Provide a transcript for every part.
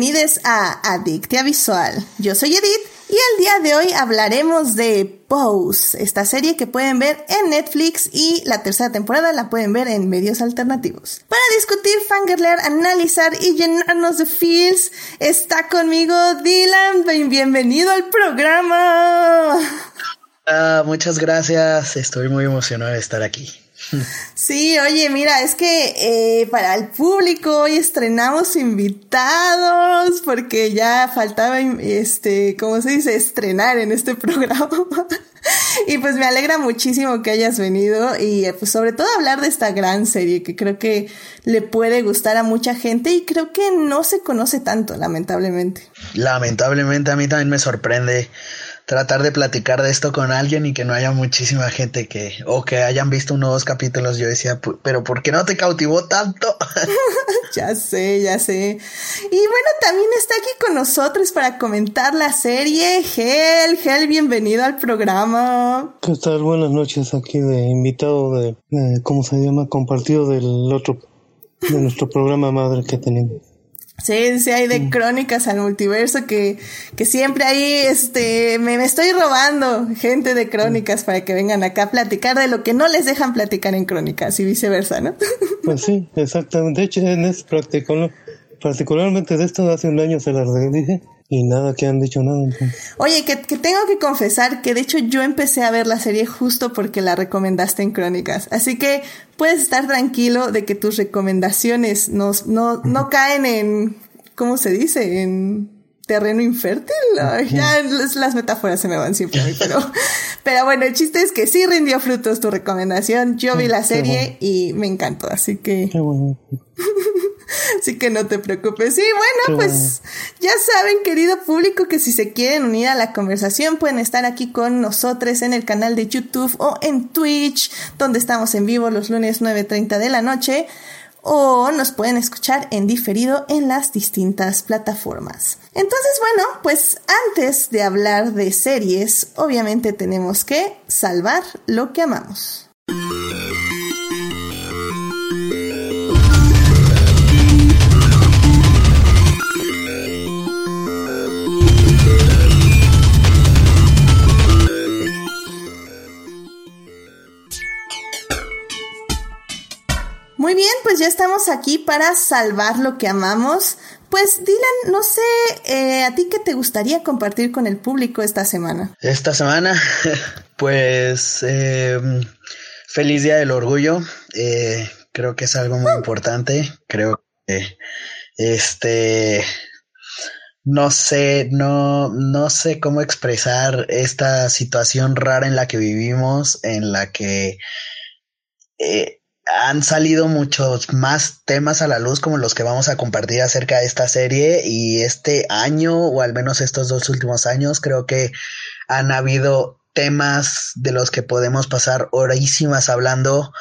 bienvenidos a Adictia Visual. Yo soy Edith y el día de hoy hablaremos de Pose, esta serie que pueden ver en Netflix y la tercera temporada la pueden ver en medios alternativos. Para discutir, fangirlear, analizar y llenarnos de feels, está conmigo Dylan. Bienvenido al programa. Ah, muchas gracias, estoy muy emocionado de estar aquí. Sí, oye, mira, es que eh, para el público hoy estrenamos invitados porque ya faltaba, este, ¿cómo se dice? Estrenar en este programa. y pues me alegra muchísimo que hayas venido y eh, pues sobre todo hablar de esta gran serie que creo que le puede gustar a mucha gente y creo que no se conoce tanto, lamentablemente. Lamentablemente a mí también me sorprende tratar de platicar de esto con alguien y que no haya muchísima gente que, o que hayan visto uno o dos capítulos, yo decía, pero ¿por qué no te cautivó tanto? ya sé, ya sé. Y bueno, también está aquí con nosotros para comentar la serie, Gel, Gel, bienvenido al programa. ¿Qué tal? Buenas noches, aquí de invitado de, ¿cómo se llama? Compartido del otro, de nuestro programa madre que tenemos. Sí, sí, hay de crónicas al multiverso que, que siempre ahí, este, me, me, estoy robando gente de crónicas para que vengan acá a platicar de lo que no les dejan platicar en crónicas y viceversa, ¿no? Pues sí, exactamente. De hecho, en este práctico, particularmente de esto hace un año se las dije y nada, que han dicho nada. Oye, que, que, tengo que confesar que de hecho yo empecé a ver la serie justo porque la recomendaste en Crónicas. Así que puedes estar tranquilo de que tus recomendaciones no, no, no caen en, ¿cómo se dice? En terreno infértil. ya las metáforas se me van siempre a mí, pero, pero bueno, el chiste es que sí rindió frutos tu recomendación. Yo vi la serie y me encantó, así que... Qué bueno. Así que no te preocupes. Y bueno, pues ya saben, querido público, que si se quieren unir a la conversación, pueden estar aquí con nosotros en el canal de YouTube o en Twitch, donde estamos en vivo los lunes 9.30 de la noche. O nos pueden escuchar en diferido en las distintas plataformas. Entonces, bueno, pues antes de hablar de series, obviamente tenemos que salvar lo que amamos. Muy bien, pues ya estamos aquí para salvar lo que amamos. Pues Dylan, no sé, eh, ¿a ti qué te gustaría compartir con el público esta semana? Esta semana, pues em, feliz Día del Orgullo. Eh, creo que es algo muy importante. Creo que este no sé, no, no sé cómo expresar esta situación rara en la que vivimos, en la que eh, han salido muchos más temas a la luz como los que vamos a compartir acerca de esta serie y este año o al menos estos dos últimos años creo que han habido temas de los que podemos pasar horísimas hablando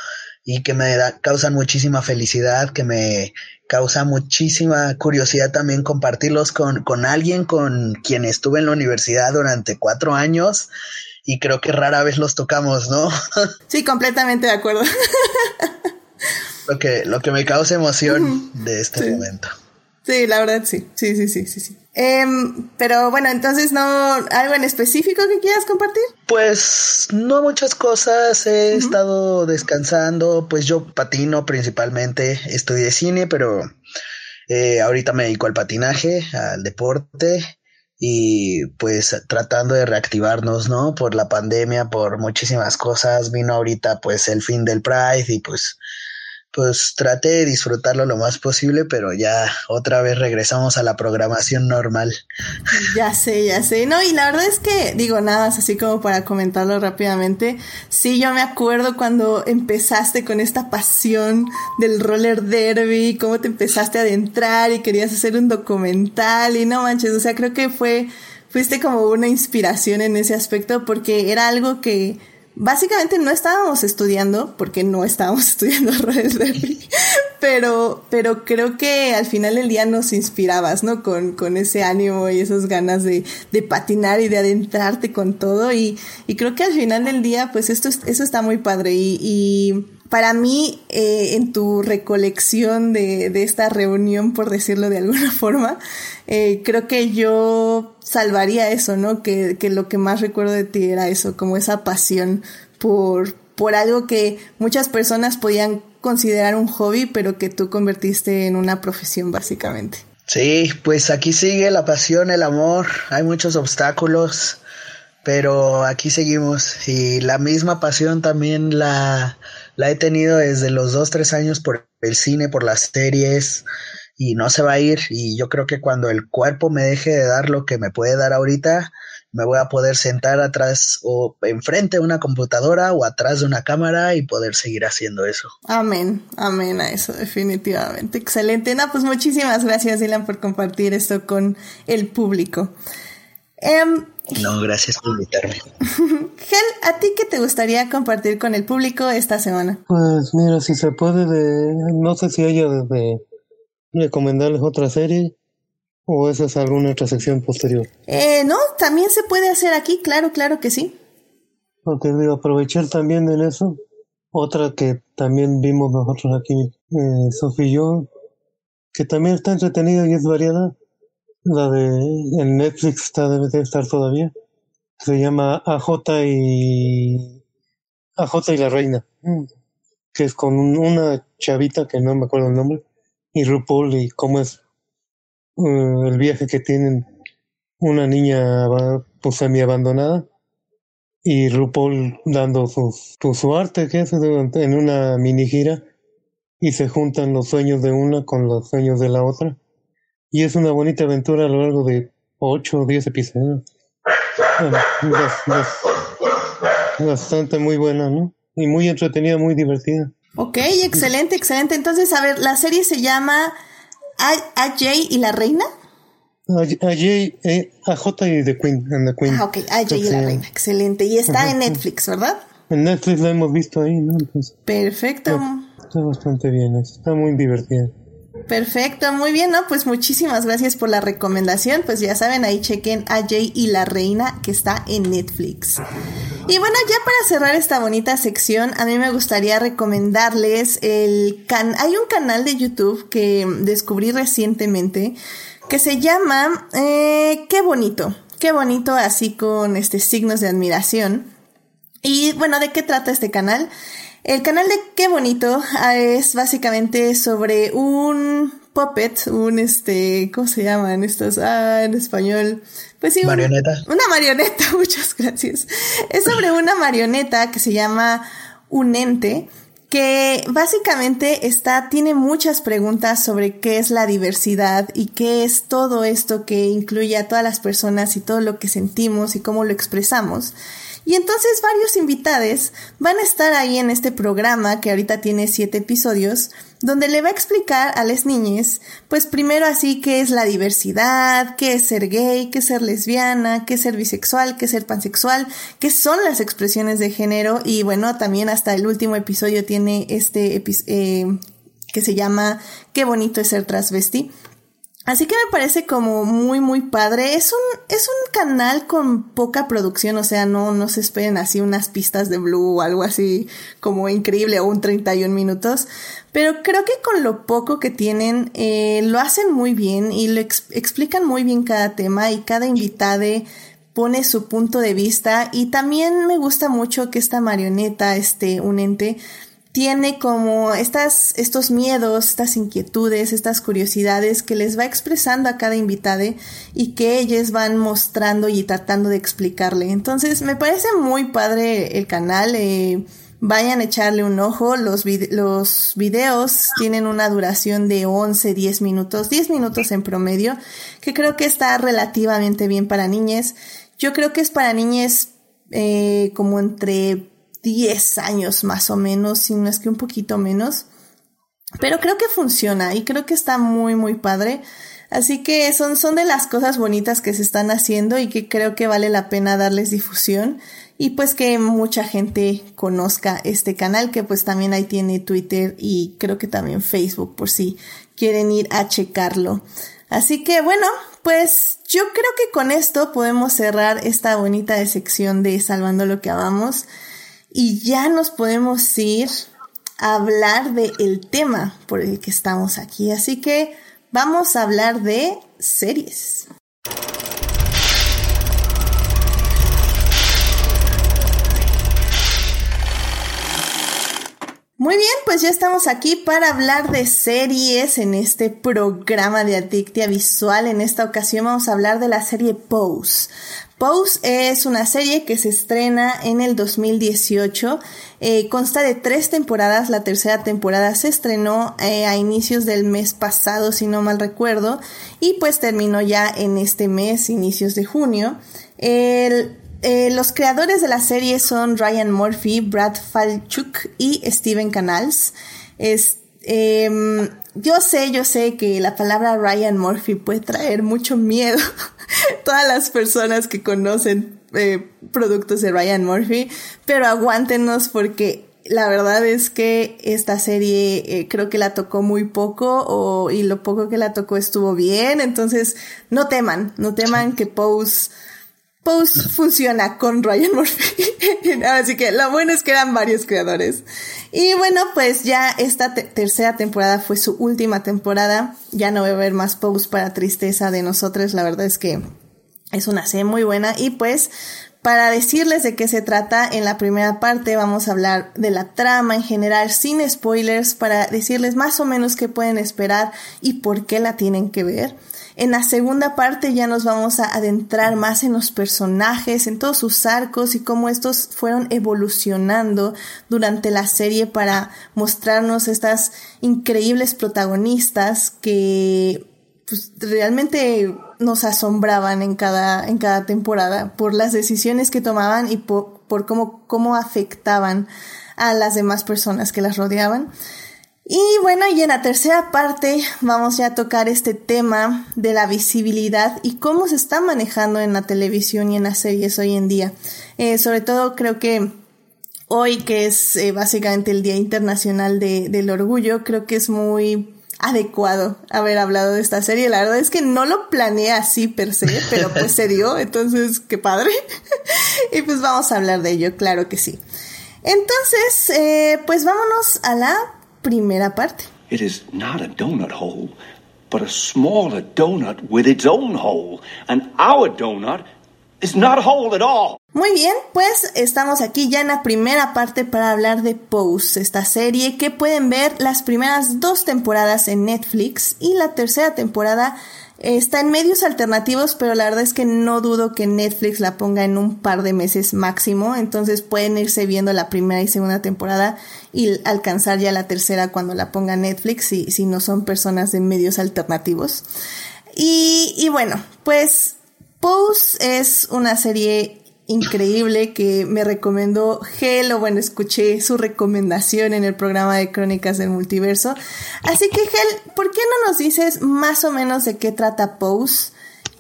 y que me causan muchísima felicidad, que me causa muchísima curiosidad también compartirlos con, con alguien con quien estuve en la universidad durante cuatro años y creo que rara vez los tocamos, ¿no? Sí, completamente de acuerdo. lo que, lo que me causa emoción de este momento. Sí, la verdad sí, sí, sí, sí, sí, sí. Em, pero bueno, entonces no, algo en específico que quieras compartir? Pues no muchas cosas, he estado descansando, pues yo patino principalmente, estudié cine, pero eh, ahorita me dedico al patinaje, al deporte y pues tratando de reactivarnos, ¿no? Por la pandemia, por muchísimas cosas, vino ahorita pues el fin del Pride y pues pues traté de disfrutarlo lo más posible, pero ya otra vez regresamos a la programación normal. Ya sé, ya sé. No, y la verdad es que, digo, nada más así como para comentarlo rápidamente. Sí, yo me acuerdo cuando empezaste con esta pasión del roller derby, cómo te empezaste a adentrar y querías hacer un documental y no manches, o sea, creo que fue, fuiste como una inspiración en ese aspecto porque era algo que básicamente no estábamos estudiando, porque no estábamos estudiando Derby, pero, pero creo que al final del día nos inspirabas, ¿no? Con, con ese ánimo y esas ganas de, de patinar y de adentrarte con todo y, y creo que al final del día, pues esto, eso está muy padre y, y para mí, eh, en tu recolección de, esta reunión, por decirlo de alguna forma, eh, creo que yo salvaría eso, ¿no? Que, lo que más recuerdo de ti era eso, como esa pasión por algo que muchas personas podían considerar un hobby, pero que tú convertiste en una profesión básicamente. Sí, pues aquí sigue la pasión, el amor, hay muchos obstáculos, pero aquí seguimos y la misma pasión también la, la he tenido desde los dos, tres años por el cine, por las series y no se va a ir y yo creo que cuando el cuerpo me deje de dar lo que me puede dar ahorita, me voy a poder sentar atrás o enfrente de una computadora o atrás de una cámara y poder seguir haciendo eso. Amén, amén a eso, definitivamente. Excelente. No, pues muchísimas gracias, Dylan, por compartir esto con el público. Em, no, gracias por invitarme. Gel, ¿a ti qué te gustaría compartir con el público esta semana? Pues mira, si se puede, de, no sé si haya de, recomendarles otra serie o esa es alguna otra sección posterior. Eh, no, también se puede hacer aquí, claro, claro que sí. Porque digo, aprovechar también en eso. Otra que también vimos nosotros aquí, eh, Sofía y yo, que también está entretenida y es variada la de en Netflix está debe estar todavía. Se llama AJ y AJ y la reina. Mm. que es con una chavita que no me acuerdo el nombre y RuPaul y cómo es uh, el viaje que tienen. Una niña pues semi abandonada y RuPaul dando su, su arte que es en una mini gira y se juntan los sueños de una con los sueños de la otra y es una bonita aventura a lo largo de 8 o 10 episodios. bastante muy buena, ¿no? Y muy entretenida, muy divertida. Ok, excelente, excelente. Entonces, a ver, la serie se llama AJ y la Reina. AJ, eh, AJ y The Queen, and the Queen. Ah, ok, AJ y la Reina, excelente. Y está en Netflix, ¿verdad? En Netflix la hemos visto ahí, ¿no? Perfecto. Está bastante bien, está muy divertida. Perfecto, muy bien, ¿no? Pues muchísimas gracias por la recomendación. Pues ya saben, ahí chequen a Jay y la Reina que está en Netflix. Y bueno, ya para cerrar esta bonita sección, a mí me gustaría recomendarles el can hay un canal de YouTube que descubrí recientemente que se llama eh, Qué bonito, qué bonito, así con este signos de admiración. Y bueno, ¿de qué trata este canal? El canal de Qué Bonito ah, es básicamente sobre un puppet, un este, ¿cómo se llaman estos? Ah, en español. Pues sí, marioneta. una marioneta, muchas gracias. Es sobre una marioneta que se llama un ente que básicamente está, tiene muchas preguntas sobre qué es la diversidad y qué es todo esto que incluye a todas las personas y todo lo que sentimos y cómo lo expresamos. Y entonces varios invitados van a estar ahí en este programa que ahorita tiene siete episodios, donde le va a explicar a las niñas, pues primero así qué es la diversidad, qué es ser gay, qué es ser lesbiana, qué es ser bisexual, qué es ser pansexual, qué son las expresiones de género. Y bueno, también hasta el último episodio tiene este eh, que se llama Qué bonito es ser transvesti Así que me parece como muy, muy padre. Es un, es un canal con poca producción, o sea, no, no se esperen así unas pistas de blue o algo así como increíble o un 31 minutos. Pero creo que con lo poco que tienen, eh, lo hacen muy bien y lo explican muy bien cada tema y cada invitado pone su punto de vista y también me gusta mucho que esta marioneta, este, un ente, tiene como estas, estos miedos, estas inquietudes, estas curiosidades que les va expresando a cada invitado y que ellos van mostrando y tratando de explicarle. Entonces, me parece muy padre el canal. Eh, vayan a echarle un ojo. Los, los videos tienen una duración de 11, 10 minutos, 10 minutos en promedio, que creo que está relativamente bien para niñas. Yo creo que es para niñas eh, como entre 10 años más o menos, si no es que un poquito menos. Pero creo que funciona y creo que está muy, muy padre. Así que son, son de las cosas bonitas que se están haciendo y que creo que vale la pena darles difusión y pues que mucha gente conozca este canal que pues también ahí tiene Twitter y creo que también Facebook por si quieren ir a checarlo. Así que bueno, pues yo creo que con esto podemos cerrar esta bonita sección de Salvando lo que amamos y ya nos podemos ir a hablar del el tema por el que estamos aquí. Así que vamos a hablar de series. Muy bien, pues ya estamos aquí para hablar de series en este programa de Adictia Visual. En esta ocasión vamos a hablar de la serie Pose. Pose es una serie que se estrena en el 2018. Eh, consta de tres temporadas. La tercera temporada se estrenó eh, a inicios del mes pasado, si no mal recuerdo, y pues terminó ya en este mes, inicios de junio. Eh, los creadores de la serie son Ryan Murphy, Brad Falchuk y Steven Canals. Em, yo sé, yo sé que la palabra Ryan Murphy puede traer mucho miedo. Todas las personas que conocen eh, productos de Ryan Murphy, pero aguántenos porque la verdad es que esta serie eh, creo que la tocó muy poco o, y lo poco que la tocó estuvo bien, entonces no teman, no teman que Pose Pose funciona con Ryan Murphy. Así que lo bueno es que eran varios creadores. Y bueno, pues ya esta tercera temporada fue su última temporada. Ya no va a haber más Pose para tristeza de nosotros. La verdad es que es una serie muy buena. Y pues, para decirles de qué se trata, en la primera parte vamos a hablar de la trama en general, sin spoilers, para decirles más o menos qué pueden esperar y por qué la tienen que ver. En la segunda parte ya nos vamos a adentrar más en los personajes, en todos sus arcos y cómo estos fueron evolucionando durante la serie para mostrarnos estas increíbles protagonistas que pues, realmente nos asombraban en cada, en cada temporada por las decisiones que tomaban y por, por cómo, cómo afectaban a las demás personas que las rodeaban. Y bueno, y en la tercera parte vamos ya a tocar este tema de la visibilidad y cómo se está manejando en la televisión y en las series hoy en día. Eh, sobre todo creo que hoy, que es eh, básicamente el Día Internacional de, del Orgullo, creo que es muy adecuado haber hablado de esta serie. La verdad es que no lo planeé así per se, pero pues se dio, entonces qué padre. y pues vamos a hablar de ello, claro que sí. Entonces, eh, pues vámonos a la primera parte. It is not a donut hole, but a smaller donut with its own hole. And our donut is not a hole at all. Muy bien, pues estamos aquí ya en la primera parte para hablar de Pose, esta serie que pueden ver las primeras dos temporadas en Netflix y la tercera temporada Está en medios alternativos, pero la verdad es que no dudo que Netflix la ponga en un par de meses máximo. Entonces pueden irse viendo la primera y segunda temporada y alcanzar ya la tercera cuando la ponga Netflix, si, si no son personas de medios alternativos. Y, y bueno, pues Pose es una serie increíble que me recomendó Gel, o bueno, escuché su recomendación en el programa de Crónicas del Multiverso. Así que Gel, ¿por qué no nos dices más o menos de qué trata Pose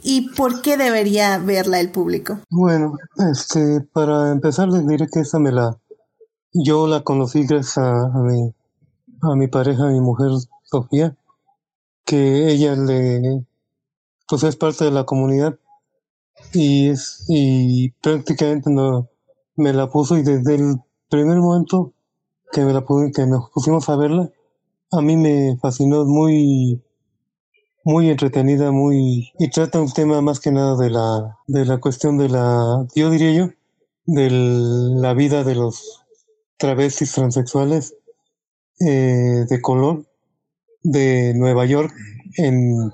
y por qué debería verla el público? Bueno, este, para empezar les diré que esa me la, yo la conocí gracias a, a mi, a mi pareja, mi mujer Sofía, que ella le, pues es parte de la comunidad y es y prácticamente no me la puso y desde el primer momento que me la que nos pusimos a verla a mí me fascinó muy muy entretenida muy y trata un tema más que nada de la de la cuestión de la yo diría yo de la vida de los travestis transexuales eh, de color de Nueva York en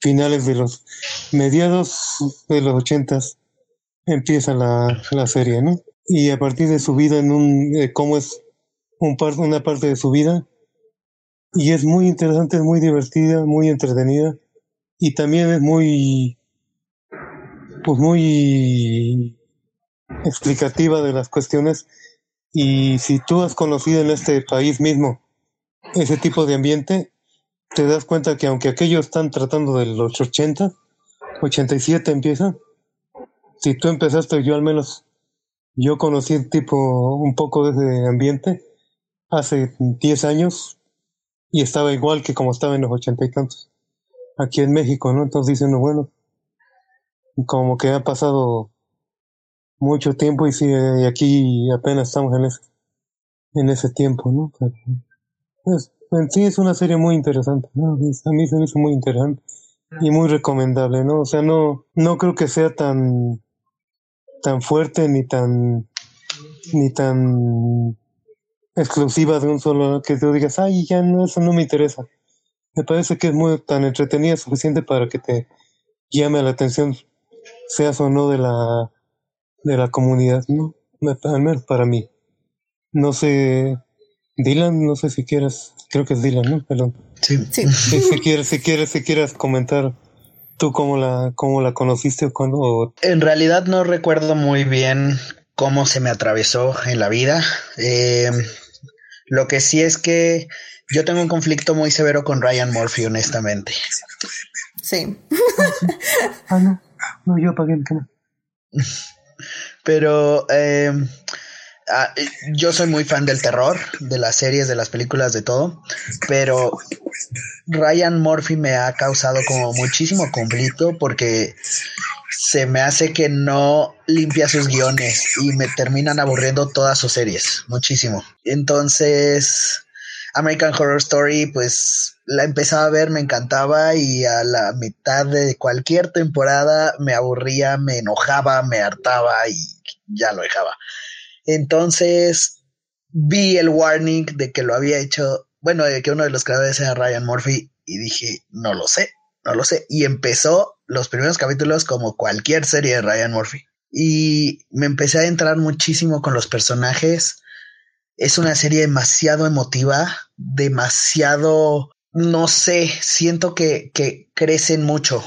finales de los mediados de los ochentas empieza la, la serie, ¿no? Y a partir de su vida, en un, eh, cómo es un par, una parte de su vida, y es muy interesante, es muy divertida, muy entretenida, y también es muy, pues muy explicativa de las cuestiones, y si tú has conocido en este país mismo ese tipo de ambiente, te das cuenta que aunque aquellos están tratando de los 80, 87 empieza, si tú empezaste, yo al menos, yo conocí tipo un poco de ese ambiente hace 10 años y estaba igual que como estaba en los ochenta y tantos, aquí en México, ¿no? Entonces dicen, bueno, como que ha pasado mucho tiempo y sí, y aquí apenas estamos en eso. en ese tiempo, ¿no? Pues, en sí es una serie muy interesante. A mí se me hizo muy interesante y muy recomendable, ¿no? O sea, no, no creo que sea tan, tan fuerte ni tan, ni tan exclusiva de un solo, que tú digas, ay, ya no, eso no me interesa. Me parece que es muy tan entretenida, suficiente para que te llame la atención, seas o no de la, de la comunidad, ¿no? Al menos para mí. No sé, Dylan, no sé si quieres, creo que es Dylan, ¿no? Perdón. Sí. Sí. Si, si quieres, si quieres, si quieres comentar tú cómo la, cómo la conociste o cuando. En realidad no recuerdo muy bien cómo se me atravesó en la vida. Eh, lo que sí es que yo tengo un conflicto muy severo con Ryan Murphy, honestamente. Sí. Ah, no. No, yo apagué el canal. Pero eh, ah, yo soy muy fan del terror, de las series, de las películas, de todo. Pero Ryan Murphy me ha causado como muchísimo conflicto porque se me hace que no limpia sus guiones y me terminan aburriendo todas sus series, muchísimo. Entonces, American Horror Story, pues la empezaba a ver, me encantaba y a la mitad de cualquier temporada me aburría, me enojaba, me hartaba y ya lo dejaba. Entonces, vi el warning de que lo había hecho, bueno, de que uno de los creadores era Ryan Murphy y dije, no lo sé, no lo sé. Y empezó los primeros capítulos como cualquier serie de Ryan Murphy. Y me empecé a entrar muchísimo con los personajes. Es una serie demasiado emotiva, demasiado, no sé, siento que, que crecen mucho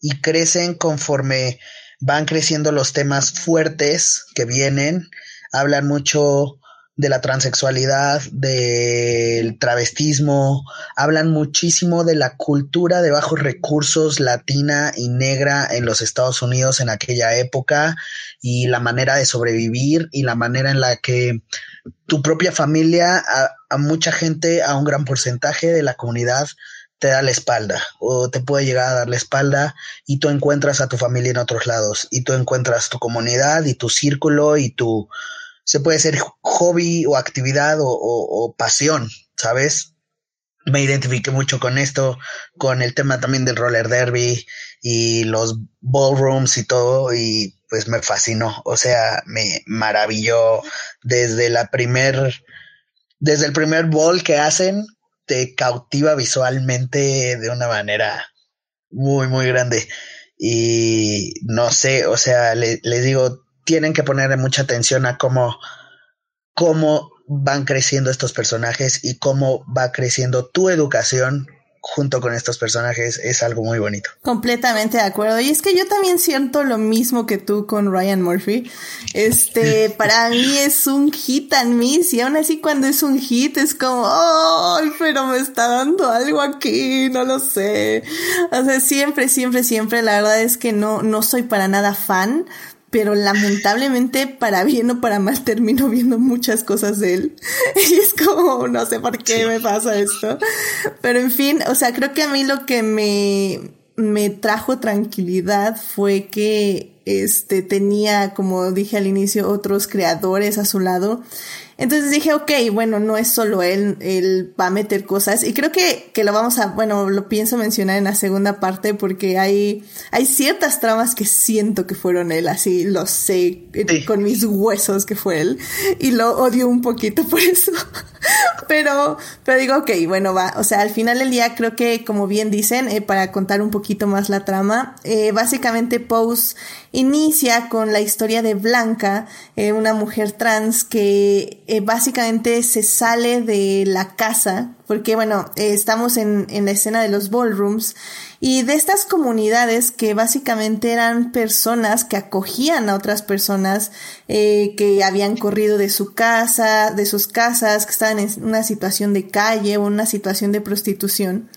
y crecen conforme van creciendo los temas fuertes que vienen. Hablan mucho de la transexualidad, del travestismo, hablan muchísimo de la cultura de bajos recursos latina y negra en los Estados Unidos en aquella época y la manera de sobrevivir y la manera en la que tu propia familia, a, mucha gente, a un gran porcentaje de la comunidad, te da la espalda o te puede llegar a dar la espalda y tú encuentras a tu familia en otros lados y tú encuentras tu comunidad y tu círculo y tu, se puede ser hobby o actividad o, pasión, ¿sabes? Me identifiqué mucho con esto, con el tema también del roller derby y los ballrooms y todo y pues me fascinó, o sea, me maravilló desde la primer, desde el primer ball que hacen, te cautiva visualmente de una manera muy, muy grande. Y no sé, o sea, les le digo, tienen que poner mucha atención a cómo, cómo van creciendo estos personajes y cómo va creciendo tu educación junto con estos personajes es algo muy bonito. Completamente de acuerdo. Y es que yo también siento lo mismo que tú con Ryan Murphy. Este, para mí es un hit and miss. Y aún así cuando es un hit es como, ¡ay! pero me está dando algo aquí, no lo sé. O sea, siempre, siempre, siempre, la verdad es que no, no soy para nada fan pero lamentablemente para bien o para mal termino viendo muchas cosas de él. Y es como, no sé por qué me pasa esto. Pero en fin, o sea, creo que a mí lo que me, me trajo tranquilidad fue que este tenía, como dije al inicio, otros creadores a su lado entonces dije, ok, bueno, no es solo él, él va a meter cosas. Y creo que, que lo vamos a, bueno, lo pienso mencionar en la segunda parte porque hay, hay ciertas tramas que siento que fueron él, así lo sé sí. con mis huesos que fue él. Y lo odio un poquito por eso. pero, pero digo, ok, bueno, va. O sea, al final del día creo que, como bien dicen, eh, para contar un poquito más la trama, eh, básicamente Pose inicia con la historia de Blanca, eh, una mujer trans que eh, básicamente se sale de la casa, porque bueno, eh, estamos en, en, la escena de los ballrooms y de estas comunidades que básicamente eran personas que acogían a otras personas eh, que habían corrido de su casa, de sus casas, que estaban en una situación de calle o una situación de prostitución.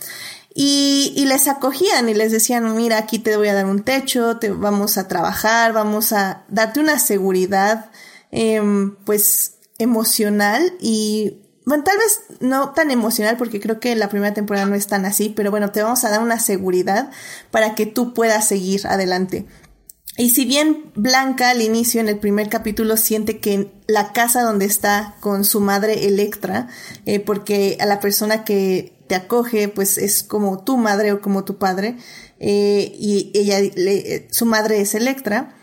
Y, les acogían y les decían, mira, aquí te voy a dar un techo, te vamos a trabajar, vamos a darte una seguridad, eh, pues, emocional y, bueno, tal vez no tan emocional porque creo que la primera temporada no es tan así, pero bueno, te vamos a dar una seguridad para que tú puedas seguir adelante. y si bien Blanca al inicio, en el primer capítulo, siente que la casa donde está con su madre Electra, eh, porque a la persona que te acoge, pues es como tu madre o como tu padre, eh, y ella, su madre es Electra,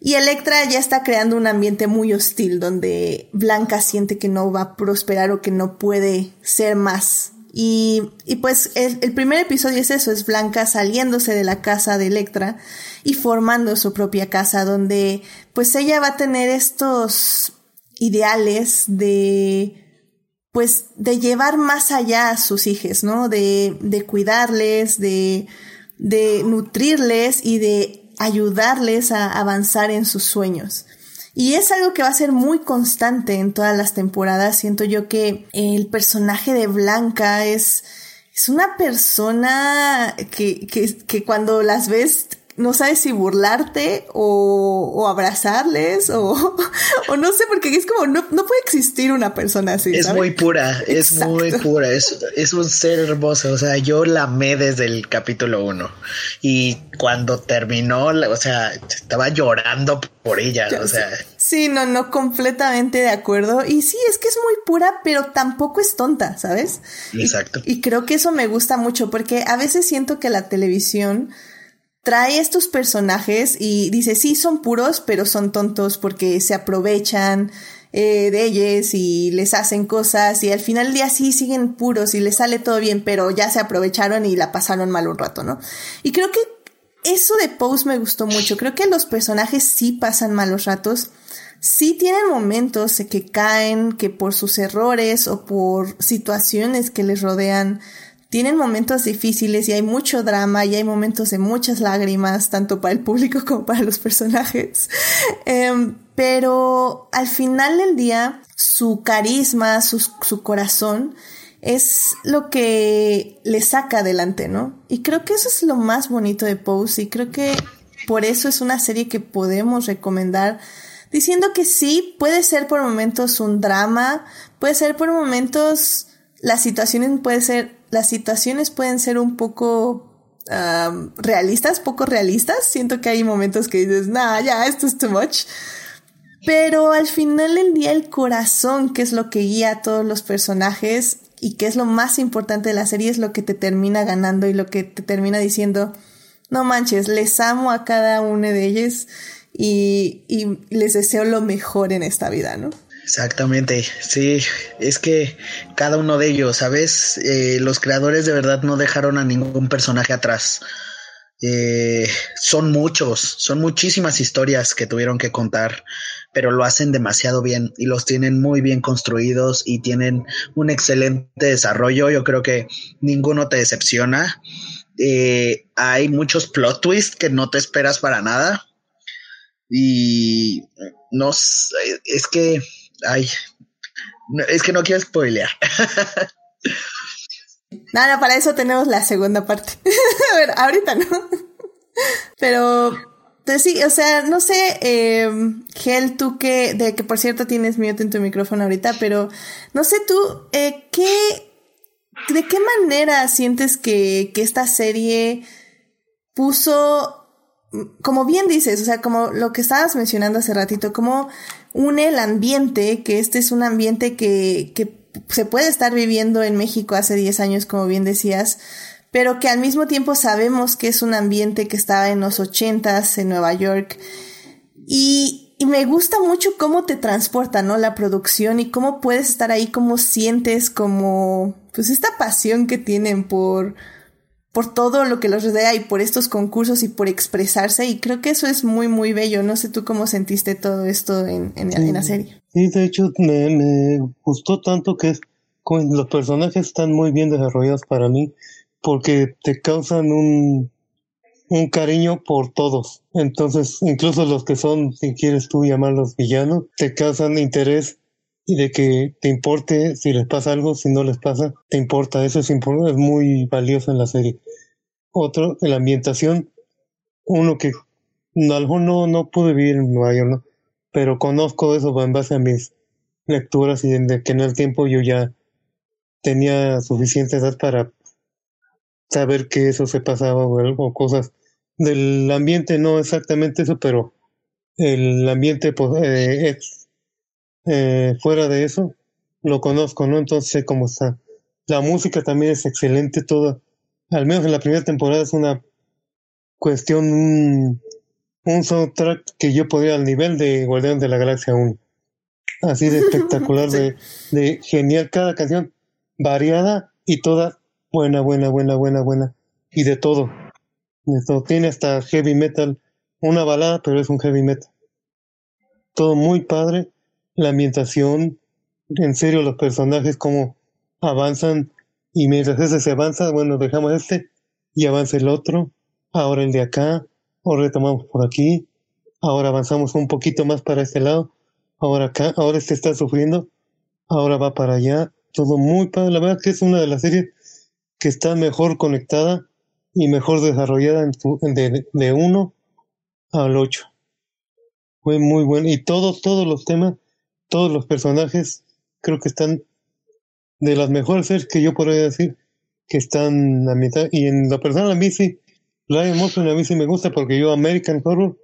y Electra ya está creando un ambiente muy hostil donde Blanca siente que no va a prosperar o que no puede ser más y, y pues el, primer episodio es eso, es Blanca saliéndose de la casa de Electra y formando su propia casa donde pues ella va a tener estos ideales de pues de llevar más allá a sus hijos, ¿no? De, de cuidarles, de, de nutrirles y de ayudarles a avanzar en sus sueños. Y es algo que va a ser muy constante en todas las temporadas. Siento yo que el personaje de Blanca es, es una persona que, que, que cuando las ves no sabes si burlarte o, o abrazarles o, o, no sé, porque es como, no, no puede existir una persona así. Es muy pura, es muy pura, es, es un ser hermoso, o sea, yo la amé desde el capítulo uno y cuando terminó, o sea, estaba llorando por ella, o sea. Sí, no, no, completamente de acuerdo. Y sí, es que es muy pura, pero tampoco es tonta, ¿sabes? Exacto. y, y creo que eso me gusta mucho porque a veces siento que la televisión trae estos personajes y dice, sí, son puros, pero son tontos porque se aprovechan eh, de ellos y les hacen cosas y al final del día sí siguen puros y les sale todo bien, pero ya se aprovecharon y la pasaron mal un rato, ¿no? Y creo que eso de Pose me gustó mucho. Creo que los personajes sí pasan malos ratos. Sí tienen momentos que caen, que por sus errores o por situaciones que les rodean, tienen momentos difíciles y hay mucho drama y hay momentos de muchas lágrimas, tanto para el público como para los personajes. Um, pero al final del día, su carisma, su, su corazón, es lo que le saca adelante, ¿no? Y creo que eso es lo más bonito de Pose y creo que por eso es una serie que podemos recomendar diciendo que sí, puede ser por momentos un drama, puede ser por momentos las situaciones puede ser las situaciones pueden ser un poco realistas, poco realistas. Siento que hay momentos que dices, nah, ya, esto es too much. Pero al final del día el corazón, que es lo que guía a todos los personajes y que es lo más importante de la serie, es lo que te termina ganando y lo que te termina diciendo, no manches, les amo a cada uno de ellos y, y les deseo lo mejor en esta vida, ¿no? Exactamente, sí, es que cada uno de ellos, ¿sabes? Eh, los creadores de verdad no dejaron a ningún personaje atrás. Eh, son muchos, son muchísimas historias que tuvieron que contar, pero lo hacen demasiado bien y los tienen muy bien construidos y tienen un excelente desarrollo. Yo creo que ninguno te decepciona. Eh, hay muchos plot twists que no te esperas para nada. Y no es que Ay, es que no quiero spoilear. Nada, para eso tenemos la segunda parte. a ver, ahorita no. Pero, pues sí, o sea, no sé, eh, Gel, tú que, de que por cierto tienes mute en tu micrófono ahorita, pero no sé tú, eh, ¿qué, de qué manera sientes que, que esta serie puso como bien dices, o sea, como lo que estabas mencionando hace ratito, como une el ambiente, que este es un ambiente que, que se puede estar viviendo en México hace 10 años, como bien decías, pero que al mismo tiempo sabemos que es un ambiente que estaba en los ochentas en Nueva York. Y, y me gusta mucho cómo te transporta, ¿no? La producción y cómo puedes estar ahí, cómo sientes como, pues esta pasión que tienen por, por todo lo que los rodea y por estos concursos y por expresarse y creo que eso es muy muy bello. No sé tú cómo sentiste todo esto en, en, sí, en la serie. Sí, de hecho me, me gustó tanto que es, los personajes están muy bien desarrollados para mí porque te causan un, un cariño por todos. Entonces, incluso los que son, si quieres tú llamarlos villanos, te causan interés y de que te importe si les pasa algo, si no les pasa, te importa. Eso es, es muy valioso en la serie. Otro, la ambientación, uno que no, a lo mejor no, no pude vivir en Nueva York, ¿no? pero conozco eso en base a mis lecturas y de que en el tiempo yo ya tenía suficiente edad para saber que eso se pasaba o, o cosas del ambiente, no exactamente eso, pero el ambiente pues, eh, eh, fuera de eso, lo conozco, ¿no? Entonces sé cómo está. La música también es excelente, toda, al menos en la primera temporada es una cuestión, un, un soundtrack que yo podría al nivel de Guardián de la Galaxia 1. Así de espectacular, de, de genial, cada canción variada y toda buena, buena, buena, buena, buena. Y de todo. Esto tiene hasta heavy metal, una balada, pero es un heavy metal. Todo muy padre, la ambientación, en serio los personajes como avanzan y mientras ese se avanza, bueno, dejamos este y avanza el otro, ahora el de acá, ahora retomamos por aquí, ahora avanzamos un poquito más para este lado, ahora acá, ahora este está sufriendo, ahora va para allá, todo muy padre, la verdad que es una de las series que está mejor conectada y mejor desarrollada de, de uno al ocho. Fue muy bueno. Y todos, todos los temas, todos los personajes, creo que están de las mejores series que yo podría decir que están a mitad. Y en la personal a mí sí, Lion Motion a mí me gusta porque yo American Horror,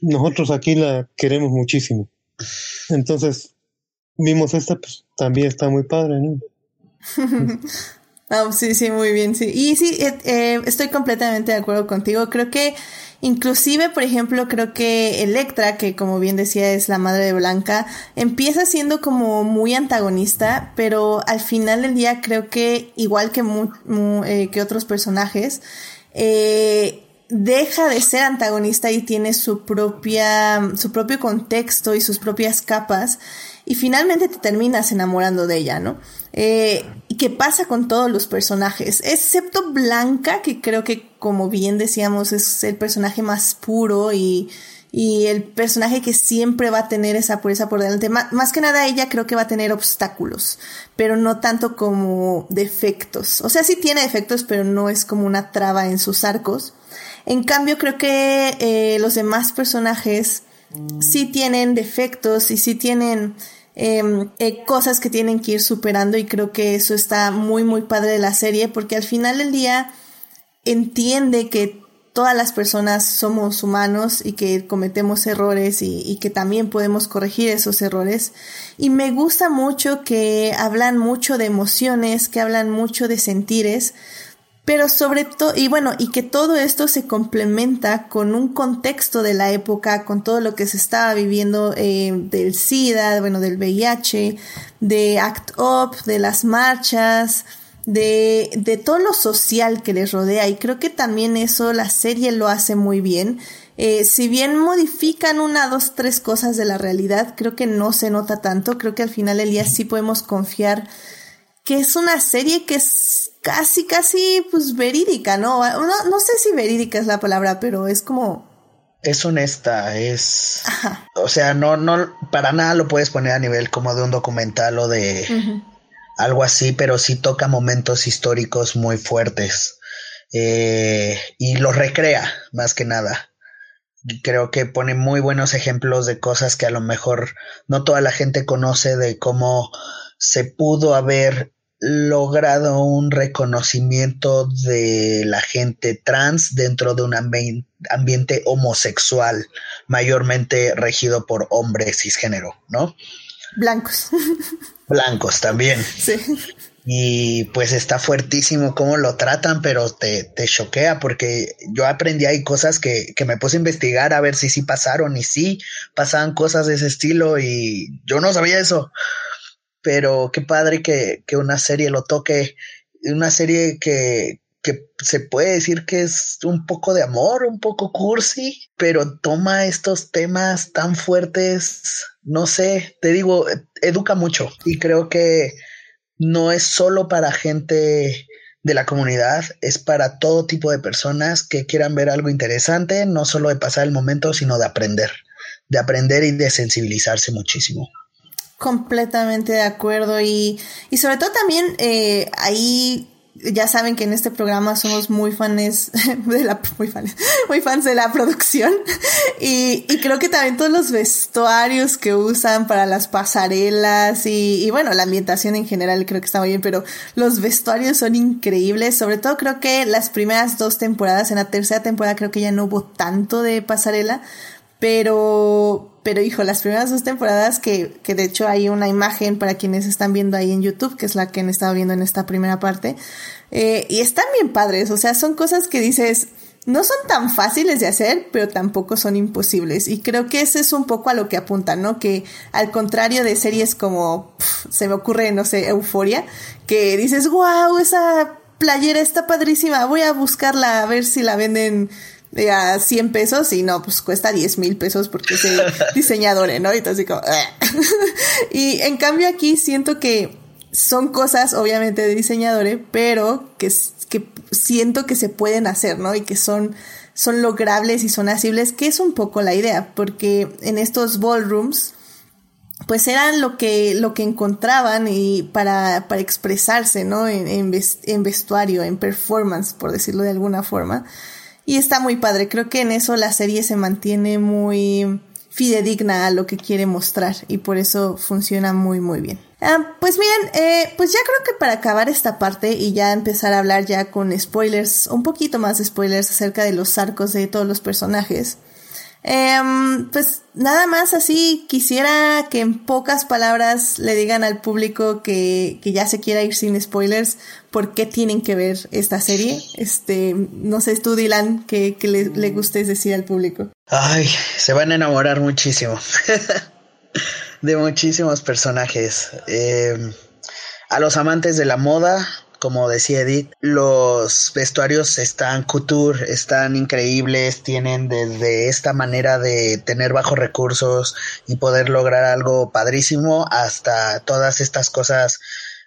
nosotros aquí la queremos muchísimo. Entonces, vimos esta, pues también está muy padre, ¿no? Ah, sí, sí, muy bien, sí. Y sí, eh, eh, estoy completamente de acuerdo contigo. Creo que inclusive, por ejemplo, creo que Electra, que como bien decía es la madre de Blanca, empieza siendo como muy antagonista, pero al final del día creo que igual que, eh, que otros personajes, deja de ser antagonista y tiene su propia, su propio contexto y sus propias capas y finalmente te terminas enamorando de ella, ¿no? Eh, y qué pasa con todos los personajes, excepto Blanca, que creo que como bien decíamos es el personaje más puro y, y el personaje que siempre va a tener esa pureza por delante. más que nada ella creo que va a tener obstáculos, pero no tanto como defectos. O sea, sí tiene defectos, pero no es como una traba en sus arcos. En cambio, creo que eh, los demás personajes sí tienen defectos y sí tienen em, eh, cosas que tienen que ir superando y creo que eso está muy muy padre de la serie porque al final del día entiende que todas las personas somos humanos y que cometemos errores y, y, que también podemos corregir esos errores. Y me gusta mucho que hablan mucho de emociones, que hablan mucho de sentires, pero sobre todo, y bueno, y que todo esto se complementa con un contexto de la época, con todo lo que se estaba viviendo eh, del SIDA, bueno, del VIH, de ACT UP, de las marchas, de, de todo lo social que les rodea. Y creo que también eso la serie lo hace muy bien. Eh, si bien modifican una, dos, tres cosas de la realidad, creo que no se nota tanto. Creo que al final del día sí podemos confiar que es una serie que casi, casi, pues verídica, ¿no? No, no sé si verídica es la palabra, pero es como... Es honesta, es... O sea, no, no, para nada lo puedes poner a nivel como de un documental o de algo así, pero sí toca momentos históricos muy fuertes. Eh, y los recrea, más que nada. Creo que pone muy buenos ejemplos de cosas que a lo mejor no toda la gente conoce de cómo se pudo haber logrado un reconocimiento de la gente trans dentro de un ambiente homosexual, mayormente regido por hombres cisgénero, ¿no? Blancos. Blancos también. Sí. Y pues está fuertísimo cómo lo tratan, pero te, te choquea porque yo aprendí ahí cosas que, que me puse a investigar a ver si sí pasaron y sí pasaban cosas de ese estilo y yo no sabía eso pero qué padre que, que una serie lo toque, una serie que, que se puede decir que es un poco de amor, un poco cursi, pero toma estos temas tan fuertes, no sé, te digo, educa mucho y creo que no es solo para gente de la comunidad, es para todo tipo de personas que quieran ver algo interesante, no solo de pasar el momento, sino de aprender, de aprender y de sensibilizarse muchísimo. Completamente de acuerdo y, y sobre todo también eh, ahí ya saben que en este programa somos muy fans de la, muy fans, muy fans de la producción. Y, y creo que también todos los vestuarios que usan para las pasarelas y, y bueno, la ambientación en general creo que está muy bien, pero los vestuarios son increíbles. Sobre todo creo que las primeras dos temporadas, en la tercera temporada creo que ya no hubo tanto de pasarela, pero, pero hijo, las primeras dos temporadas que, que de hecho hay una imagen para quienes están viendo ahí en YouTube, que es la que han estado viendo en esta primera parte, eh, y están bien padres, o sea, son cosas que dices, no son tan fáciles de hacer, pero tampoco son imposibles. Y creo que ese es un poco a lo que apunta, ¿no? Que al contrario de series como, se me ocurre, no sé, Euforia, que dices, wow, esa playera está padrísima, voy a buscarla a ver si la venden a 100 pesos y no, pues cuesta 10 mil pesos porque es diseñador, ¿no? Y así como... y en cambio aquí siento que son cosas obviamente de diseñadores, pero que, que siento que se pueden hacer, ¿no? Y que son, son logrables y son asibles, que es un poco la idea, porque en estos ballrooms, pues eran lo que, lo que encontraban y para, para expresarse, ¿no? En, en vestuario, en performance, por decirlo de alguna forma. Y está muy padre. Creo que en eso la serie se mantiene muy fidedigna a lo que quiere mostrar y por eso funciona muy muy bien. Ah, pues miren, eh, pues ya creo que para acabar esta parte y ya empezar a hablar ya con spoilers, un poquito más de spoilers acerca de los arcos de todos los personajes, Em, pues nada más así, quisiera que en pocas palabras le digan al público que, que ya se quiera ir sin spoilers por qué tienen que ver esta serie. Este, no sé, tú Dylan, que, que le, le gustes decir al público. Ay, se van a enamorar muchísimo de muchísimos personajes. Eh, a los amantes de la moda, como decía Edith, los vestuarios están couture, están increíbles, tienen desde esta manera de tener bajos recursos y poder lograr algo padrísimo hasta todas estas cosas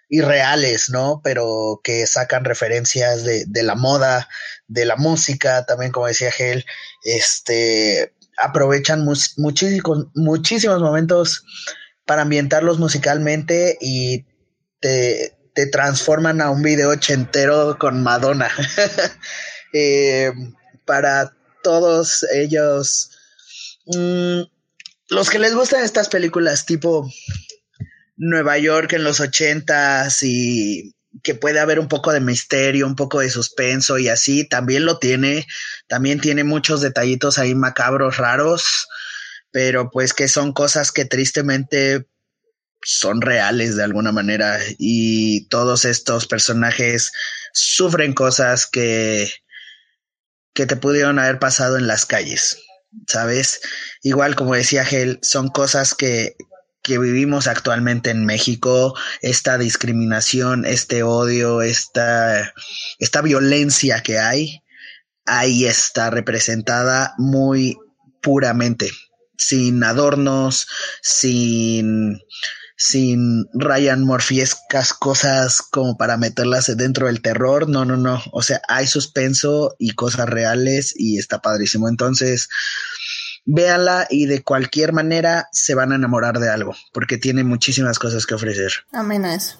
irreales, ¿no? Pero que sacan referencias de, de la moda, de la música, también como decía Gel, este, aprovechan muchísimos, muchísimos momentos para ambientarlos musicalmente y te, te transforman a un video ochentero con Madonna. Eh, para todos ellos, mm, los que les gustan estas películas tipo Nueva York en los ochentas y que puede haber un poco de misterio, un poco de suspenso y así, también lo tiene, también tiene muchos detallitos ahí macabros, raros, pero pues que son cosas que tristemente son reales de alguna manera y todos estos personajes sufren cosas que que te pudieron haber pasado en las calles, ¿sabes? Igual como decía Gel, son cosas que que vivimos actualmente en México, esta discriminación, este odio, esta, esta violencia que hay, ahí está representada muy puramente, sin adornos, sin sin Ryan Murphyescas cosas como para meterlas dentro del terror. No, no, no. O sea, hay suspenso y cosas reales y está padrísimo. Entonces, véanla y de cualquier manera se van a enamorar de algo, porque tiene muchísimas cosas que ofrecer. Amén a eso.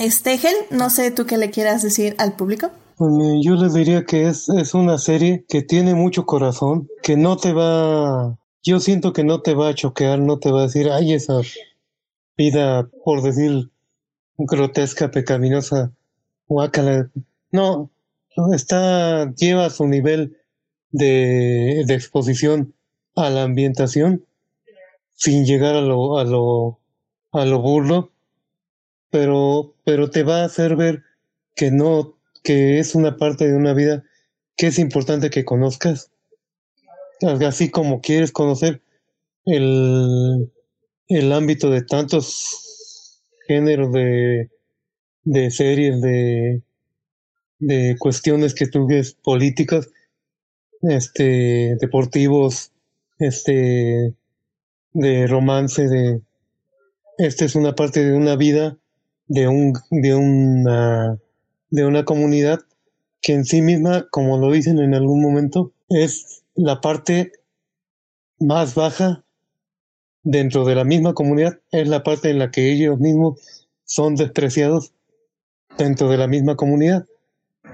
Este, no sé tú qué le quieras decir al público. Pues yo les diría que es, es una serie que tiene mucho corazón, que no te va, yo siento que no te va a choquear, no te va a decir, ay, esa vida, por decir, grotesca, pecaminosa, guácala. No, está, lleva su nivel de, de exposición a la ambientación sin llegar a lo, a lo, a lo burlo, pero, pero te va a hacer ver que no, que es una parte de una vida que es importante que conozcas. Así como quieres conocer el, el ámbito de tantos géneros de, de series, de, de cuestiones que tú ves políticas, este, deportivos, este, de romance, de, esta es una parte de una vida, de un, de una, de una comunidad que en sí misma, como lo dicen en algún momento, es la parte más baja dentro de la misma comunidad es la parte en la que ellos mismos son despreciados dentro de la misma comunidad.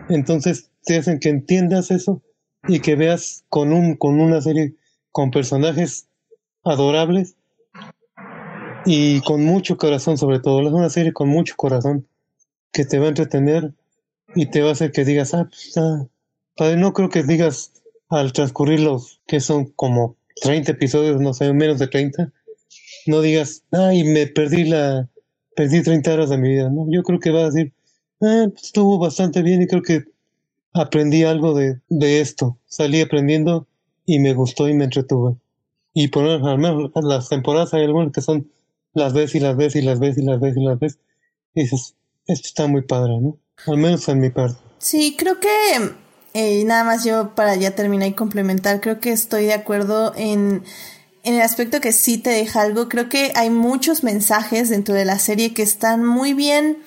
Entonces te hacen que entiendas eso y que veas con un con una serie con personajes adorables y con mucho corazón sobre todo. Es una serie con mucho corazón que te va a entretener y te va a hacer que digas, ah, pues, no creo que digas al transcurrir los que son como 30 episodios, no sé, menos de 30, no digas, ay, me perdí la, perdí 30 horas de mi vida, ¿no? Yo creo que va a decir, pues, estuvo bastante bien y creo que aprendí algo de, de esto, salí aprendiendo y me gustó y me entretuve. Y por al menos las temporadas hay algunas que son las ves y las ves y las ves y las ves y las ves y dices, esto está muy padre, ¿no? Al menos en mi parte. Sí, creo que eh, nada más yo para ya terminar y complementar, creo que estoy de acuerdo en, en el aspecto que sí te deja algo. Creo que hay muchos mensajes dentro de la serie que están muy bien.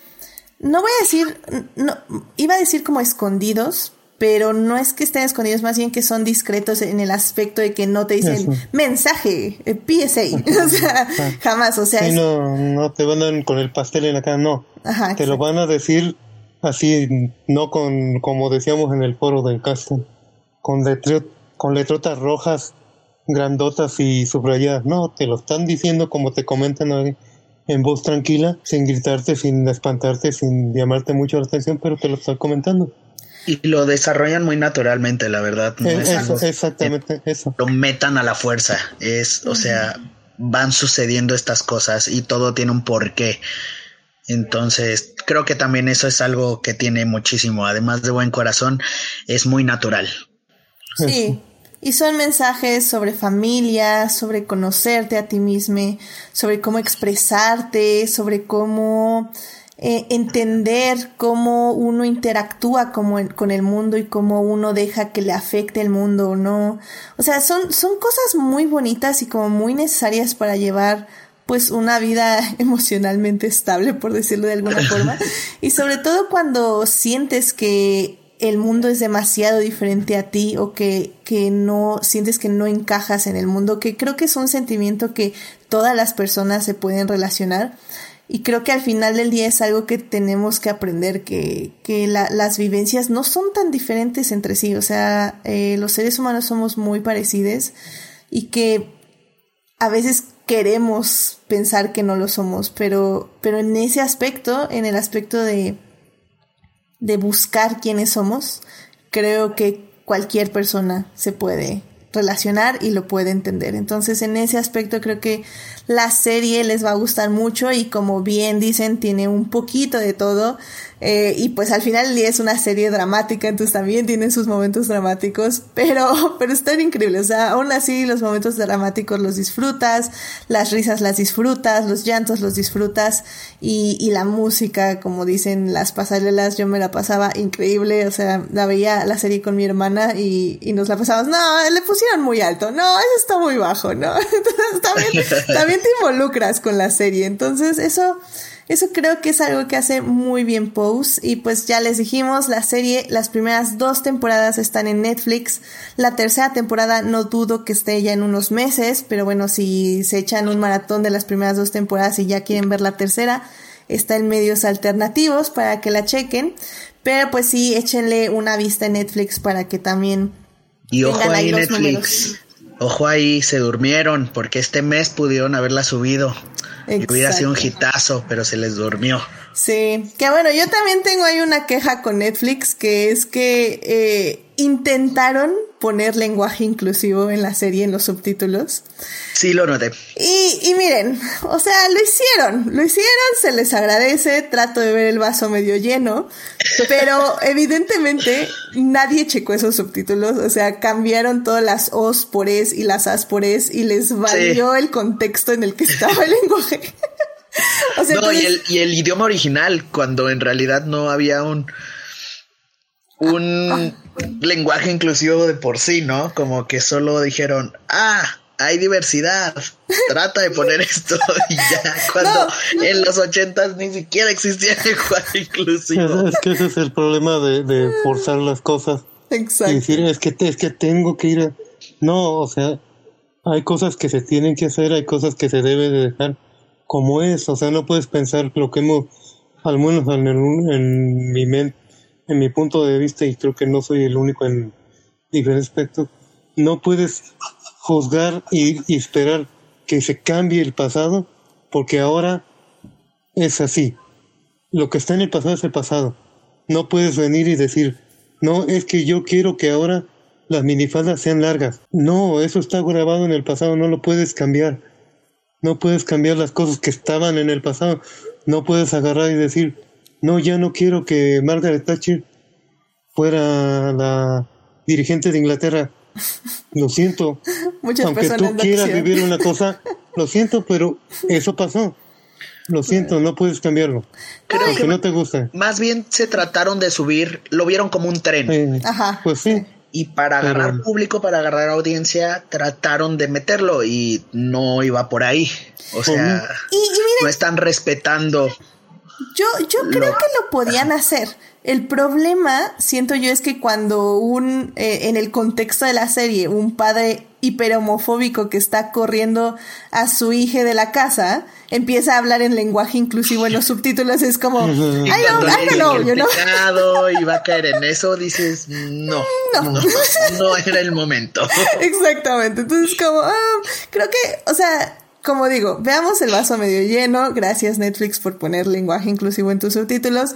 No voy a decir, no, iba a decir como escondidos, pero no es que estén escondidos, más bien que son discretos en el aspecto de que no te dicen mensaje, eh, PSA, o sea, jamás, o sea. no, no te van a con el pastel en la cara, no. te lo van a decir así, no con, como decíamos en el foro del casting, con, con letrotas rojas, grandotas y subrayadas, no, te lo están diciendo como te comentan en voz tranquila, sin gritarte, sin espantarte, sin llamarte mucho la atención, pero te lo están comentando. Y lo desarrollan muy naturalmente, la verdad. exactamente, eso. Lo metan a la fuerza. Es, o sea, van sucediendo estas cosas y todo tiene un porqué. Entonces, creo que también eso es algo que tiene muchísimo. Además de buen corazón, es muy natural. Sí. Y son mensajes sobre familia, sobre conocerte a ti mismo, sobre cómo expresarte, sobre cómo eh, entender cómo uno interactúa como con el mundo y cómo uno deja que le afecte el mundo o no. O sea, son, son cosas muy bonitas y como muy necesarias para llevar pues una vida emocionalmente estable, por decirlo de alguna forma. Y sobre todo cuando sientes que el mundo es demasiado diferente a ti o que, que no sientes que no encajas en el mundo, que creo que es un sentimiento que todas las personas se pueden relacionar. Y creo que al final del día es algo que tenemos que aprender, que, que la, las vivencias no son tan diferentes entre sí. O sea, eh, los seres humanos somos muy parecidos y que a veces queremos pensar que no lo somos, pero, pero en ese aspecto, en el aspecto de, de buscar quiénes somos, creo que cualquier persona se puede relacionar y lo puede entender. Entonces, en ese aspecto creo que la serie les va a gustar mucho y como bien dicen, tiene un poquito de todo. Eh, y pues al final es una serie dramática, entonces también tiene sus momentos dramáticos, pero, pero están increíbles. O sea, aún así los momentos dramáticos los disfrutas, las risas las disfrutas, los llantos los disfrutas y, y la música, como dicen las pasarelas, yo me la pasaba increíble. O sea, la veía la serie con mi hermana y, y nos la pasamos, no, le pusieron muy alto, no, eso está muy bajo, ¿no? Entonces también, también te involucras con la serie. Entonces eso eso creo que es algo que hace muy bien Pose. Y pues ya les dijimos, la serie, las primeras dos temporadas están en Netflix. La tercera temporada no dudo que esté ya en unos meses, pero bueno, si se echan un maratón de las primeras dos temporadas y ya quieren ver la tercera, está en medios alternativos para que la chequen. Pero pues sí, échenle una vista en Netflix para que también... Y ojo ahí Netflix. Ojo ahí, se durmieron porque este mes pudieron haberla subido. Y hubiera sido un hitazo, pero se les durmió. Sí, que bueno, yo también tengo ahí una queja con Netflix, que es que eh, intentaron poner lenguaje inclusivo en la serie, en los subtítulos. Sí, lo noté. Y, y miren, o sea, lo hicieron, lo hicieron, se les agradece, trato de ver el vaso medio lleno, pero evidentemente nadie checó esos subtítulos, o sea, cambiaron todas las os por es y las as por es y les valió el contexto en el que estaba el lenguaje. no, y, el, y el idioma original, cuando en realidad no había un un ah, ah. Lenguaje inclusivo de por sí, ¿no? Como que solo dijeron, ah, hay diversidad, trata de poner esto y ya, cuando en los ochentas ni siquiera existía el lenguaje inclusivo. Es, que ese es el problema de, forzar las cosas. Exacto. Y decir, es que, es que tengo que ir a... No, o sea, hay cosas que se tienen que hacer, hay cosas que se deben de dejar como es, o sea, no puedes pensar lo que hemos al menos en, el- en mi men- en mi punto de vista, y creo que no soy el único en diferentes aspectos, no puedes juzgar y, y esperar que se cambie el pasado, porque ahora es así. Lo que está en el pasado es el pasado. No puedes venir y decir, no, es que yo quiero que ahora las minifaldas sean largas. No, eso está grabado en el pasado, no lo puedes cambiar. No puedes cambiar las cosas que estaban en el pasado. No puedes agarrar y decir, no, ya no quiero que Margaret Thatcher fuera la dirigente de Inglaterra. Lo siento. Muchas Aunque personas tú quieras vivir una cosa, lo siento, pero eso pasó. Lo siento, no puedes cambiarlo. Creo Aunque que no te guste. más bien se trataron de subir, lo vieron como un tren. Eh, Ajá. Pues sí. Y para Pero- agarrar público, para agarrar audiencia, trataron de meterlo y no iba por ahí. O sea, Y, y miren, no están respetando. Yo, yo creo que lo podían hacer. El problema, siento yo, es que cuando un, eh, en el contexto de la serie, un padre hiperhomofóbico que está corriendo a su hija de la casa, empieza a hablar en lenguaje inclusivo en los subtítulos, es como, I don't, Y I cuando don't llegue know, el you know? pecado y va a caer en eso, dices, no, no, no, era el momento. Exactamente. Entonces, como, ah, creo que, o sea, como digo, veamos el vaso medio lleno. Gracias, Netflix, por poner lenguaje inclusivo en tus subtítulos.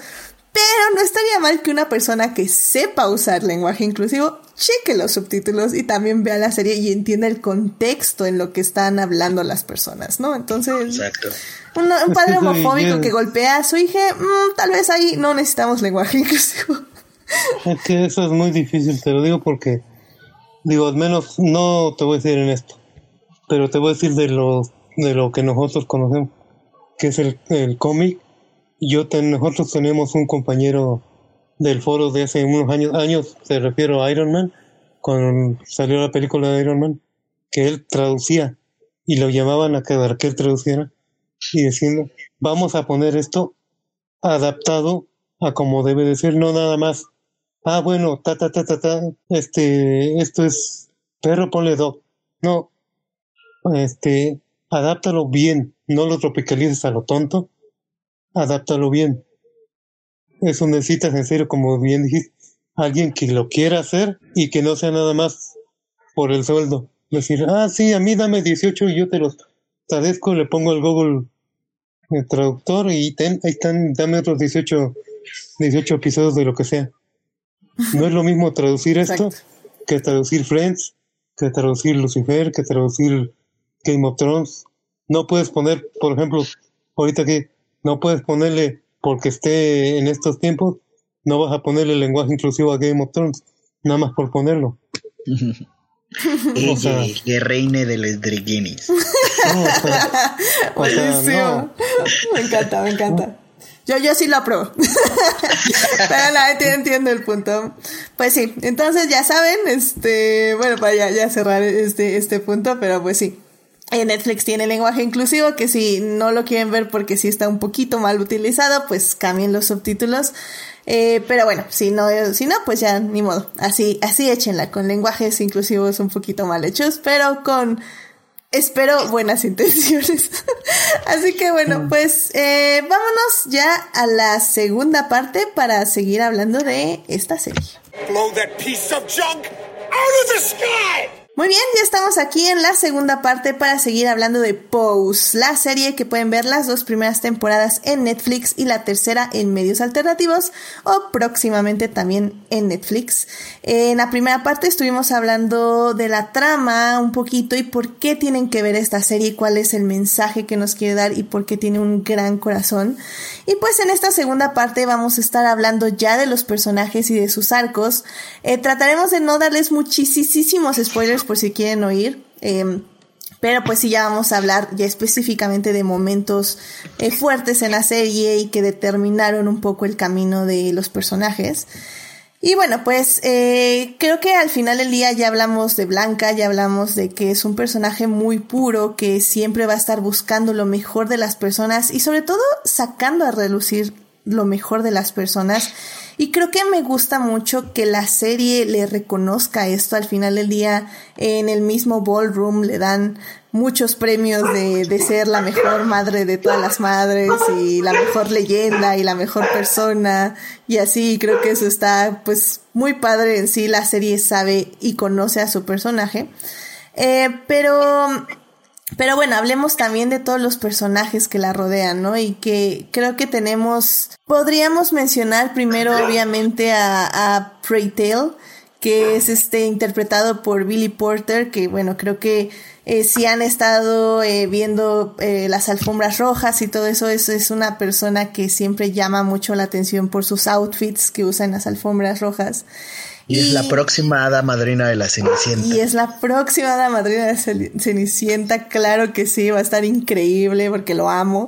Pero no estaría mal que una persona que sepa usar lenguaje inclusivo cheque los subtítulos y también vea la serie y entienda el contexto en lo que están hablando las personas, ¿no? Entonces, Exacto. un, un padre homofóbico que golpea a su hija, mm, tal vez ahí no necesitamos lenguaje inclusivo. Es que eso es muy difícil, te lo digo porque, digo, al menos no te voy a decir en esto, pero te voy a decir de lo, de lo que nosotros conocemos, que es el, el cómic. Yo ten- nosotros tenemos un compañero del foro de hace unos años, años, te refiero a Iron Man, cuando salió la película de Iron Man, que él traducía y lo llamaban a que, que él traduciera y diciendo, vamos a poner esto adaptado a como debe de ser, no nada más ah, bueno, ta, ta, ta, ta, ta, este, esto es perro, ponle dog. No, este, adáptalo bien, no lo tropicalices a lo tonto, adáptalo bien. Eso necesitas, en serio, como bien dijiste, alguien que lo quiera hacer y que no sea nada más por el sueldo. Decir, ah, sí, a mí dame 18 y yo te los tradezco, le pongo el Google Traductor y ten, ahí están, dame otros 18, 18 episodios de lo que sea. No es lo mismo traducir esto Exacto. que traducir Friends, que traducir Lucifer, que traducir Game of Thrones. No puedes poner, por ejemplo, ahorita que no puedes ponerle, porque esté en estos tiempos, no vas a ponerle lenguaje inclusivo a Game of Thrones, nada más por ponerlo. O sea- Ella, que reine de los Driguinis. No, o sea, o sea, Buenísimo. no. Me encanta, me encanta. Yo, yo sí lo apruebo. Pero la gente entiende el punto. Pues sí, entonces ya saben, este, bueno, para ya, ya cerrar este, este punto, pero pues sí. Eh, Netflix tiene lenguaje inclusivo, que si no lo quieren ver porque sí está un poquito mal utilizado, pues cambien los subtítulos. Eh, pero bueno, si no, si no, pues ya ni modo. Así, así échenla, con lenguajes inclusivos un poquito mal hechos, pero con espero buenas intenciones. Así que bueno, pues eh, vámonos ya a la segunda parte para seguir hablando de esta serie. Blow that piece of junk out of the sky! Muy bien, ya estamos aquí en la segunda parte para seguir hablando de Pose, la serie que pueden ver las dos primeras temporadas en Netflix y la tercera en medios alternativos o próximamente también en Netflix. En la primera parte estuvimos hablando de la trama un poquito y por qué tienen que ver esta serie, cuál es el mensaje que nos quiere dar y por qué tiene un gran corazón. Y pues en esta segunda parte vamos a estar hablando ya de los personajes y de sus arcos. Eh, trataremos de no darles muchísimos spoilers por si quieren oír. Eh, pero pues sí, ya vamos a hablar ya específicamente de momentos eh, fuertes en la serie y que determinaron un poco el camino de los personajes. Y bueno, pues eh, creo que al final del día ya hablamos de Blanca, ya hablamos de que es un personaje muy puro, que siempre va a estar buscando lo mejor de las personas y sobre todo sacando a relucir lo mejor de las personas. Y creo que me gusta mucho que la serie le reconozca esto. Al final del día, en el mismo ballroom le dan muchos premios de, de ser la mejor madre de todas las madres y la mejor leyenda y la mejor persona. Y así creo que eso está pues muy padre en sí. La serie sabe y conoce a su personaje. Eh, pero pero bueno, hablemos también de todos los personajes que la rodean, ¿no? Y que creo que tenemos, podríamos mencionar primero obviamente a, a Tale, que es este interpretado por Billy Porter, que bueno, creo que eh, si han estado eh, viendo eh, las alfombras rojas y todo eso, es, es una persona que siempre llama mucho la atención por sus outfits que usa en las alfombras rojas. Y, es la próxima hada madrina de la Cenicienta. Y es la próxima hada madrina de la Cenicienta, claro que sí, va a estar increíble porque lo amo.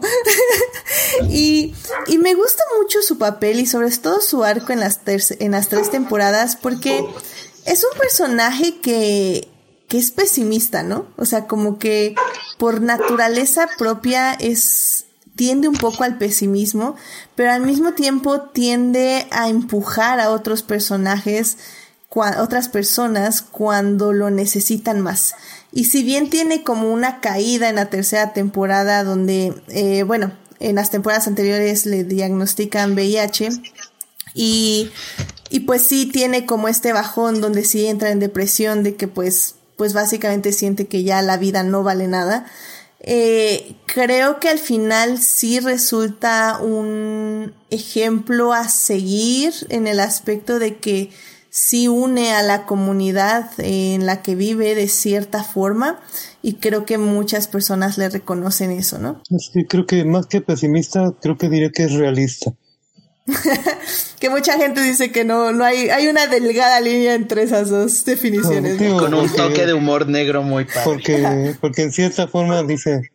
y, y, me gusta mucho su papel y sobre todo su arco en las, en las tres temporadas porque es un personaje que, que es pesimista, ¿no? O sea, como que por naturaleza propia es tiende un poco al pesimismo, pero al mismo tiempo tiende a empujar a otros personajes, otras personas cuando lo necesitan más. Y si bien tiene como una caída en la tercera temporada donde, eh, bueno, en las temporadas anteriores le diagnostican VIH y, y pues sí tiene como este bajón donde sí entra en depresión de que pues, pues básicamente siente que ya la vida no vale nada eh, creo que al final sí resulta un ejemplo a seguir en el aspecto de que sí une a la comunidad en la que vive de cierta forma y creo que muchas personas le reconocen eso, ¿no? Sí, creo que más que pesimista, creo que diré que es realista. que mucha gente dice que no, no hay, hay una delgada línea entre esas dos definiciones. Con un toque de humor negro muy padre. Porque, porque en cierta forma dice,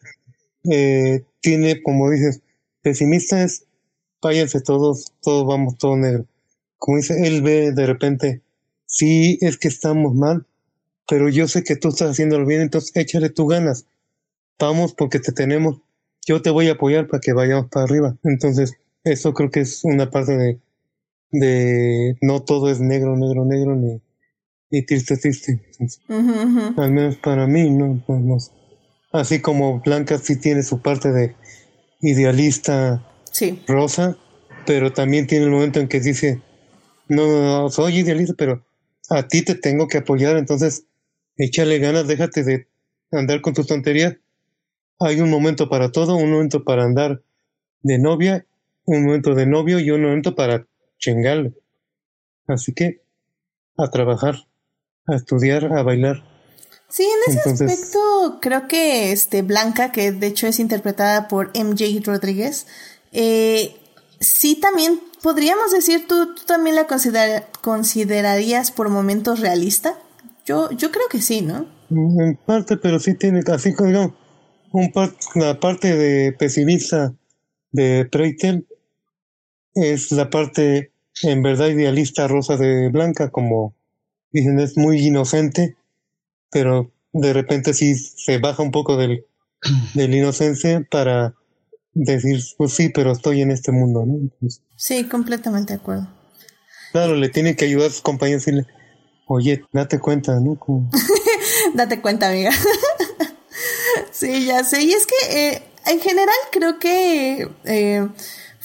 eh, tiene, como dices, pesimista es, váyanse todos, todos vamos, todo negro. Como dice, él ve de repente, sí, es que estamos mal, pero yo sé que tú estás haciéndolo bien, entonces échale tus ganas. Vamos porque te tenemos, yo te voy a apoyar para que vayamos para arriba. Entonces, eso creo que es una parte de, de no todo es negro, negro, negro, ni, ni triste, triste. Al menos para mí, ¿no? Así como Blanca sí tiene su parte de idealista sí. rosa, pero también tiene el momento en que dice, no, no, no, soy idealista, pero a ti te tengo que apoyar, entonces échale ganas, déjate de andar con tus tonterías. Hay un momento para todo, un momento para andar de novia un momento de novio y un momento para chingarle. Así que a trabajar, a estudiar, a bailar. Sí, en ese aspecto creo que este Blanca, que de hecho es interpretada por MJ Rodríguez, eh, sí también podríamos decir, ¿tú, tú también la considerarías por momentos realista? Yo, yo creo que sí, ¿no? En parte, pero sí tiene, así como un la parte de pesimista de Preitel es la parte en verdad idealista rosa de Blanca, como dicen, es muy inocente, pero de repente sí se baja un poco del, del inocencia para decir, pues sí, pero estoy en este mundo, ¿no? sí, completamente de acuerdo. Claro, le tiene que ayudar a sus compañeros y decirle, oye, date cuenta, ¿no? date cuenta, amiga. sí, ya sé. Y es que eh, en general creo que eh,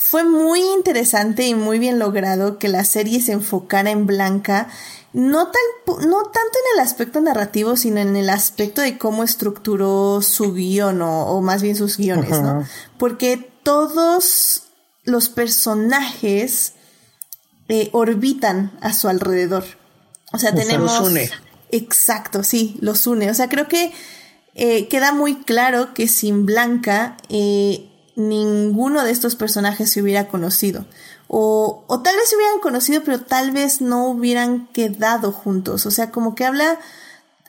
fue muy interesante y muy bien logrado que la serie se enfocara en Blanca, no, tan, no tanto en el aspecto narrativo, sino en el aspecto de cómo estructuró su guion o, más bien sus guiones, ¿no? Porque todos los personajes eh, orbitan a su alrededor. O sea, tenemos... Los une. Exacto, sí, los une. O sea, creo que eh, queda muy claro que sin Blanca eh, ninguno de estos personajes se hubiera conocido. O, o tal vez se hubieran conocido, pero tal vez no hubieran quedado juntos. O sea, como que habla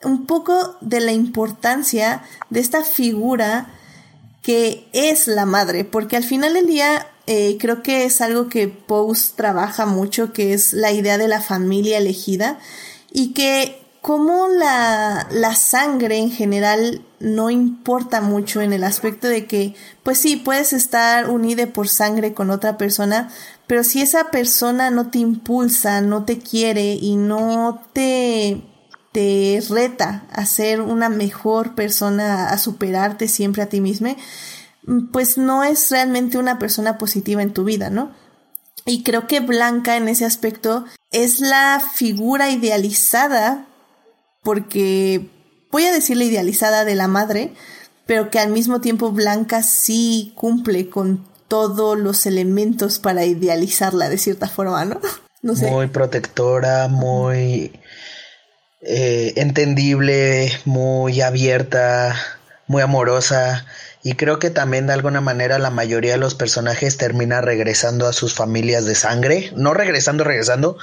un poco de la importancia de esta figura que es la madre, porque al final del día eh, creo que es algo que Post trabaja mucho, que es la idea de la familia elegida y que cómo la, sangre en general no importa mucho en el aspecto de que, pues sí, puedes estar unida por sangre con otra persona, pero si esa persona no te impulsa, no te quiere y no te, te reta a ser una mejor persona, a superarte siempre a ti misma, pues no es realmente una persona positiva en tu vida, ¿no? Y creo que Blanca en ese aspecto es la figura idealizada porque voy a decir la idealizada de la madre, pero que al mismo tiempo Blanca sí cumple con todos los elementos para idealizarla de cierta forma, ¿no? No sé. Muy protectora, muy eh, entendible, muy abierta, muy amorosa. Y creo que también de alguna manera la mayoría de los personajes termina regresando a sus familias de sangre. No regresando, regresando,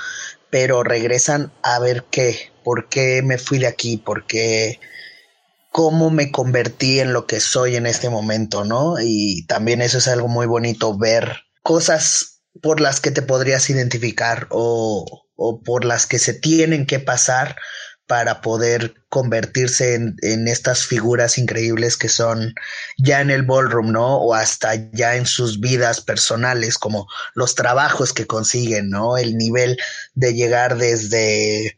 pero regresan a ver qué, por qué me fui de aquí, por qué, cómo me convertí en lo que soy en este momento, ¿no? Y también eso es algo muy bonito, ver cosas por las que te podrías identificar o, o por las que se tienen que pasar para poder convertirse en, en, estas figuras increíbles que son ya en el ballroom, ¿no? O hasta ya en sus vidas personales, como los trabajos que consiguen, ¿no? El nivel de llegar desde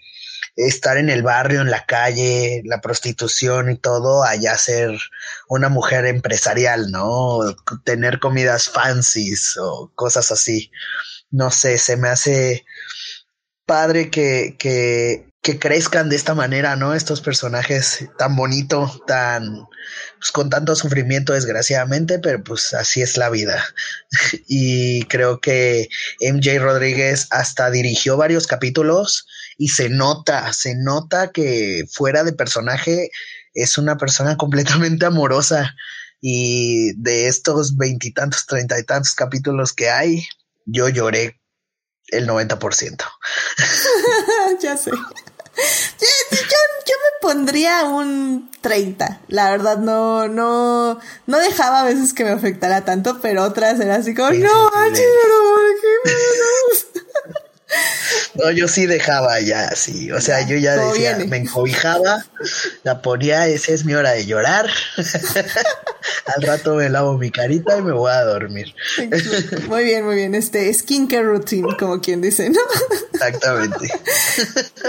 estar en el barrio, en la calle, la prostitución y todo, allá ser una mujer empresarial, ¿no? Tener comidas fancies o cosas así. No sé, se me hace padre que, que que crezcan de esta manera, ¿no? Estos personajes tan bonito, tan pues, con tanto sufrimiento desgraciadamente, pero pues así es la vida. y creo que MJ Rodríguez hasta dirigió varios capítulos y se nota, se nota que fuera de personaje es una persona completamente amorosa y de estos veintitantos, treinta y tantos capítulos que hay, yo lloré el 90%. ya sé. Yo, yo, me pondría un 30. La verdad, no, no, no dejaba a veces que me afectara tanto, pero otras era así como, no, No, yo sí dejaba ya, sí. O sea, yo ya decía, me encobijaba, la ponía, esa es mi hora de llorar. Al rato me lavo mi carita y me voy a dormir. Muy bien, muy bien. Este skincare routine, como quien dice, ¿no? Exactamente.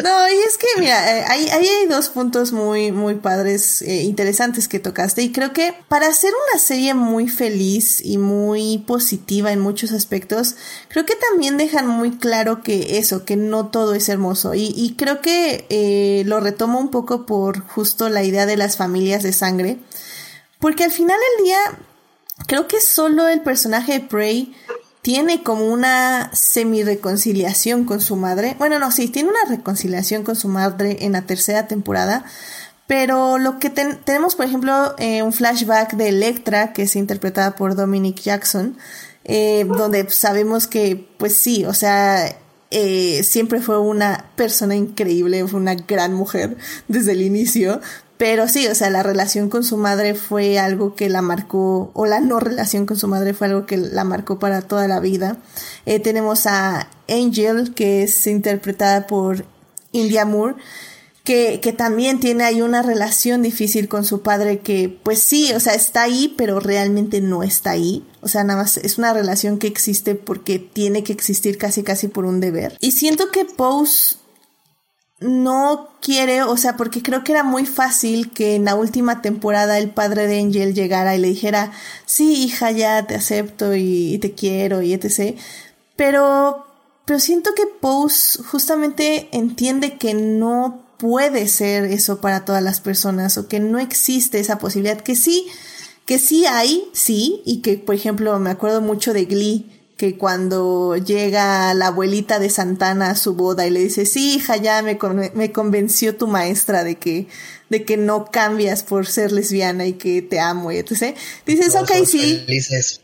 No, y es que, mira, eh, ahí, hay dos puntos muy, muy padres, eh, interesantes que tocaste. Y creo que para hacer una serie muy feliz y muy positiva en muchos aspectos, creo que también dejan muy claro que eso, que no todo es hermoso. Y, creo que eh, lo retomo un poco por justo la idea de las familias de sangre. Porque al final del día, creo que solo el personaje de Prey tiene como una semi-reconciliación con su madre. Bueno, no, sí, tiene una reconciliación con su madre en la tercera temporada. Pero lo que tenemos, por ejemplo, eh, un flashback de Electra, que es interpretada por Dominic Jackson, eh, donde sabemos que, pues sí, o sea, eh, siempre fue una persona increíble, fue una gran mujer desde el inicio, pero sí, o sea, la relación con su madre fue algo que la marcó, o la no relación con su madre fue algo que la marcó para toda la vida. Eh, tenemos a Angel, que es interpretada por India Moore, que, también tiene ahí una relación difícil con su padre que pues sí, o sea, está ahí, pero realmente no está ahí. O sea, nada más es una relación que existe porque tiene que existir casi casi por un deber. Y siento que Pose no quiere, o sea, porque creo que era muy fácil que en la última temporada el padre de Angel llegara y le dijera, sí, hija, ya te acepto y, te quiero y etc. Pero, pero siento que Pose justamente entiende que no puede ser eso para todas las personas o que no existe esa posibilidad, que sí, que sí hay, sí, y que por ejemplo me acuerdo mucho de Glee, que cuando llega la abuelita de Santana a su boda y le dice, sí, hija, ya me, me convenció tu maestra de que, de que no cambias por ser lesbiana y que te amo y etc. Dices, ok, sí.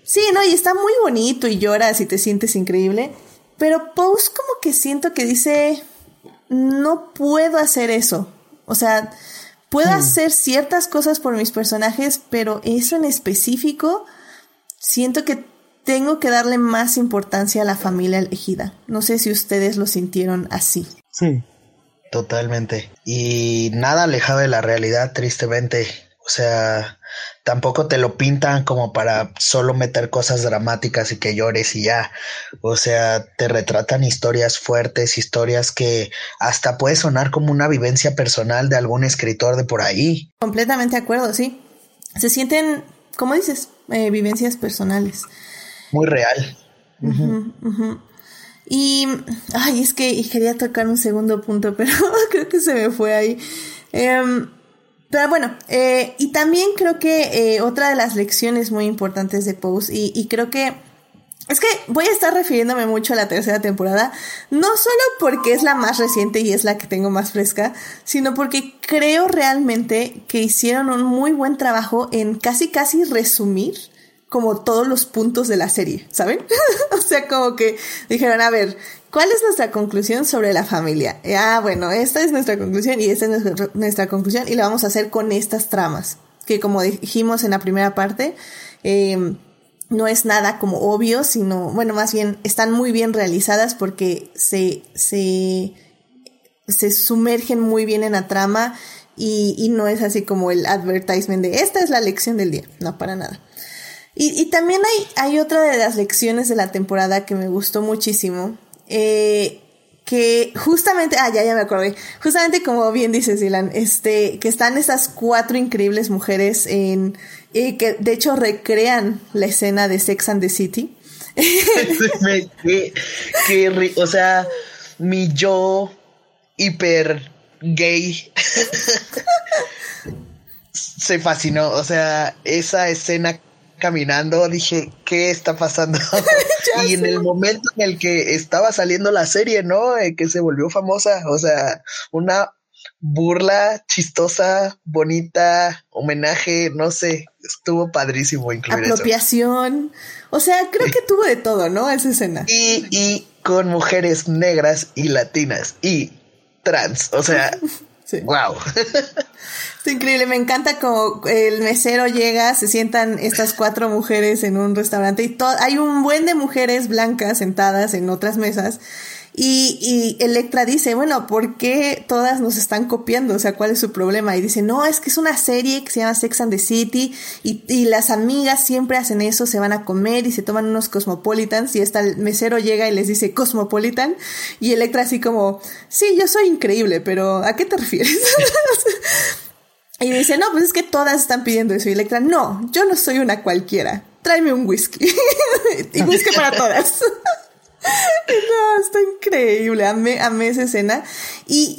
Sí, no, y está muy bonito y lloras y te sientes increíble. Pero Pose como que siento que dice, no puedo hacer eso. O sea, puedo hmm. hacer ciertas cosas por mis personajes, pero eso en específico, siento que tengo que darle más importancia a la familia elegida. No sé si ustedes lo sintieron así. Sí, totalmente. Y nada alejado de la realidad, tristemente. O sea, tampoco te lo pintan como para solo meter cosas dramáticas y que llores y ya. O sea, te retratan historias fuertes, historias que hasta puede sonar como una vivencia personal de algún escritor de por ahí. Completamente de acuerdo, sí. Se sienten, como dices, eh, vivencias personales. Muy real. Y, ay, es que quería tocar un segundo punto, pero creo que se me fue ahí. Em, pero bueno, eh, y también creo que eh, otra de las lecciones muy importantes de Pose, y, y, creo que es que voy a estar refiriéndome mucho a la tercera temporada, no solo porque es la más reciente y es la que tengo más fresca, sino porque creo realmente que hicieron un muy buen trabajo en casi casi resumir como todos los puntos de la serie, ¿saben? o sea, como que dijeron, a ver, ¿cuál es nuestra conclusión sobre la familia? Ah, bueno, esta es nuestra conclusión y esta es nuestra, conclusión y la vamos a hacer con estas tramas, que como dijimos en la primera parte, eh, no es nada como obvio, sino, bueno, más bien están muy bien realizadas porque se, se, se sumergen muy bien en la trama y, y no es así como el advertisement de esta es la lección del día, no para nada. Y, y, también hay, hay otra de las lecciones de la temporada que me gustó muchísimo. Eh, que justamente, ah, ya, ya me acordé. Justamente como bien dices, Dylan, este, que están esas cuatro increíbles mujeres en, eh, que de hecho recrean la escena de Sex and the City. que, que, o sea, mi yo hiper gay se fascinó. O sea, esa escena caminando, dije, ¿qué está pasando? y en el momento en el que estaba saliendo la serie, ¿no? Eh, que se volvió famosa, o sea, una burla chistosa, bonita, homenaje, no sé, estuvo padrísimo incluir Apropiación. O sea, creo que tuvo de todo, ¿no? Esa escena. Y, y con mujeres negras y latinas y trans, o sea, sí. wow. Es increíble, me encanta como el mesero llega, se sientan estas cuatro mujeres en un restaurante y hay un buen de mujeres blancas sentadas en otras mesas y, y Electra dice, bueno, ¿por qué todas nos están copiando? O sea, ¿cuál es su problema? Y dice, no, es que es una serie que se llama Sex and the City y, y las amigas siempre hacen eso, se van a comer y se toman unos cosmopolitans y hasta el mesero llega y les dice cosmopolitan y Electra así como, sí, yo soy increíble, pero ¿a qué te refieres? Y dice, no, pues es que todas están pidiendo eso. Y Electra, no, yo no soy una cualquiera. Tráeme un whisky. y whisky para todas. no, está increíble. Amé, amé esa escena. Y.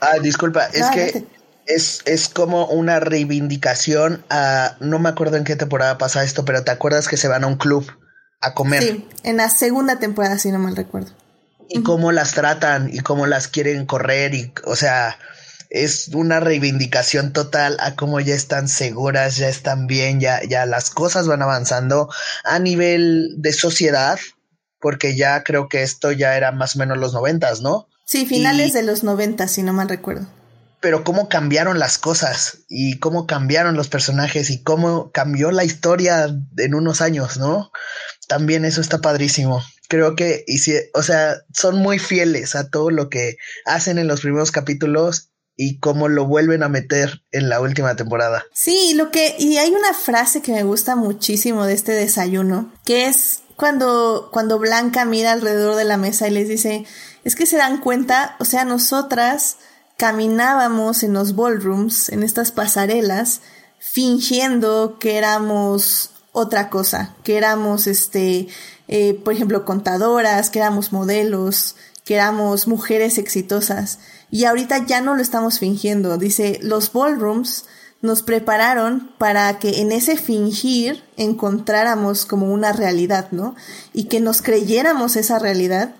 Ah, disculpa, es que es, es como una reivindicación a. No me acuerdo en qué temporada pasa esto, pero te acuerdas que se van a un club a comer. Sí, en la segunda temporada, si no mal recuerdo. Y uh -huh. cómo las tratan y cómo las quieren correr y, o sea, es una reivindicación total a cómo ya están seguras, ya están bien, ya, ya las cosas van avanzando a nivel de sociedad, porque ya creo que esto ya era más o menos los noventas, ¿no? Sí, finales y, de los noventas, si no mal recuerdo. Pero cómo cambiaron las cosas y cómo cambiaron los personajes y cómo cambió la historia en unos años, ¿no? También eso está padrísimo creo que, y si, o sea, son muy fieles a todo lo que hacen en los primeros capítulos y cómo lo vuelven a meter en la última temporada. Sí, lo que y hay una frase que me gusta muchísimo de este desayuno, que es cuando cuando Blanca mira alrededor de la mesa y les dice, "Es que se dan cuenta, o sea, nosotras caminábamos en los ballrooms, en estas pasarelas, fingiendo que éramos otra cosa, que éramos este, eh, por ejemplo, contadoras, que éramos modelos, que éramos mujeres exitosas. Y ahorita ya no lo estamos fingiendo. Dice, los ballrooms nos prepararon para que en ese fingir encontráramos como una realidad, ¿no? Y que nos creyéramos esa realidad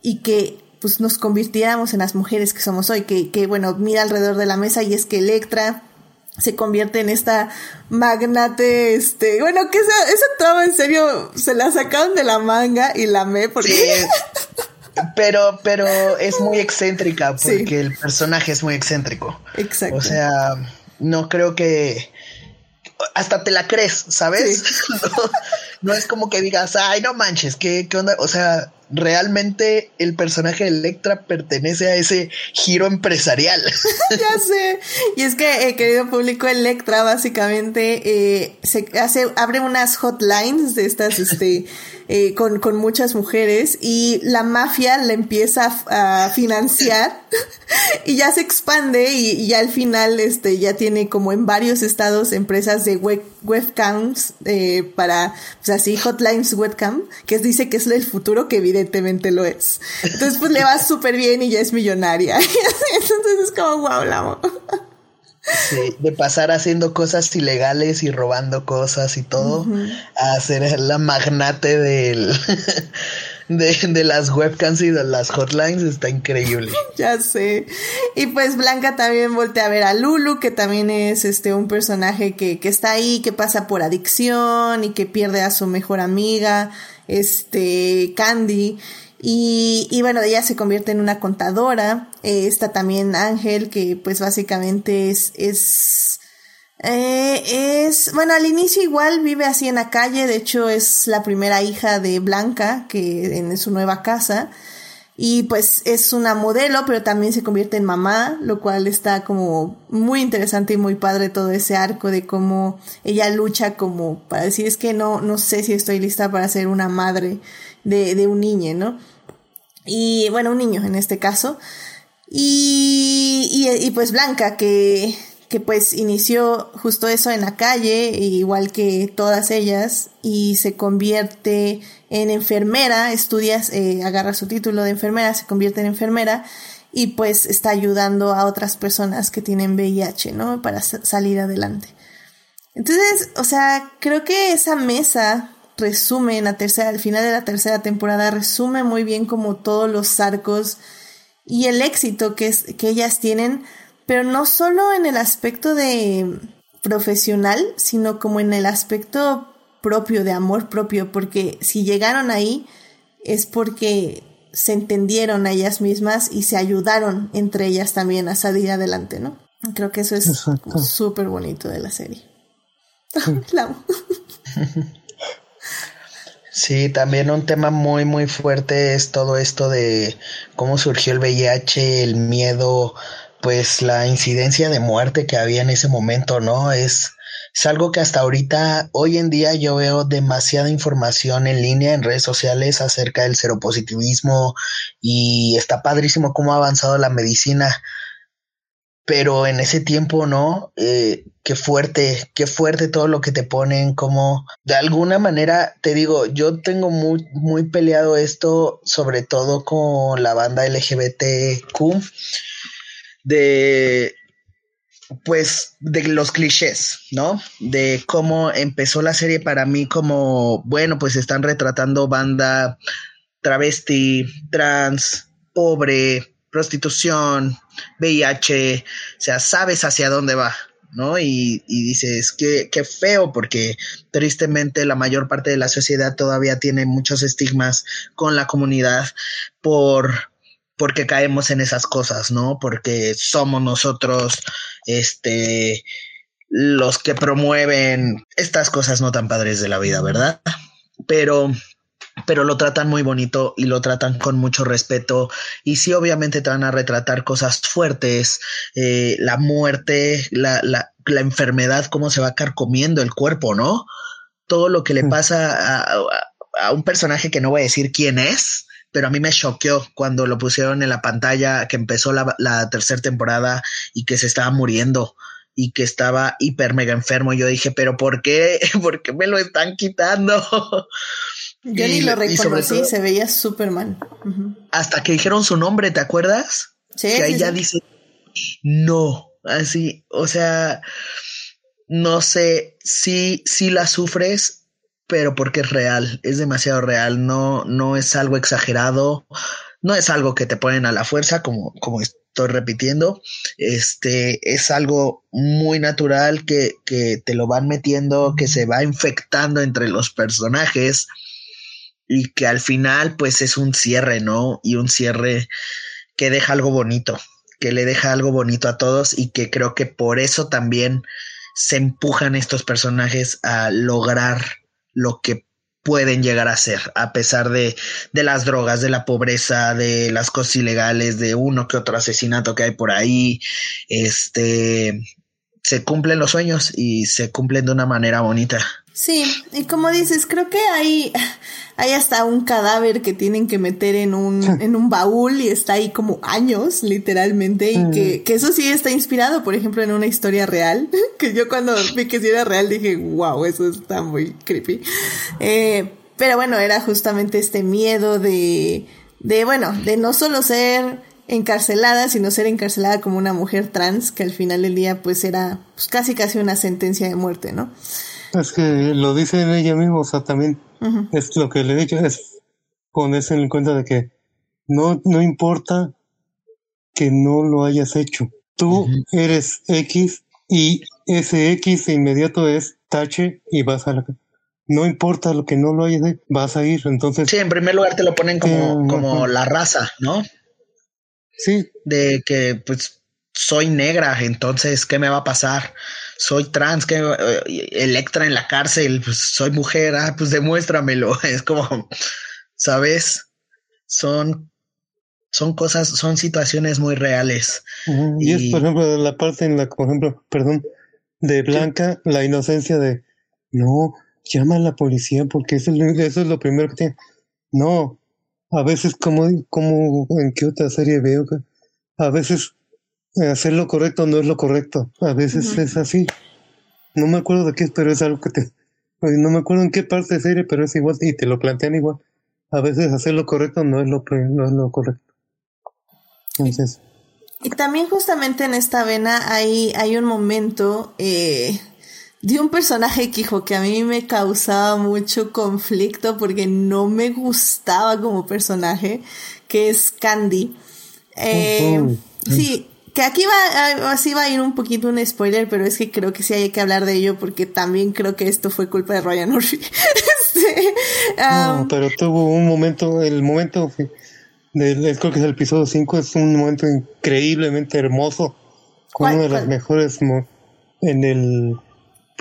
y que pues nos convirtiéramos en las mujeres que somos hoy, que, que bueno, mira alrededor de la mesa y es que Electra se convierte en esta magnate, este, bueno, que esa, esa trama en serio se la sacaron de la manga y la amé porque... Sí. Pero, pero es muy excéntrica porque sí. el personaje es muy excéntrico. Exacto. O sea, no creo que hasta te la crees, ¿sabes? Sí. no es como que digas, ay, no manches, ¿qué, qué onda? O sea, realmente el personaje de Electra pertenece a ese giro empresarial. ya sé. Y es que, eh, querido público, Electra básicamente eh, se hace, abre unas hotlines de estas, este, eh, con, con muchas mujeres y la mafia la empieza a, financiar y ya se expande y, ya al final, este, ya tiene como en varios estados empresas de web, webcams eh, para, pues así, hotlines webcam, que dice que es el futuro, que evidentemente lo es. Entonces, pues le va súper bien y ya es millonaria. Entonces es como, wow, la amo. Sí, de pasar haciendo cosas ilegales y robando cosas y todo, a ser la magnate del, de, las webcams y de las hotlines, está increíble. ya sé. Y pues Blanca también voltea a ver a Lulu, que también es este un personaje que, que está ahí, que pasa por adicción y que pierde a su mejor amiga, este, Candy. Y, y, bueno, ella se convierte en una contadora. Eh, está también Ángel, que pues básicamente es, es, eh, es, bueno, al inicio igual vive así en la calle. De hecho, es la primera hija de Blanca, que en su nueva casa. Y pues es una modelo, pero también se convierte en mamá, lo cual está como muy interesante y muy padre todo ese arco de cómo ella lucha como para decir es que no, no sé si estoy lista para ser una madre de, de un niño, ¿no? Y bueno, un niño en este caso. Y, y, pues Blanca, que, que pues inició justo eso en la calle, igual que todas ellas, y se convierte en enfermera, estudias, eh, agarra su título de enfermera, se convierte en enfermera y pues está ayudando a otras personas que tienen VIH, ¿no? Para salir adelante. Entonces, o sea, creo que esa mesa resume en la tercera, al final de la tercera temporada, resume muy bien como todos los arcos y el éxito que, es, que ellas tienen, pero no solo en el aspecto de profesional, sino como en el aspecto propio, de amor propio, porque si llegaron ahí es porque se entendieron a ellas mismas y se ayudaron entre ellas también a salir adelante, ¿no? Creo que eso es súper bonito de la serie. la Sí, también un tema muy, muy fuerte es todo esto de cómo surgió el VIH, el miedo, pues la incidencia de muerte que había en ese momento, ¿no? Es, algo que hasta ahorita, hoy en día yo veo demasiada información en línea en redes sociales acerca del seropositivismo y está padrísimo cómo ha avanzado la medicina pero en ese tiempo, ¿no? Eh, qué fuerte, qué fuerte todo lo que te ponen, como de alguna manera, te digo, yo tengo muy, muy peleado esto, sobre todo con la banda LGBTQ, de, pues, de los clichés, ¿no? De cómo empezó la serie para mí como, bueno, pues están retratando banda travesti, trans, pobre, prostitución, VIH, o sea, sabes hacia dónde va, ¿no? Y, dices, qué, qué feo, porque tristemente la mayor parte de la sociedad todavía tiene muchos estigmas con la comunidad por porque caemos en esas cosas, ¿no? Porque somos nosotros, este, los que promueven estas cosas no tan padres de la vida, ¿verdad? Pero pero lo tratan muy bonito y lo tratan con mucho respeto y sí obviamente te van a retratar cosas fuertes, eh, la muerte, la, la, la, enfermedad, cómo se va carcomiendo el cuerpo, ¿no? Todo lo que le pasa a, a, un personaje que no voy a decir quién es, pero a mí me choqueó cuando lo pusieron en la pantalla que empezó la, la tercera temporada y que se estaba muriendo y que estaba hiper mega enfermo. Yo dije, pero ¿por qué? ¿Por qué me lo están quitando? Yo ni lo reconocí, se veía súper mal. Hasta que dijeron su nombre, ¿te acuerdas? Sí. Que ahí ya dice, no, así, o sea, no sé, si si la sufres, pero porque es real, es demasiado real, no, no es algo exagerado, no es algo que te ponen a la fuerza, como, como estoy repitiendo, este, es algo muy natural que, que te lo van metiendo, que se va infectando entre los personajes y que al final pues es un cierre, ¿no? Y un cierre que deja algo bonito, que le deja algo bonito a todos y que creo que por eso también se empujan estos personajes a lograr lo que pueden llegar a ser, a pesar de, de las drogas, de la pobreza, de las cosas ilegales, de uno que otro asesinato que hay por ahí, este, se cumplen los sueños y se cumplen de una manera bonita. Sí, y como dices, creo que hay, hay hasta un cadáver que tienen que meter en un, en un baúl y está ahí como años, literalmente, y que, que eso sí está inspirado, por ejemplo, en una historia real, que yo cuando vi que sí era real dije, wow, eso está muy creepy. Eh, pero bueno, era justamente este miedo de, de, bueno, de no solo ser encarcelada, sino ser encarcelada como una mujer trans, que al final del día pues era pues, casi casi una sentencia de muerte, ¿no? Es que lo dice ella misma, o sea, también es lo que le he dicho, es ponerse en cuenta de que no, no importa que no lo hayas hecho. Tú eres X y ese X de inmediato es tache y vas a la... No importa lo que no lo hayas hecho, vas a ir, entonces... Sí, en primer lugar te lo ponen como, como la raza, ¿no? Sí. De que, pues, soy negra, entonces, ¿qué me va a pasar? Soy trans, que Electra en la cárcel, pues soy mujer, ah, pues demuéstramelo. Es como, ¿sabes? Son, son cosas, son situaciones muy reales. y, es, por ejemplo, la parte en la, por ejemplo, perdón, de Blanca, la inocencia de, no, llama a la policía porque eso, eso es lo primero que tiene. No, a veces como, como en qué otra serie veo a veces hacer lo correcto no es lo correcto. A veces es así. No me acuerdo de qué es, pero es algo que te... No me acuerdo en qué parte de serie, pero es igual y te lo plantean igual. A veces hacer lo correcto no es lo, no es lo correcto. Entonces... Y también justamente en esta vena hay, hay un momento eh, de un personaje que, que a mí me causaba mucho conflicto porque no me gustaba como personaje, que es Candy. Eh, Sí, que aquí va, así va a ir un poquito un spoiler, pero es que creo que sí hay que hablar de ello porque también creo que esto fue culpa de Ryan Murphy. este, no, pero tuvo un momento, el momento, del, creo que es el episodio 5, es un momento increíblemente hermoso, con uno de los mejores en el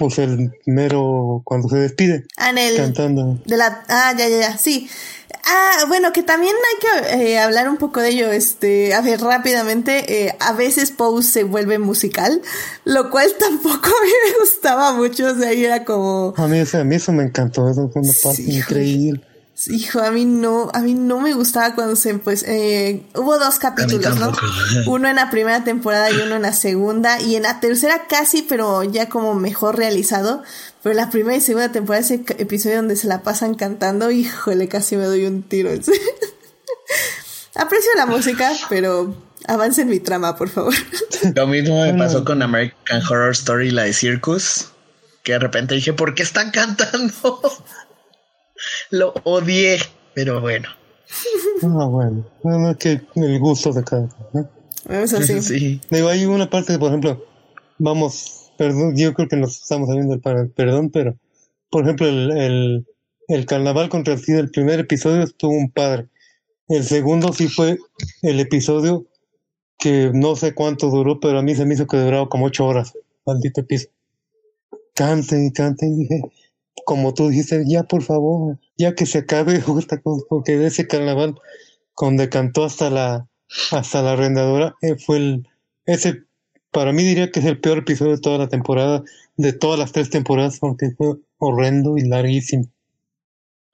pues el mero cuando se despide ah, en el, cantando de la ah ya ya ya sí Ah, bueno, que también hay que eh, hablar un poco de ello. Este, a ver, rápidamente, eh, a veces Pose se vuelve musical, lo cual tampoco a mí me gustaba mucho. O sea, ahí era como. A mí, a mí eso me encantó, eso fue una parte increíble. Hijo, a mí no, a mí no me gustaba cuando se, pues, eh, hubo dos capítulos, ¿no? Uno en la primera temporada y uno en la segunda, y en la tercera casi, pero ya como mejor realizado. Pero la primera y segunda temporada, ese episodio donde se la pasan cantando, híjole, casi me doy un tiro. Aprecio la música, pero avance en mi trama, por favor. Lo mismo me pasó con American Horror Story, la de Circus, que de repente dije, ¿por qué están cantando? Lo odié, pero bueno. Ah, bueno. Bueno, es que el gusto de cada ¿no? Es así. Sí. Digo, hay una parte, por ejemplo, vamos, perdón, yo creo que nos estamos saliendo del perdón, pero, por ejemplo, el, el, el carnaval contra el SIDA, el primer episodio estuvo un padre. El segundo sí fue el episodio que no sé cuánto duró, pero a mí se me hizo que duraba como ocho horas. Maldito episodio. Canten y canten. Dije, como tú dijiste, ya por favor, ya que se acabe porque ese carnaval donde cantó hasta la hasta la arrendadora eh, fue el ese para mí diría que es el peor episodio de toda la temporada de todas las tres temporadas porque fue horrendo y larguísimo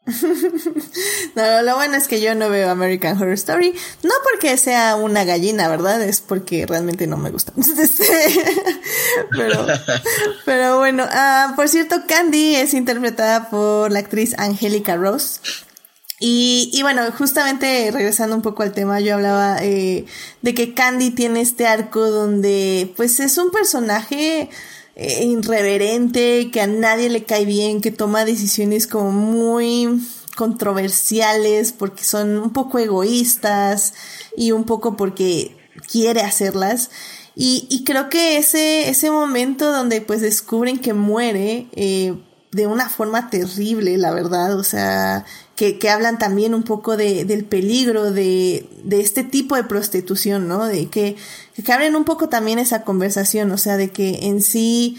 no, lo bueno es que yo no veo American Horror Story. No porque sea una gallina, ¿verdad? Es porque realmente no me gusta. Pero, pero bueno, uh, por cierto, Candy es interpretada por la actriz Angelica Ross. Y, y bueno, justamente regresando un poco al tema, yo hablaba eh, de que Candy tiene este arco donde pues es un personaje eh, irreverente, que a nadie le cae bien, que toma decisiones como muy controversiales porque son un poco egoístas y un poco porque quiere hacerlas. Y, y creo que ese, ese momento donde pues descubren que muere eh, de una forma terrible, la verdad, o sea, que, que hablan también un poco de, del peligro de, de este tipo de prostitución, ¿no? De que, que abren un poco también esa conversación, o sea, de que en sí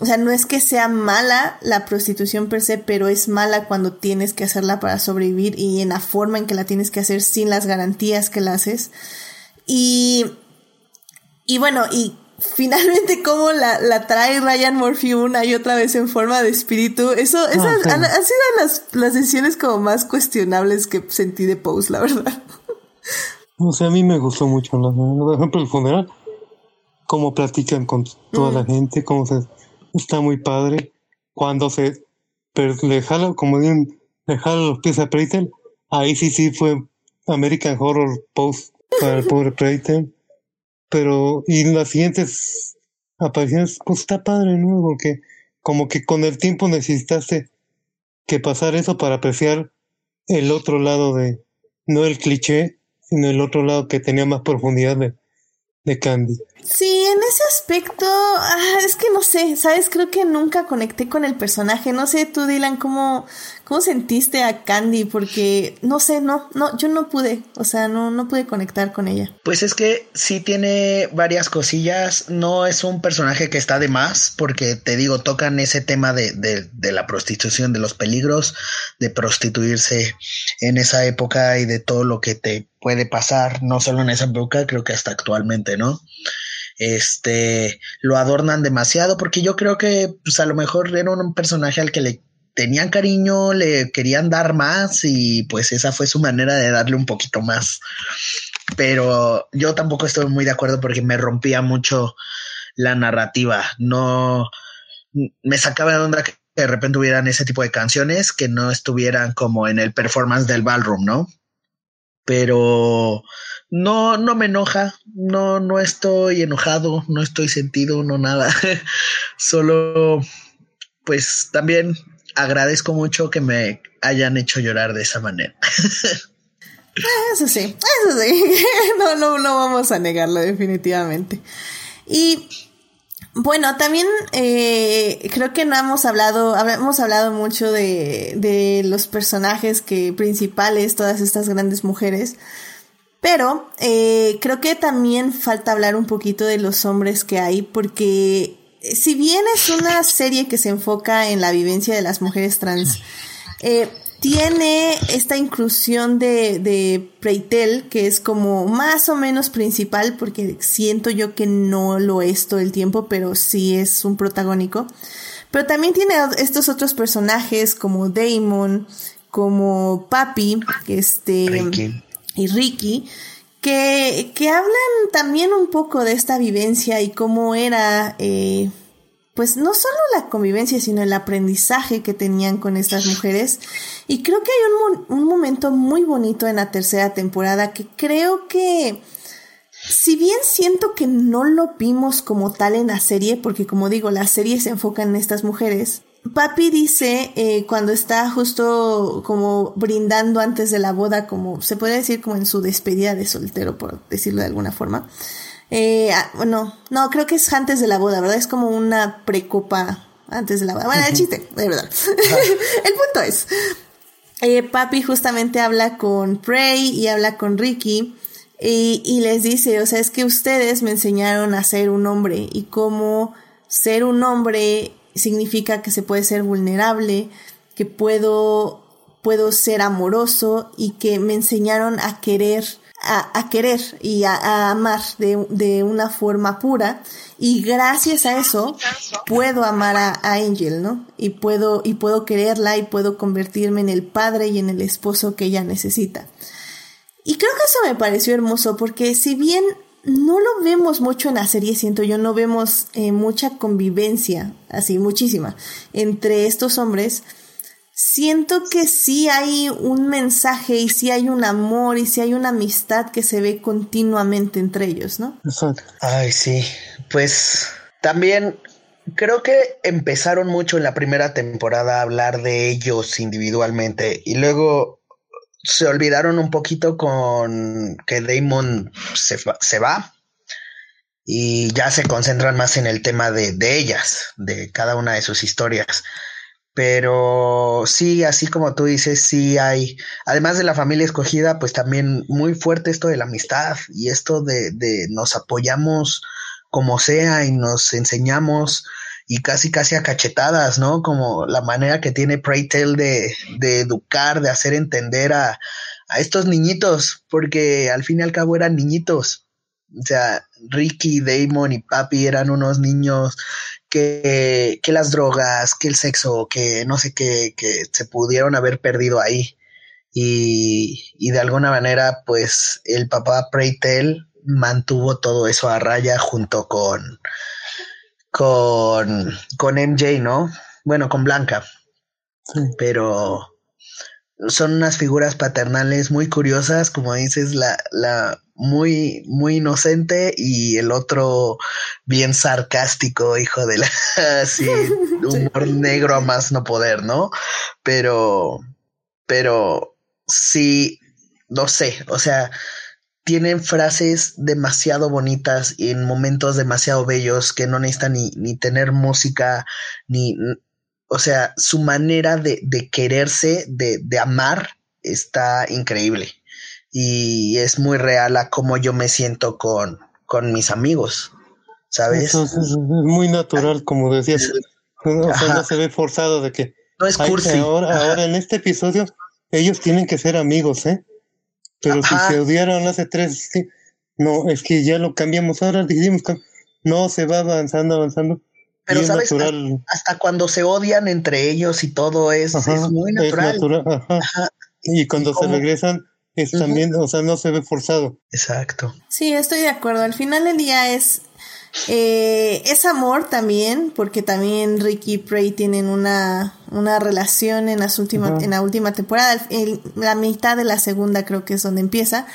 o sea, no es que sea mala la prostitución per se, pero es mala cuando tienes que hacerla para sobrevivir y en la forma en que la tienes que hacer sin las garantías que la haces. Y, y bueno, y finalmente cómo la, la trae Ryan Murphy una y otra vez en forma de espíritu. Eso, esas Ah, sí. han, han sido las, las decisiones como más cuestionables que sentí de Pose, la verdad. O sea, a mí me gustó mucho, la por ejemplo, el funeral, cómo platican con toda la gente, cómo se está muy padre. Cuando se pero le jala, como dicen, le jala los pies a Preitel, ahí sí sí fue American Horror Post para el pobre Preitel. Pero, y las siguientes apariciones, pues está padre, ¿no? Porque como que con el tiempo necesitaste que pasar eso para apreciar el otro lado de, no el cliché, sino el otro lado que tenía más profundidad de, de Candy. Sí, en ese aspecto, ah, es que no sé, ¿sabes? Creo que nunca conecté con el personaje. No sé, tú, Dylan, ¿cómo, cómo sentiste a Candy? Porque, no sé, no, no, yo no pude, o sea, no, no pude conectar con ella. Pues es que sí tiene varias cosillas. No es un personaje que está de más, porque te digo, tocan ese tema de, de, de la prostitución, de los peligros de prostituirse en esa época y de todo lo que te puede pasar, no solo en esa época, creo que hasta actualmente, ¿no? Este lo adornan demasiado porque yo creo que pues a lo mejor era un personaje al que le tenían cariño, le querían dar más y pues esa fue su manera de darle un poquito más. Pero yo tampoco estoy muy de acuerdo porque me rompía mucho la narrativa. No me sacaba de onda que de repente hubieran ese tipo de canciones que no estuvieran como en el performance del ballroom, ¿no? Pero no, no me enoja, no, no estoy enojado, no estoy sentido, no nada. Solo, pues también agradezco mucho que me hayan hecho llorar de esa manera. Eso sí, eso sí, no, no, no vamos a negarlo definitivamente. Y bueno, también eh, creo que no hemos hablado, hemos hablado mucho de, de los personajes que principales, todas estas grandes mujeres, pero eh, creo que también falta hablar un poquito de los hombres que hay, porque si bien es una serie que se enfoca en la vivencia de las mujeres trans, eh, tiene esta inclusión de, de Preitel, que es como más o menos principal, porque siento yo que no lo es todo el tiempo, pero sí es un protagónico. Pero también tiene estos otros personajes como Damon, como Papi, este, Ricky. y Ricky, que, que hablan también un poco de esta vivencia y cómo era, eh, pues no solo la convivencia, sino el aprendizaje que tenían con estas mujeres. Y creo que hay un, un momento muy bonito en la tercera temporada que creo que, si bien siento que no lo vimos como tal en la serie, porque como digo, la serie se enfoca en estas mujeres, Papi dice eh, cuando está justo como brindando antes de la boda, como se puede decir como en su despedida de soltero, por decirlo de alguna forma. Eh, ah, no, no, creo que es antes de la boda, ¿verdad? Es como una precopa antes de la boda. Bueno, el chiste, de verdad. el punto es, eh, Papi justamente habla con Prey y habla con Ricky y, y les dice, o sea, es que ustedes me enseñaron a ser un hombre y cómo ser un hombre significa que se puede ser vulnerable, que puedo, puedo ser amoroso y que me enseñaron a querer, a, querer y a, amar de, de, una forma pura. Y gracias a eso puedo amar a, a, Angel, ¿no? Y puedo, y puedo quererla y puedo convertirme en el padre y en el esposo que ella necesita. Y creo que eso me pareció hermoso porque si bien no lo vemos mucho en la serie, siento yo, no vemos eh, mucha convivencia, así muchísima, entre estos hombres. Siento que sí hay un mensaje y sí hay un amor y sí hay una amistad que se ve continuamente entre ellos, ¿no? Ay, sí. Pues también creo que empezaron mucho en la primera temporada a hablar de ellos individualmente y luego se olvidaron un poquito con que Damon se, se, va y ya se concentran más en el tema de, de, ellas, de cada una de sus historias. Pero sí, así como tú dices, sí hay, además de la familia escogida, pues también muy fuerte esto de la amistad y esto de, de nos apoyamos como sea y nos enseñamos y casi casi a cachetadas, ¿no? Como la manera que tiene Preytel de, de educar, de hacer entender a, a estos niñitos, porque al fin y al cabo eran niñitos. O sea, Ricky, Damon y Papi eran unos niños que, que las drogas, que el sexo, que no sé qué, que se pudieron haber perdido ahí. Y, y de alguna manera, pues el papá Preytel mantuvo todo eso a raya junto con, con, con MJ, ¿no? Bueno, con Blanca. Pero son unas figuras paternales muy curiosas, como dices, la, la muy, muy inocente y el otro bien sarcástico, hijo de la, así, humor negro a más no poder, ¿no? Pero, pero sí, no sé, o sea, tienen frases demasiado bonitas y en momentos demasiado bellos que no necesitan ni, ni tener música, ni, o sea, su manera de, de quererse, de, de, amar, está increíble. Y es muy real a cómo yo me siento con, con mis amigos, ¿sabes? es, muy natural, como decías. O sea, no se ve forzado de que... No es cursi. ahora, ahora en este episodio, ellos tienen que ser amigos, ¿eh? Pero Ajá. si se odiaron hace tres, sí, no, es que ya lo cambiamos ahora, que no, se va avanzando, avanzando. Pero sabes, natural. Hasta, cuando se odian entre ellos y todo es, Ajá, es muy natural. Es natural. Ajá. Ajá. Y cuando ¿Y se regresan, es uh -huh. también, o sea, no se ve forzado. Exacto. Sí, estoy de acuerdo. Al final del día es eh, es amor también, porque también Ricky y Prey tienen una, una relación en, las últimas, uh -huh. en la última temporada, en la mitad de la segunda creo que es donde empieza.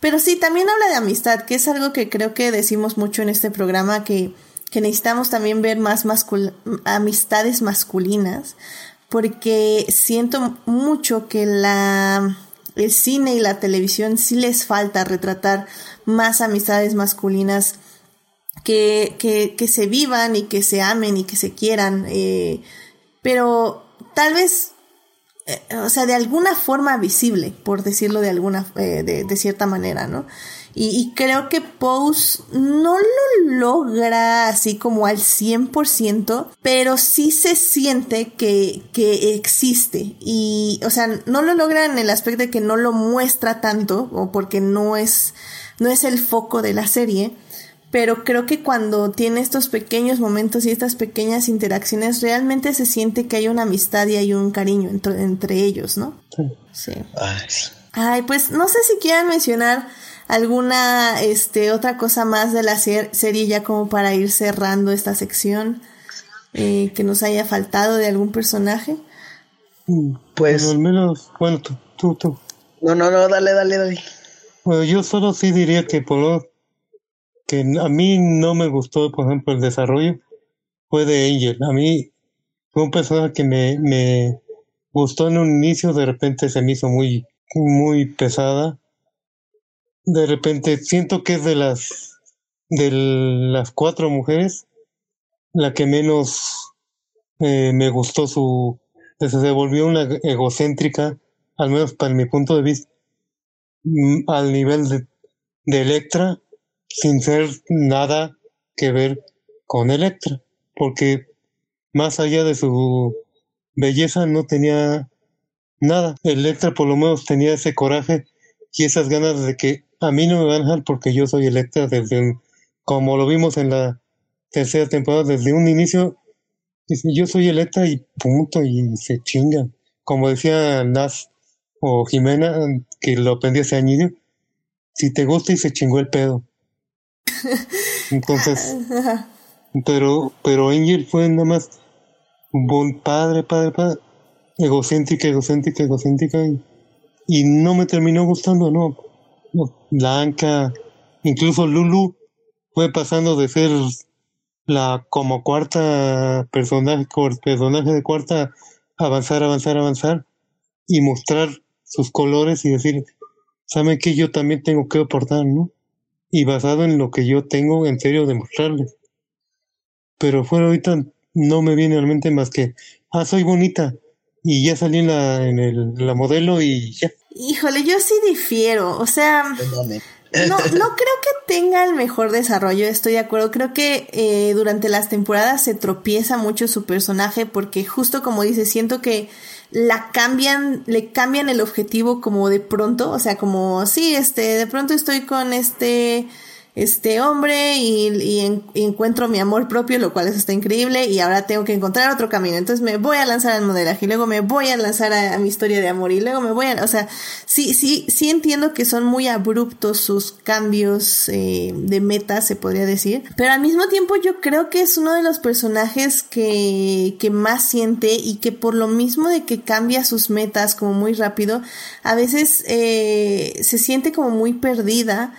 Pero sí, también habla de amistad, que es algo que creo que decimos mucho en este programa, que, que necesitamos también ver más mascul amistades masculinas, porque siento mucho que la, el cine y la televisión sí les falta retratar más amistades masculinas que, que, que, se vivan y que se amen y que se quieran, eh, pero tal vez, eh, o sea, de alguna forma visible, por decirlo de alguna, eh, de, de, cierta manera, ¿no? Y, y, creo que Pose no lo logra así como al 100%, pero sí se siente que, que existe. Y, o sea, no lo logra en el aspecto de que no lo muestra tanto, o porque no es, no es el foco de la serie pero creo que cuando tiene estos pequeños momentos y estas pequeñas interacciones, realmente se siente que hay una amistad y hay un cariño entre, entre ellos, ¿no? Sí. sí. Ay. Ay, pues no sé si quieran mencionar alguna este otra cosa más de la ser serie ya como para ir cerrando esta sección eh, que nos haya faltado de algún personaje. Pues al menos, bueno, tú, tú, tú. No, no, no, dale, dale, dale. Bueno, yo solo sí diría que por que a mí no me gustó, por ejemplo, el desarrollo fue de Angel. A mí fue un personaje que me, me gustó en un inicio, de repente se me hizo muy, muy pesada. De repente siento que es de las, de las cuatro mujeres, la que menos eh, me gustó su, se volvió una egocéntrica, al menos para mi punto de vista, al nivel de, de Electra, sin ser nada que ver con Electra, porque más allá de su belleza no tenía nada. Electra por lo menos tenía ese coraje y esas ganas de que a mí no me van a dejar porque yo soy Electra desde un, como lo vimos en la tercera temporada, desde un inicio, dice, yo soy Electra y punto, y se chingan. Como decía Nas o Jimena, que lo aprendí hace años, si te gusta y se chingó el pedo. Entonces, pero, pero Angel fue nada más un buen padre, padre, padre, egocéntrica, egocéntrica, egocéntrica, y, y no me terminó gustando, no. Blanca, incluso Lulu fue pasando de ser la como cuarta personaje, personaje de cuarta, avanzar, avanzar, avanzar, y mostrar sus colores y decir, ¿saben que yo también tengo que aportar, no? y basado en lo que yo tengo en serio demostrarles. Pero fuera ahorita no me viene a la mente más que, ah, soy bonita y ya salí en la, en el, la modelo y ya. Híjole, yo sí difiero, o sea, no, no creo que tenga el mejor desarrollo, estoy de acuerdo. Creo que eh, durante las temporadas se tropieza mucho su personaje porque justo como dice, siento que la cambian, le cambian el objetivo como de pronto, o sea, como, sí, este, de pronto estoy con este este hombre y, encuentro mi amor propio, lo cual está increíble y ahora tengo que encontrar otro camino. Entonces me voy a lanzar al modelaje y luego me voy a lanzar a, mi historia de amor y luego me voy a, o sea, sí, sí, sí entiendo que son muy abruptos sus cambios eh, de meta, se podría decir, pero al mismo tiempo yo creo que es uno de los personajes que, que más siente y que por lo mismo de que cambia sus metas como muy rápido, a veces eh, se siente como muy perdida,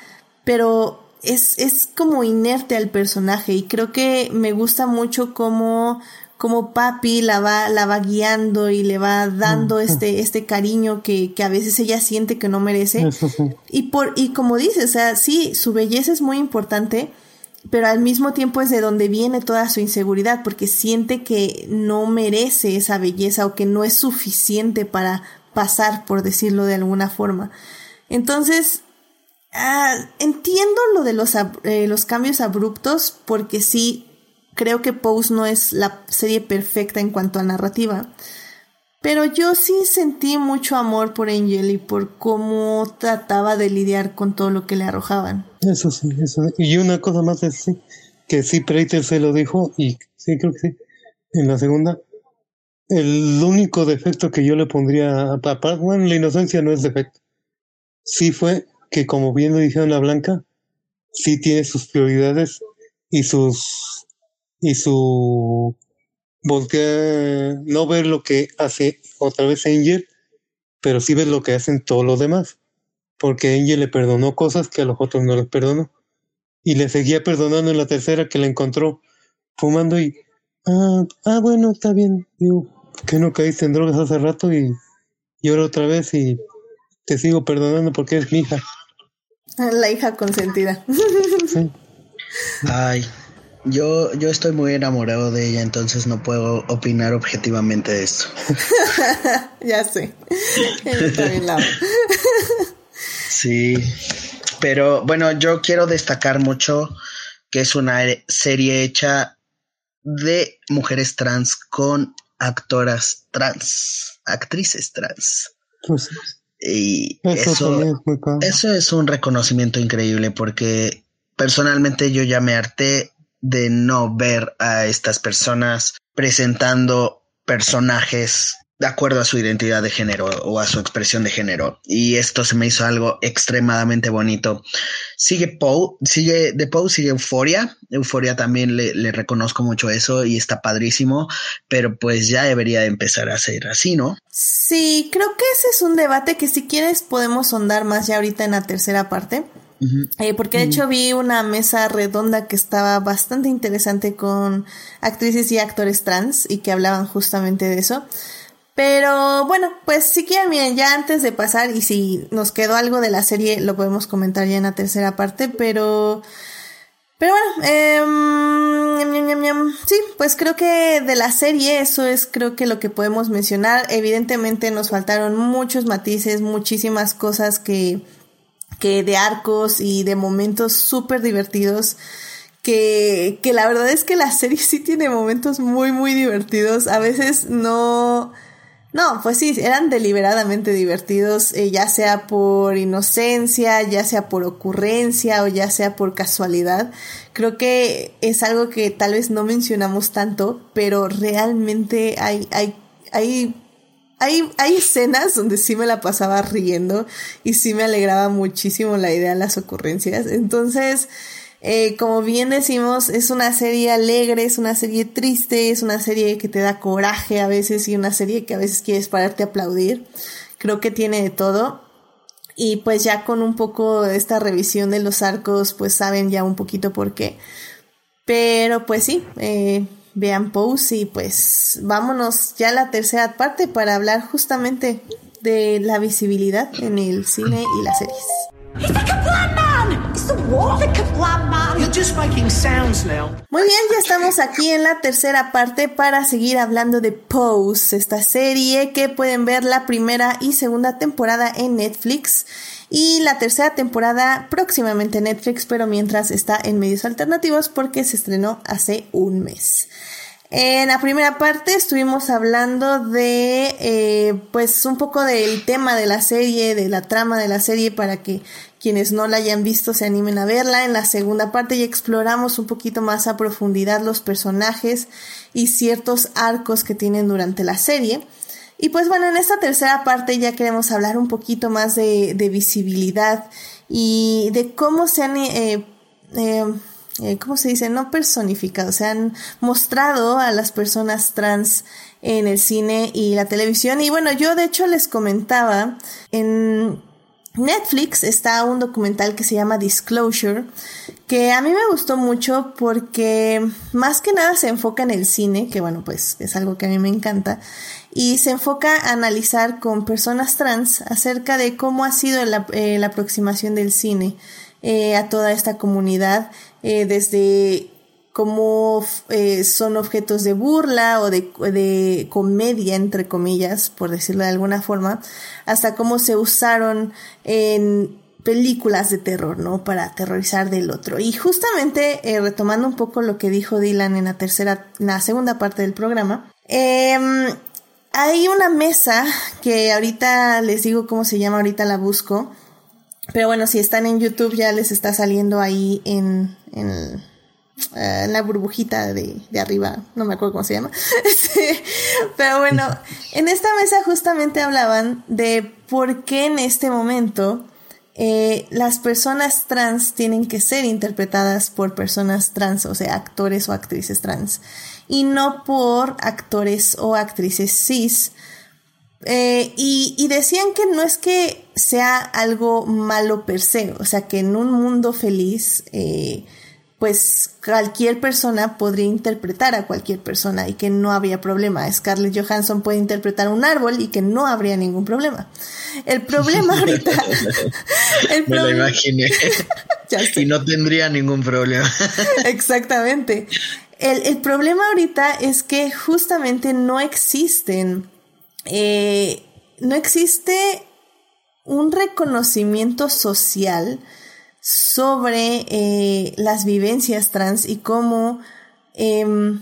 pero es, es como inerte al personaje y creo que me gusta mucho como papi la va, la va guiando y le va dando este, este cariño que, que a veces ella siente que no merece. Y por, y como dices, o sea, sí, su belleza es muy importante, pero al mismo tiempo es de donde viene toda su inseguridad, porque siente que no merece esa belleza o que no es suficiente para pasar, por decirlo de alguna forma. Entonces, Ah, entiendo lo de los, eh, los cambios abruptos porque sí creo que Pose no es la serie perfecta en cuanto a narrativa. Pero yo sí sentí mucho amor por Angel y por cómo trataba de lidiar con todo lo que le arrojaban. Eso sí, eso. Y una cosa más es sí, que sí, Preiter se lo dijo y sí, creo que sí. En la segunda, el único defecto que yo le pondría a bueno, la inocencia no es defecto. Sí fue que como bien lo dijeron la Blanca, sí tiene sus prioridades y sus y su voltear, no ver lo que hace otra vez Angel, pero sí ver lo que hacen todos los demás. Porque Angel le perdonó cosas que a los otros no les perdonó. Y le seguía perdonando en la tercera que la encontró fumando y ah, ah bueno, está bien. Digo, que no caíste en drogas hace rato y, y ahora otra vez y te sigo perdonando porque es mi hija. La hija consentida. Ay, yo, yo estoy muy enamorado de ella, entonces no puedo opinar objetivamente de esto. ya sé. Sí, pero bueno, yo quiero destacar mucho que es una serie hecha de mujeres trans con actoras trans, actrices trans. Pues y eso, eso, es un reconocimiento increíble porque personalmente yo ya me harté de no ver a estas personas presentando personajes de acuerdo a su identidad de género o a su expresión de género. Y esto se me hizo algo extremadamente bonito. Sigue Poe, sigue de Poe, sigue Euforia. Euforia también le, le, reconozco mucho eso y está padrísimo, pero pues ya debería empezar a ser así, ¿no? Sí, creo que ese es un debate que si quieres podemos sondar más ya ahorita en la tercera parte. Eh, porque de hecho vi una mesa redonda que estaba bastante interesante con actrices y actores trans y que hablaban justamente de eso. Pero bueno, pues si quieren, miren, ya antes de pasar y si nos quedó algo de la serie lo podemos comentar ya en la tercera parte, pero... Pero bueno, eh, sí, pues creo que de la serie eso es creo que lo que podemos mencionar. Evidentemente nos faltaron muchos matices, muchísimas cosas que, que de arcos y de momentos súper divertidos. Que, que la verdad es que la serie sí tiene momentos muy, muy divertidos. A veces no no, pues sí, eran deliberadamente divertidos, eh, ya sea por inocencia, ya sea por ocurrencia o ya sea por casualidad. Creo que es algo que tal vez no mencionamos tanto, pero realmente hay, hay, hay, hay, hay escenas donde sí me la pasaba riendo y sí me alegraba muchísimo la idea de las ocurrencias. Entonces, eh, como bien decimos, es una serie alegre, es una serie triste, es una serie que te da coraje a veces y una serie que a veces quieres pararte a aplaudir. Creo que tiene de todo. Y pues ya con un poco de esta revisión de los arcos, pues saben ya un poquito por qué. Pero pues sí, eh, vean Pose y pues vámonos ya a la tercera parte para hablar justamente de la visibilidad en el cine y las series. Muy bien, ya estamos aquí en la tercera parte para seguir hablando de Pose, esta serie que pueden ver la primera y segunda temporada en Netflix. Y la tercera temporada próximamente en Netflix, pero mientras está en medios alternativos porque se estrenó hace un mes. En la primera parte estuvimos hablando de, eh, pues, un poco del tema de la serie, de la trama de la serie, para que quienes no la hayan visto se animen a verla. En la segunda parte ya exploramos un poquito más a profundidad los personajes y ciertos arcos que tienen durante la serie. Y pues bueno, en esta tercera parte ya queremos hablar un poquito más de, visibilidad y de cómo se han... Eh, eh, eh, ¿cómo se dice? No personificado, se han mostrado a las personas trans en el cine y la televisión. Y bueno, yo de hecho les comentaba, en Netflix está un documental que se llama Disclosure, que a mí me gustó mucho porque más que nada se enfoca en el cine, que bueno, pues es algo que a mí me encanta, y se enfoca a analizar con personas trans acerca de cómo ha sido la, eh, aproximación del cine eh, a toda esta comunidad eh, desde cómo eh, son objetos de burla o de, de, comedia, entre comillas, por decirlo de alguna forma, hasta cómo se usaron en películas de terror, ¿no? Para aterrorizar del otro. Y justamente, eh, retomando un poco lo que dijo Dylan en la tercera, en la segunda parte del programa, em, hay una mesa que ahorita les digo cómo se llama, ahorita la busco, pero bueno, si están en YouTube ya les está saliendo ahí en, eh, la burbujita de, de, arriba, no me acuerdo cómo se llama. pero bueno, en esta mesa justamente hablaban de por qué en este momento eh, las personas trans tienen que ser interpretadas por personas trans, o sea, actores o actrices trans, y no por actores o actrices cis eh, y, decían que no es que sea algo malo per se, o sea que en un mundo feliz, pues cualquier persona podría interpretar a cualquier persona y que no habría problema. Scarlett Johansson puede interpretar un árbol y que no habría ningún problema. El problema ahorita... el Me lo imaginé. y no tendría ningún problema. Exactamente. El, el problema ahorita es que justamente no existen eh, no existe un reconocimiento social sobre eh, las vivencias trans y cómo... Em,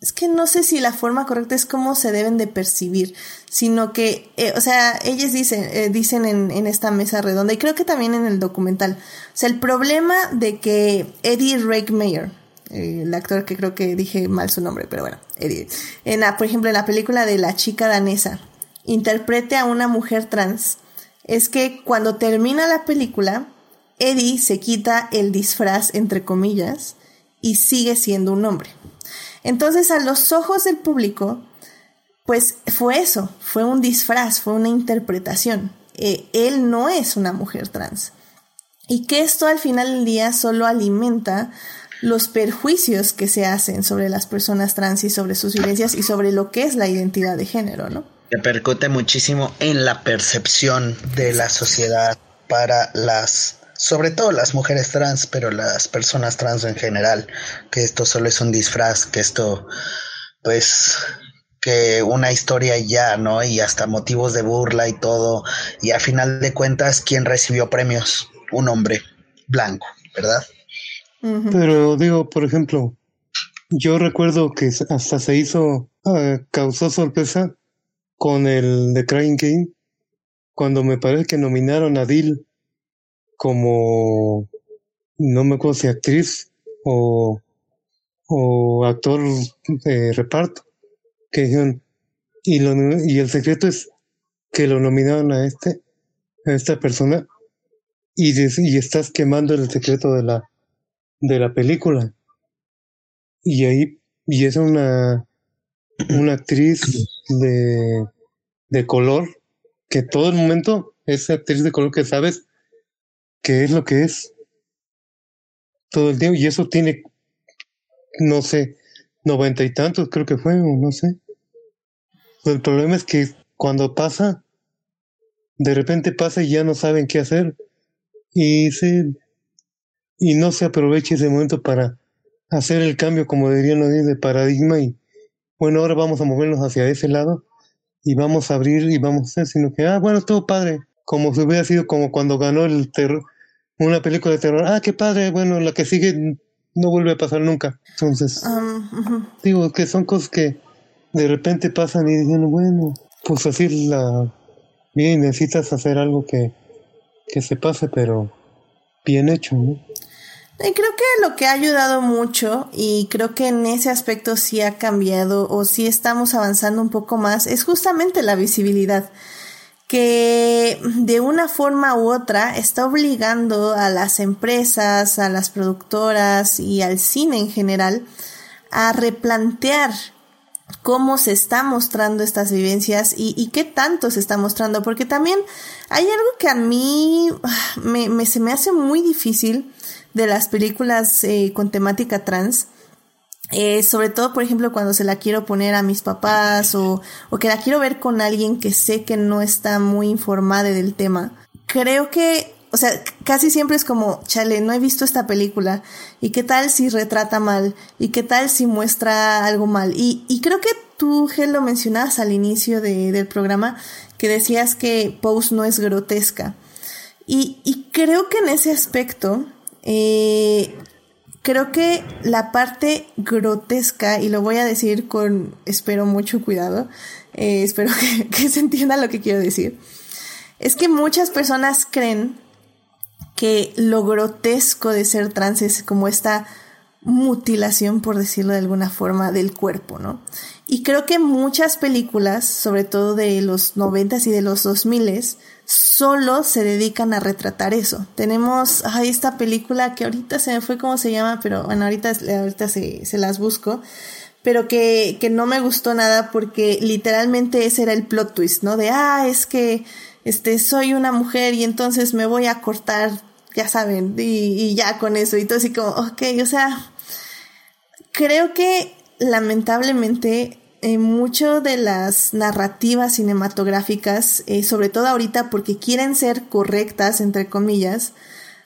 es que no sé si la forma correcta es cómo se deben de percibir, sino que, eh, o sea, ellas dicen, dicen en, en, esta mesa redonda, y creo que también en el documental, o sea, el problema de que Eddie Mayer el actor que creo que dije mal su nombre, pero bueno, Eddie. En la, por ejemplo, en la película de La chica danesa, interprete a una mujer trans, es que cuando termina la película, Eddie se quita el disfraz, entre comillas, y sigue siendo un hombre. Entonces, a los ojos del público, pues fue eso, fue un disfraz, fue una interpretación. Eh, él no es una mujer trans. Y que esto al final del día solo alimenta los perjuicios que se hacen sobre las personas trans y sobre sus vivencias y sobre lo que es la identidad de género, ¿no? Repercute muchísimo en la percepción de la sociedad para las, sobre todo las mujeres trans, pero las personas trans en general, que esto solo es un disfraz, que esto, pues, que una historia ya, ¿no? Y hasta motivos de burla y todo. Y a final de cuentas, ¿quién recibió premios? Un hombre blanco, ¿verdad? Pero digo, por ejemplo, yo recuerdo que hasta se hizo, ah, causó sorpresa con el de Crying Game, cuando me parece que nominaron a Dil como, no me acuerdo si actriz o, o actor de reparto, que dijeron, y, lo, y el secreto es que lo nominaron a este, a esta persona, y, y estás quemando el secreto de la de la película. Y ahí, y es una, una actriz de, de color que todo el momento es actriz de color que sabes qué es lo que es todo el tiempo y eso tiene no sé noventa y tantos creo que fue o no sé. El problema es que cuando pasa de repente pasa y ya no saben qué hacer y se y no se aproveche ese momento para hacer el cambio, como dirían hoy, de paradigma y bueno, ahora vamos a movernos hacia ese lado y vamos a abrir y vamos a hacer, sino que, ah, bueno, todo padre, como si hubiera sido como cuando ganó el terror, una película de terror. Ah, qué padre, bueno, la que sigue no vuelve a pasar nunca. Entonces, Um, digo que son cosas que de repente pasan y dicen, bueno, pues así la... Bien, necesitas hacer algo que, que se pase, pero bien hecho, ¿no? Y creo que lo que ha ayudado mucho, y creo que en ese aspecto sí ha cambiado o sí estamos avanzando un poco más, es justamente la visibilidad, que de una forma u otra está obligando a las empresas, a las productoras y al cine en general a replantear cómo se está mostrando estas vivencias y, qué tanto se está mostrando, porque también hay algo que a mí ah, me, me se me hace muy difícil de las películas eh, con temática trans. Eh, sobre todo, por ejemplo, cuando se la quiero poner a mis papás o, o que la quiero ver con alguien que sé que no está muy informada del tema. Creo que o sea, casi siempre es como, chale, no he visto esta película. ¿Y qué tal si retrata mal? ¿Y qué tal si muestra algo mal? Y, y creo que tú, Gel, lo mencionabas al inicio de, del programa, que decías que Pose no es grotesca. Y, y creo que en ese aspecto, eh, creo que la parte grotesca, y lo voy a decir con, espero, mucho cuidado, eh, espero que, que se entienda lo que quiero decir, es que muchas personas creen que lo grotesco de ser trans es como esta mutilación, por decirlo de alguna forma, del cuerpo, ¿no? Y creo que muchas películas, sobre todo de los noventas y de los dos miles, solo se dedican a retratar eso. Tenemos ay, esta película que ahorita se me fue cómo se llama, pero bueno, ahorita, ahorita se, se las busco, pero que, que no me gustó nada porque literalmente ese era el plot twist, ¿no? De, ah, es que este, soy una mujer y entonces me voy a cortar, ya saben, y, y ya con eso, y todo así como, ok, o sea, creo que lamentablemente eh, mucho de las narrativas cinematográficas, eh, sobre todo ahorita porque quieren ser correctas, entre comillas,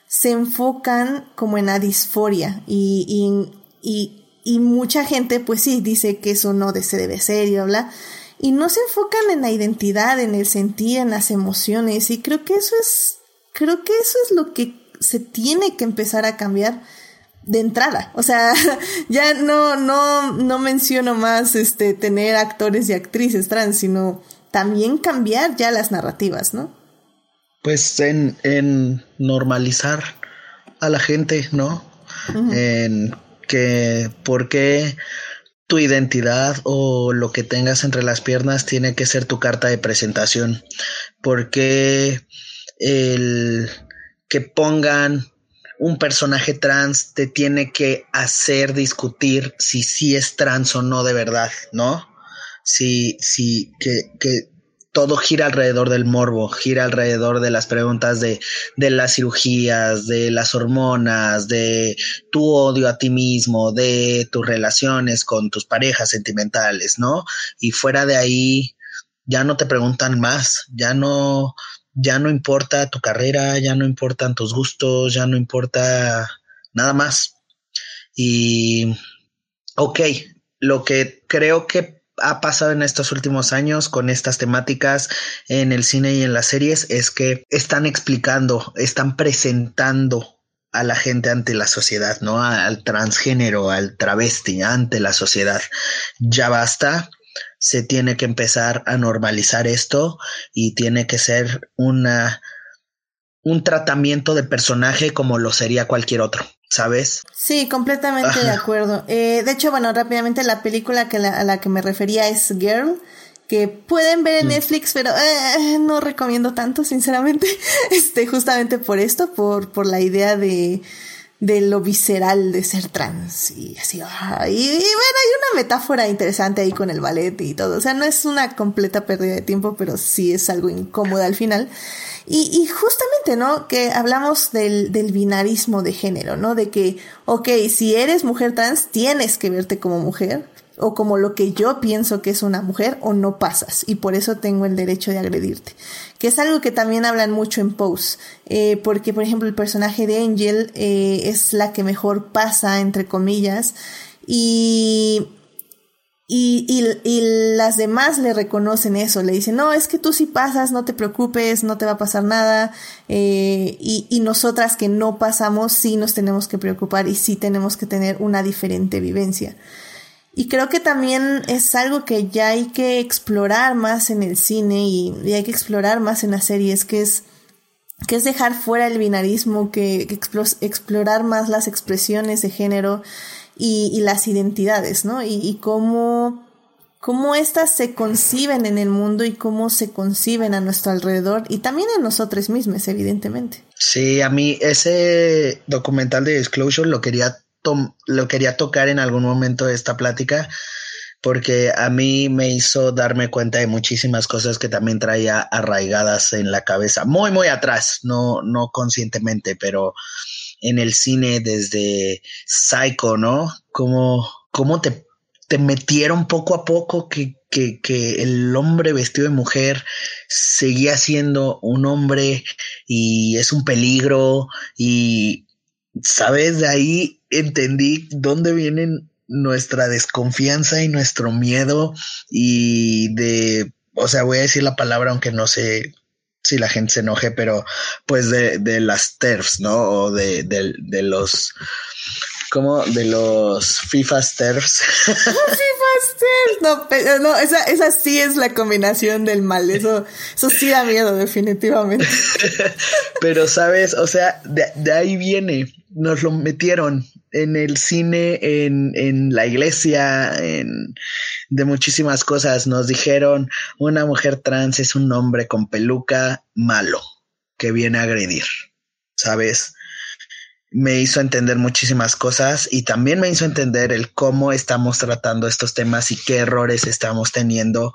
se enfocan como en la disforia y, y, y, y mucha gente pues sí dice que eso no se debe ser y bla, y no se enfocan en la identidad, en el sentir, en las emociones. Y creo que eso es, creo que eso es lo que se tiene que empezar a cambiar de entrada. O sea, ya no, no, no menciono más este tener actores y actrices trans, sino también cambiar ya las narrativas, ¿no? Pues en, en normalizar a la gente, ¿no? Uh -huh. En que porque tu identidad o lo que tengas entre las piernas tiene que ser tu carta de presentación. Porque el que pongan un personaje trans te tiene que hacer discutir si sí es trans o no de verdad, ¿no? Si, si, que, que todo gira alrededor del morbo, gira alrededor de las preguntas de, de las cirugías, de las hormonas, de tu odio a ti mismo, de tus relaciones con tus parejas sentimentales, ¿no? Y fuera de ahí, ya no te preguntan más, ya no, ya no importa tu carrera, ya no importan tus gustos, ya no importa nada más. Y, ok, lo que creo que ha pasado en estos últimos años con estas temáticas en el cine y en las series es que están explicando, están presentando a la gente ante la sociedad, ¿no? Al transgénero, al travesti ante la sociedad. Ya basta, se tiene que empezar a normalizar esto y tiene que ser una un tratamiento de personaje como lo sería cualquier otro, ¿sabes? Sí, completamente Ajá. de acuerdo. Eh, de hecho, bueno, rápidamente la película que la, a la que me refería es Girl, que pueden ver en mm. Netflix, pero eh, no recomiendo tanto, sinceramente, este, justamente por esto, por, por la idea de, de lo visceral de ser trans y así. Ah, y, y, bueno, hay una metáfora interesante ahí con el ballet y todo. O sea, no es una completa pérdida de tiempo, pero sí es algo incómodo al final. Y, y justamente, ¿no? Que hablamos del, del binarismo de género, ¿no? De que, ok, si eres mujer trans, tienes que verte como mujer o como lo que yo pienso que es una mujer o no pasas y por eso tengo el derecho de agredirte. Que es algo que también hablan mucho en Pose, eh, porque por ejemplo el personaje de Angel eh, es la que mejor pasa, entre comillas, y y, las demás le reconocen eso, le dicen, no, es que tú sí pasas, no te preocupes, no te va a pasar nada, eh, y, y nosotras que no pasamos sí nos tenemos que preocupar y sí tenemos que tener una diferente vivencia. Y creo que también es algo que ya hay que explorar más en el cine y, hay que explorar más en las series, que es, que es dejar fuera el binarismo, que, explorar más las expresiones de género y, las identidades, ¿no? Y, cómo, cómo éstas se conciben en el mundo y cómo se conciben a nuestro alrededor y también en nosotros mismos, evidentemente. Sí, a mí ese documental de Disclosure lo quería, lo quería tocar en algún momento de esta plática porque a mí me hizo darme cuenta de muchísimas cosas que también traía arraigadas en la cabeza, muy, muy atrás, no, no conscientemente, pero en el cine desde Psycho, ¿no? Como, cómo te, te metieron poco a poco que, que, que el hombre vestido de mujer seguía siendo un hombre y es un peligro y, ¿sabes? De ahí entendí dónde vienen nuestra desconfianza y nuestro miedo y de, o sea, voy a decir la palabra aunque no sé si la gente se enoje, pero pues de, de las TERFs, ¿no? O de, de, de los, como de los FIFA TERFs. FIFA TERFs, no, pero no, esa, esa sí es la combinación del mal, eso, eso sí da miedo, definitivamente. pero sabes, o sea, de, de ahí viene, nos lo metieron en el cine, en, en la iglesia, en de muchísimas cosas. Nos dijeron una mujer trans es un hombre con peluca malo que viene a agredir, ¿sabes? Me hizo entender muchísimas cosas y también me hizo entender el cómo estamos tratando estos temas y qué errores estamos teniendo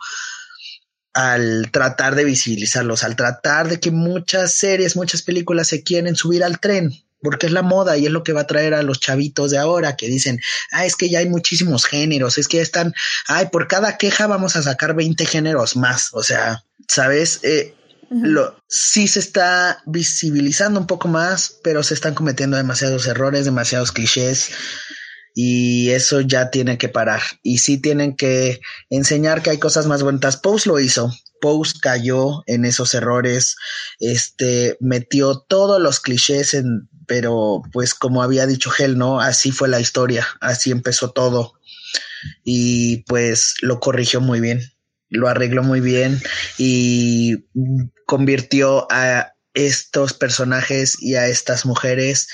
al tratar de visibilizarlos, al tratar de que muchas series, muchas películas se quieren subir al tren, porque es la moda y es lo que va a traer a los chavitos de ahora que dicen, ah, es que ya hay muchísimos géneros, es que ya están, ay, por cada queja vamos a sacar 20 géneros más, o sea, ¿sabes? Eh, lo, sí se está visibilizando un poco más, pero se están cometiendo demasiados errores, demasiados clichés y eso ya tiene que parar y sí tienen que enseñar que hay cosas más bonitas. Post lo hizo, Post cayó en esos errores, este metió todos los clichés en pero pues como había dicho Gel, ¿no? Así fue la historia, así empezó todo y pues lo corrigió muy bien, lo arregló muy bien y convirtió a estos personajes y a estas mujeres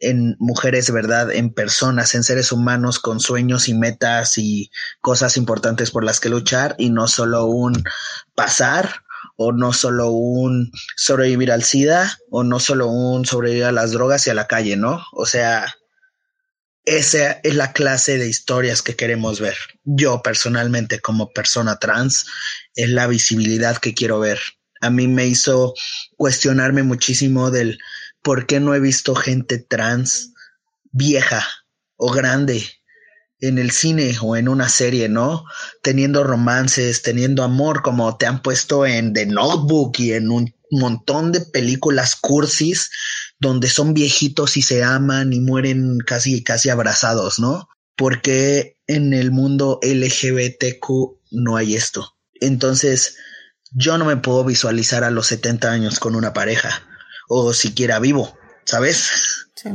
en mujeres de verdad, en personas, en seres humanos con sueños y metas y cosas importantes por las que luchar y no solo un pasar o no solo un sobrevivir al SIDA, o no solo un sobrevivir a las drogas y a la calle, ¿no? O sea, esa es la clase de historias que queremos ver. Yo personalmente como persona trans es la visibilidad que quiero ver. A mí me hizo cuestionarme muchísimo del por qué no he visto gente trans vieja o grande en el cine o en una serie, ¿no? Teniendo romances, teniendo amor, como te han puesto en The Notebook y en un montón de películas cursis donde son viejitos y se aman y mueren casi casi abrazados, ¿no? Porque en el mundo LGBTQ no hay esto. Entonces, yo no me puedo visualizar a los 70 años con una pareja o siquiera vivo, ¿sabes? Sí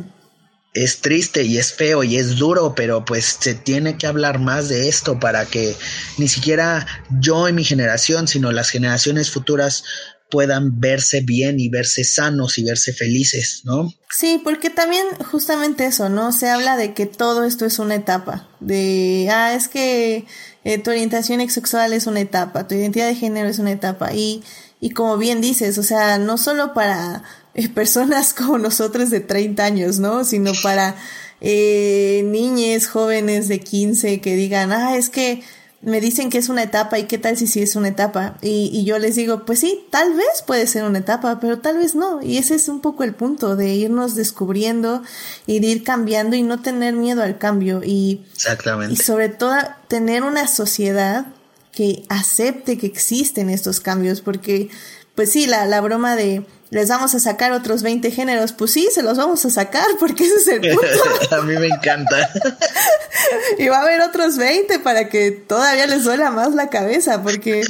es triste y es feo y es duro, pero pues se tiene que hablar más de esto para que ni siquiera yo y mi generación, sino las generaciones futuras puedan verse bien y verse sanos y verse felices, ¿no? Sí, porque también justamente eso, ¿no? Se habla de que todo esto es una etapa, de, ah, es que eh, tu orientación sexual es una etapa, tu identidad de género es una etapa y, y como bien dices, o sea, no solo para personas como nosotros de 30 años, ¿no? Sino para eh, niñes, jóvenes de 15 que digan, ah, es que me dicen que es una etapa y qué tal si sí es una etapa. Y, y, yo les digo, pues sí, tal vez puede ser una etapa, pero tal vez no. Y ese es un poco el punto de irnos descubriendo y de ir cambiando y no tener miedo al cambio. Y, Exactamente. Y sobre todo tener una sociedad que acepte que existen estos cambios, porque pues sí, la, la broma de les vamos a sacar otros 20 géneros, pues sí, se los vamos a sacar porque ese es el punto. a mí me encanta. y va a haber otros 20 para que todavía les duela más la cabeza, porque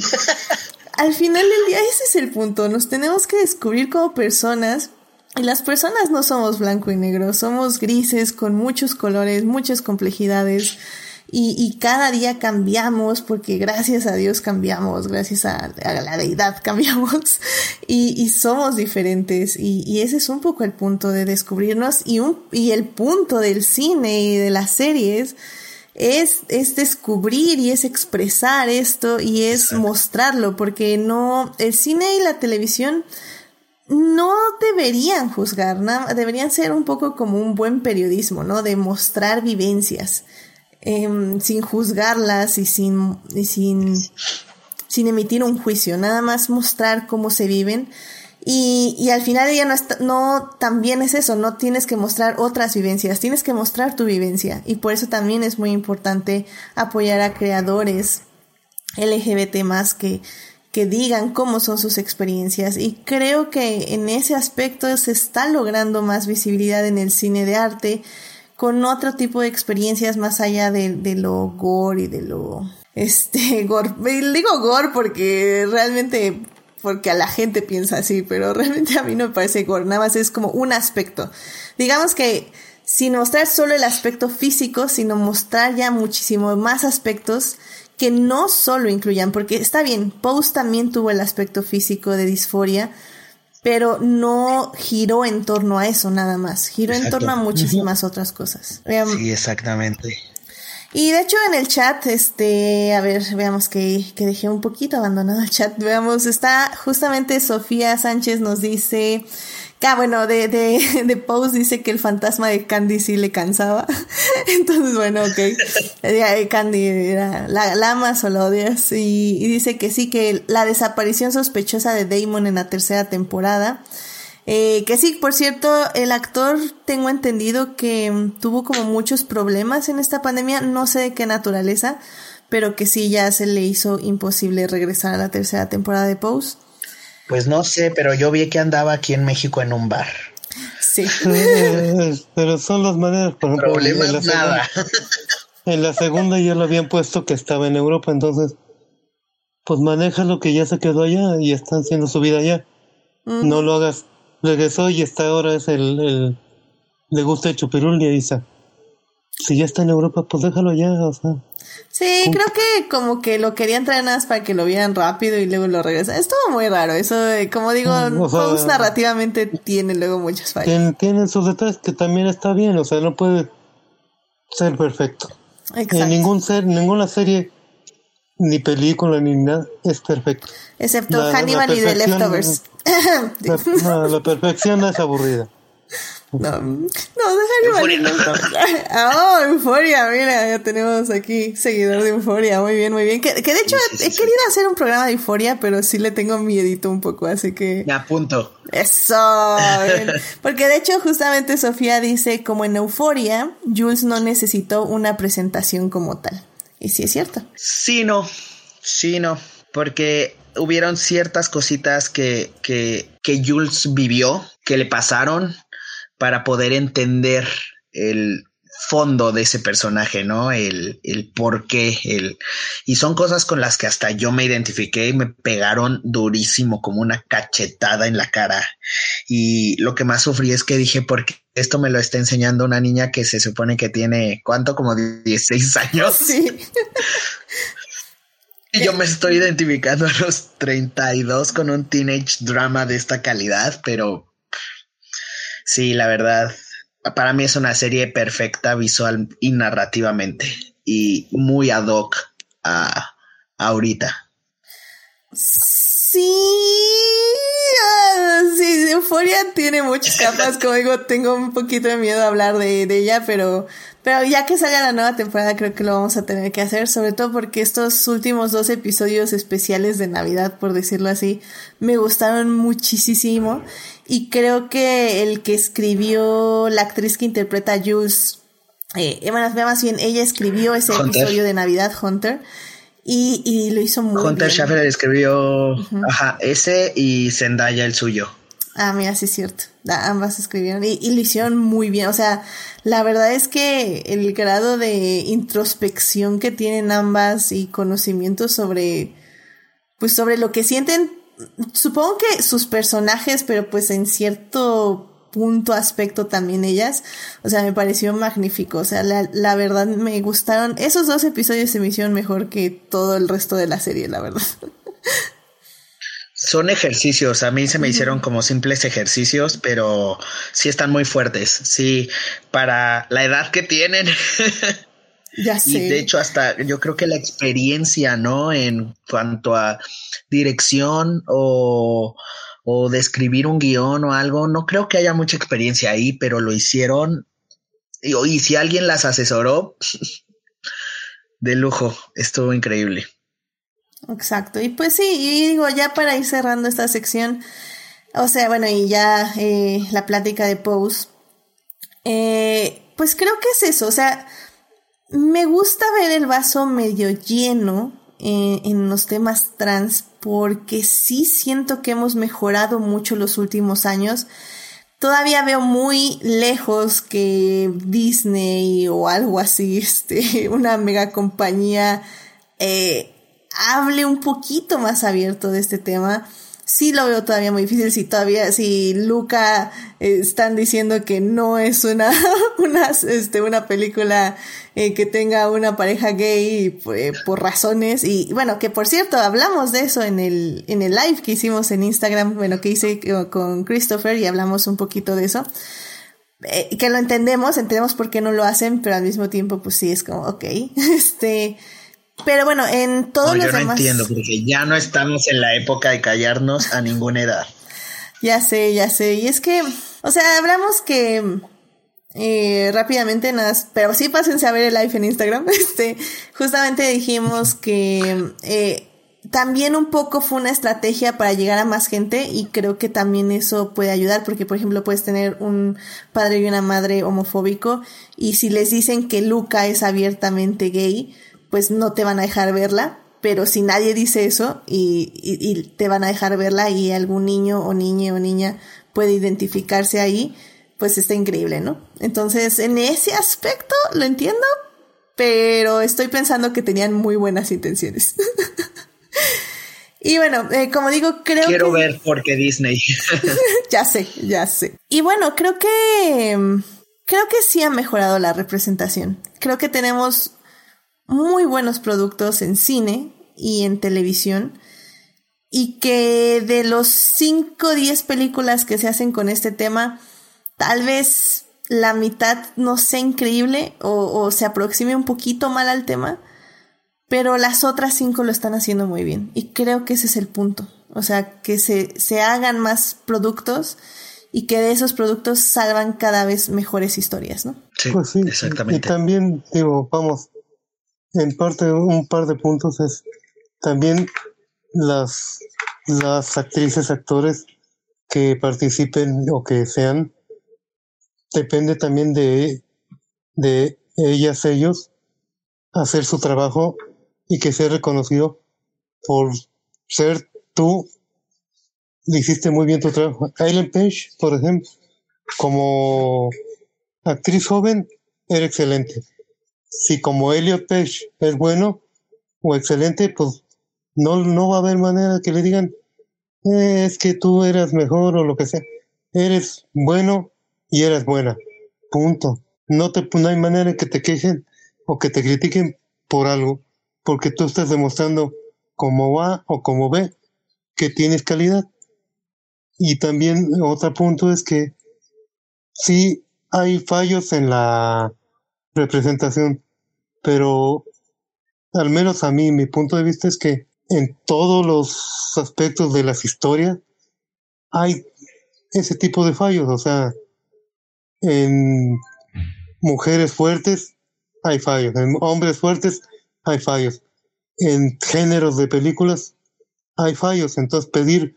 al final del día ese es el punto. Nos tenemos que descubrir como personas. Y las personas no somos blanco y negro, somos grises con muchos colores, muchas complejidades. Y, y, cada día cambiamos porque gracias a Dios cambiamos, gracias a, a la deidad cambiamos y, y somos diferentes. Y, y, ese es un poco el punto de descubrirnos y, un, y el punto del cine y de las series es, es descubrir y es expresar esto y es mostrarlo porque no, el cine y la televisión no deberían juzgar, deberían ser un poco como un buen periodismo, ¿no? De mostrar vivencias eh, sin juzgarlas y sin, y sin, sin emitir un juicio, nada más mostrar cómo se viven. Y, y al final ella no, está, no también es eso, no tienes que mostrar otras vivencias, tienes que mostrar tu vivencia. Y por eso también es muy importante apoyar a creadores LGBT más que, que digan cómo son sus experiencias. Y creo que en ese aspecto se está logrando más visibilidad en el cine de arte con otro tipo de experiencias más allá de, de lo gore y de lo este gore. Digo gore porque realmente porque a la gente piensa así, pero realmente a mí no me parece gore, nada más es como un aspecto. Digamos que sin mostrar solo el aspecto físico, sino mostrar ya muchísimo más aspectos que no solo incluyan, porque está bien, Pose también tuvo el aspecto físico de disforia, pero no giró en torno a eso nada más, giró Exacto. en torno a muchísimas uh -huh. otras cosas. Sí, exactamente. Y de hecho en el chat, este, a ver, veamos que, que dejé un poquito abandonado el chat, veamos, está justamente Sofía Sánchez nos dice, Ah, bueno, de, de, de Pose dice que el fantasma de Candy sí le cansaba. Entonces, bueno, ok. Candy era, la, la amas o la odias. Y, y, dice que sí, que la desaparición sospechosa de Damon en la tercera temporada. Eh, que sí, por cierto, el actor tengo entendido que tuvo como muchos problemas en esta pandemia, no sé de qué naturaleza, pero que sí ya se le hizo imposible regresar a la tercera temporada de Pose. Pues no sé, pero yo vi que andaba aquí en México en un bar. Sí. pero son las maneras, por ejemplo. Problemas en nada. Segunda, en la segunda ya lo habían puesto que estaba en Europa, entonces, pues maneja lo que ya se quedó allá y están haciendo su vida allá. Mm. No lo hagas. Regresó y está ahora es el, el le gusta el chupirul y ahí está. Si ya está en Europa, pues déjalo ya, o sea. Sí, creo que como que lo querían traer nada más para que lo vieran rápido y luego lo regresan. Estuvo muy raro, eso, de, como digo, o sea, Pose narrativamente tiene luego muchas fallas. Tiene, tiene, sus detalles que también está bien, o sea, no puede ser perfecto. Exacto. En ningún ser, ninguna serie, ni película, ni nada, es perfecto. Excepto la, Hannibal la y The Leftovers. La, no, la perfección es aburrida. No, no, déjalo. Ah, oh, Euforia, mira, ya tenemos aquí seguidor de Euforia, muy bien, muy bien. Que, que de hecho sí, sí, he sí. querido hacer un programa de Euforia, pero sí le tengo miedito un poco, así que. Me apunto. Eso, bien. Porque de hecho, justamente Sofía dice, como en Euforia, Jules no necesitó una presentación como tal. Y sí es cierto. Sí, no. Sí, no. Porque hubieron ciertas cositas que, que, que Jules vivió, que le pasaron, para poder entender el fondo de ese personaje, ¿no? El, el por qué, el... Y son cosas con las que hasta yo me identifiqué y me pegaron durísimo, como una cachetada en la cara. Y lo que más sufrí es que dije, porque esto me lo está enseñando una niña que se supone que tiene, ¿cuánto? Como 16 años. Sí. Y yo me estoy identificando a los 32 con un teenage drama de esta calidad, pero Sí, la verdad, para mí es una serie perfecta visual y narrativamente y muy ad hoc a, a ahorita. Sí, uh, sí, Euforia tiene muchas capas, como digo, tengo un poquito de miedo a hablar de, de ella, pero, pero ya que salga la nueva temporada creo que lo vamos a tener que hacer, sobre todo porque estos últimos dos episodios especiales de Navidad, por decirlo así, me gustaron muchísimo y creo que el que escribió la actriz que interpreta a Jules, eh, más bien ella escribió ese Hunter. episodio de Navidad, Hunter, y, y lo hizo muy Hunter bien. Schaffer escribió uh -huh. ajá, ese y Zendaya el suyo. Ah, mira, sí es cierto. ambas escribieron y, y, lo hicieron muy bien. O sea, la verdad es que el grado de introspección que tienen ambas y conocimiento sobre, pues sobre lo que sienten, supongo que sus personajes, pero pues en cierto punto, aspecto también ellas. O sea, me pareció magnífico. O sea, la, la verdad me gustaron. Esos dos episodios se me hicieron mejor que todo el resto de la serie, la verdad. Son ejercicios, a mí se me hicieron como simples ejercicios, pero sí están muy fuertes. Sí, para la edad que tienen. Ya sé. Y de hecho, hasta yo creo que la experiencia, ¿no? En cuanto a dirección o, o de escribir un guion o algo, no creo que haya mucha experiencia ahí, pero lo hicieron. Y, y si alguien las asesoró, de lujo, estuvo increíble. Exacto. Y pues sí, y digo, ya para ir cerrando esta sección, o sea, bueno, y ya eh, la plática de Pose, eh, pues creo que es eso, o sea, me gusta ver el vaso medio lleno eh, en los temas trans porque sí siento que hemos mejorado mucho los últimos años. Todavía veo muy lejos que Disney o algo así, este, una mega compañía, eh, hable un poquito más abierto de este tema. Sí lo veo todavía muy difícil si todavía, si Luca eh, están diciendo que no es una, una, este, una película eh, que tenga una pareja gay eh, por razones. Y bueno, que por cierto, hablamos de eso en el, en el live que hicimos en Instagram, bueno, que hice con Christopher y hablamos un poquito de eso. que lo entendemos, entendemos por qué no lo hacen, pero al mismo tiempo, pues sí, es como, ok, este, pero bueno, en todos los yo no entiendo, porque ya no estamos en la época de callarnos a ninguna edad. ya sé, ya sé. Y es que, o sea, hablamos que eh, rápidamente, nada, pero sí pásense a ver el live en Instagram. Este, justamente dijimos que eh, también un poco fue una estrategia para llegar a más gente y creo que también eso puede ayudar porque, por ejemplo, puedes tener un padre y una madre homofóbico y si les dicen que Luca es abiertamente gay, pues no te van a dejar verla, pero si nadie dice eso y, y, te van a dejar verla y algún niño o niña o niña puede identificarse ahí, pues está increíble, ¿no? Entonces, en ese aspecto lo entiendo, pero estoy pensando que tenían muy buenas intenciones. y bueno, eh, como digo, creo Quiero ver por qué Disney. ya sé, ya sé. Y bueno, creo que... Creo que sí ha mejorado la representación. Creo que tenemos muy buenos productos en cine y en televisión y que de los 5 o 10 películas que se hacen con este tema, tal vez la mitad no sea increíble o, se aproxime un poquito mal al tema, pero las otras 5 lo están haciendo muy bien y creo que ese es el punto. O sea, que se, se hagan más productos y que de esos productos salgan cada vez mejores historias, ¿no? Sí, pues sí exactamente. Y también, digo, vamos, en parte un par de puntos es también las, las actrices, actores que participen o que sean, depende también de, de ellas, ellos, hacer su trabajo y que sea reconocido por ser tú, hiciste muy bien tu trabajo. Ellen Page, por ejemplo, como actriz joven, era excelente si como Elliot Page es bueno o excelente, pues no, no va a haber manera que le digan, eh, es que tú eras mejor o lo que sea. Eres bueno y eres buena. Punto. No, te, no hay manera que te quejen o que te critiquen por algo, porque tú estás demostrando como A o como B que tienes calidad. Y también otro punto es que sí hay fallos en la representación pero al menos a mí, mi punto de vista es que en todos los aspectos de las historias hay ese tipo de fallos, o sea, en mujeres fuertes hay fallos, en hombres fuertes hay fallos, en géneros de películas hay fallos, entonces pedir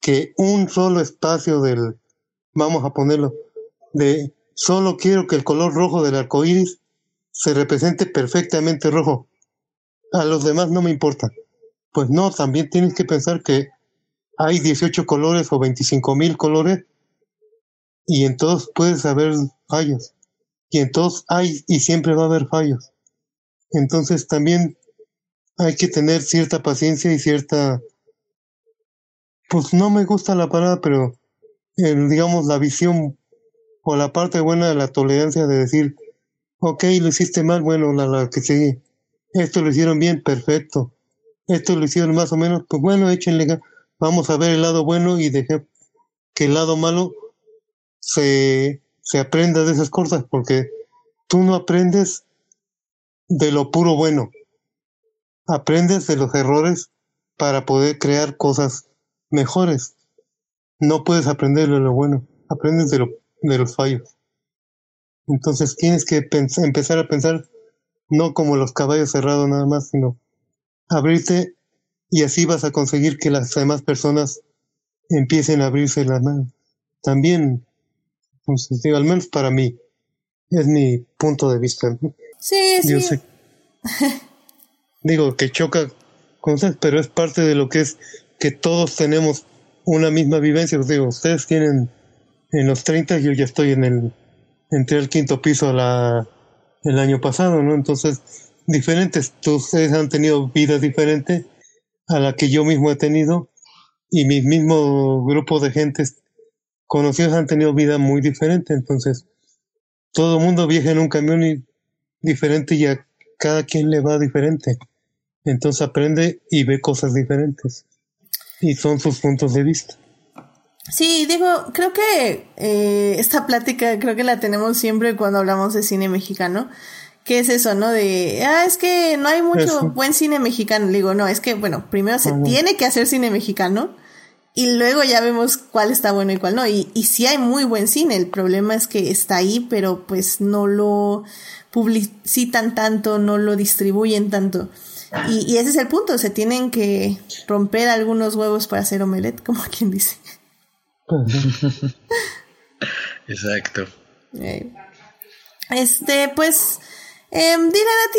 que un solo espacio del, vamos a ponerlo, de solo quiero que el color rojo del arco iris se represente perfectamente rojo. A los demás no me importa. Pues no, también tienes que pensar que hay 18 colores o 25 mil colores y en todos puedes haber fallos. Y en todos hay y siempre va a haber fallos. Entonces también hay que tener cierta paciencia y cierta, pues no me gusta la palabra, pero digamos la visión o la parte buena de la tolerancia de decir, ok, lo hiciste mal, bueno, la, la que sigue. Esto lo hicieron bien, perfecto. Esto lo hicieron más o menos, pues bueno, échenle. Vamos a ver el lado bueno y dejar que el lado malo se, se aprenda de esas cosas, porque tú no aprendes de lo puro bueno. Aprendes de los errores para poder crear cosas mejores. No puedes aprender de lo bueno, aprendes de, lo, de los fallos. Entonces tienes que empezar a pensar no como los caballos cerrados nada más, sino abrirte y así vas a conseguir que las demás personas empiecen a abrirse las manos. También, entonces, digo, al menos para mí, es mi punto de vista. Sí, sí. Yo sé, digo que choca con ustedes, pero es parte de lo que es que todos tenemos una misma vivencia. Os digo, ustedes tienen en los 30, yo ya estoy en el, entré al quinto piso la, el año pasado, ¿no? Entonces, diferentes, ustedes han tenido vidas diferentes a la que yo mismo he tenido y mi mismo grupo de gentes conocidos han tenido vida muy diferente. Entonces, todo el mundo viaja en un camión diferente y a cada quien le va diferente. Entonces aprende y ve cosas diferentes. Y son sus puntos de vista. Sí, digo, creo que eh, esta plática creo que la tenemos siempre cuando hablamos de cine mexicano. ¿Qué es eso, no? De, ah, es que no hay mucho buen cine mexicano. Digo, no, es que, bueno, primero se tiene que hacer cine mexicano y luego ya vemos cuál está bueno y cuál no. Y, y sí hay muy buen cine, el problema es que está ahí, pero pues no lo publicitan tanto, no lo distribuyen tanto. Y, y ese es el punto, se tienen que romper algunos huevos para hacer omelette, como quien dice. Exacto. Este, pues, eh, a ti,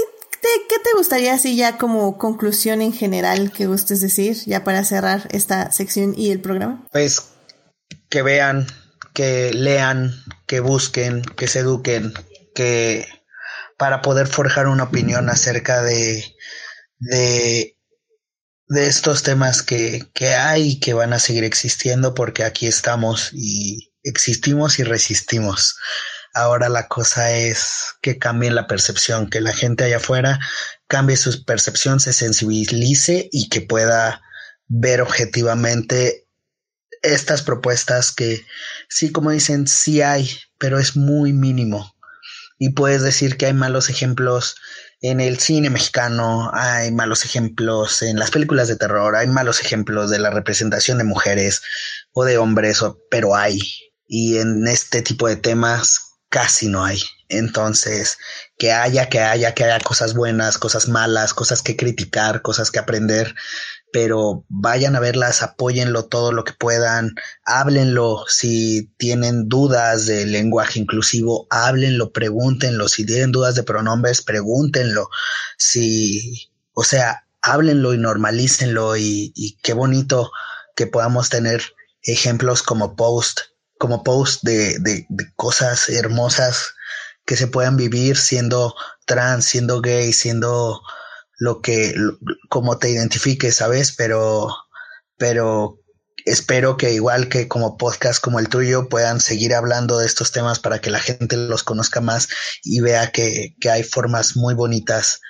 ¿qué te gustaría así ya como conclusión en general que gustes decir, ya para cerrar esta sección y el programa? Pues que vean, que lean, que busquen, que se eduquen, que para poder forjar una opinión acerca de, de, de estos temas que, que hay y que van a seguir existiendo porque aquí estamos y existimos y resistimos. Ahora la cosa es que cambien la percepción, que la gente allá afuera cambie su percepción, se sensibilice y que pueda ver objetivamente estas propuestas que sí, como dicen, sí hay, pero es muy mínimo. Y puedes decir que hay malos ejemplos en el cine mexicano, hay malos ejemplos en las películas de terror, hay malos ejemplos de la representación de mujeres o de hombres, pero hay. Y en este tipo de temas casi no hay. Entonces, que haya, que haya, que haya cosas buenas, cosas malas, cosas que criticar, cosas que aprender, pero vayan a verlas, apóyenlo todo lo que puedan, háblenlo, si tienen dudas de lenguaje inclusivo, háblenlo, pregúntenlo, si tienen dudas de pronombres, pregúntenlo, si, o sea, háblenlo y normalícenlo y, y qué bonito que podamos tener ejemplos como Post como post de, de, cosas hermosas que se puedan vivir siendo trans, siendo gay, siendo lo que, como te identifiques, ¿sabes? Pero, pero espero que igual que como podcast como el tuyo puedan seguir hablando de estos temas para que la gente los conozca más y vea que, que hay formas muy bonitas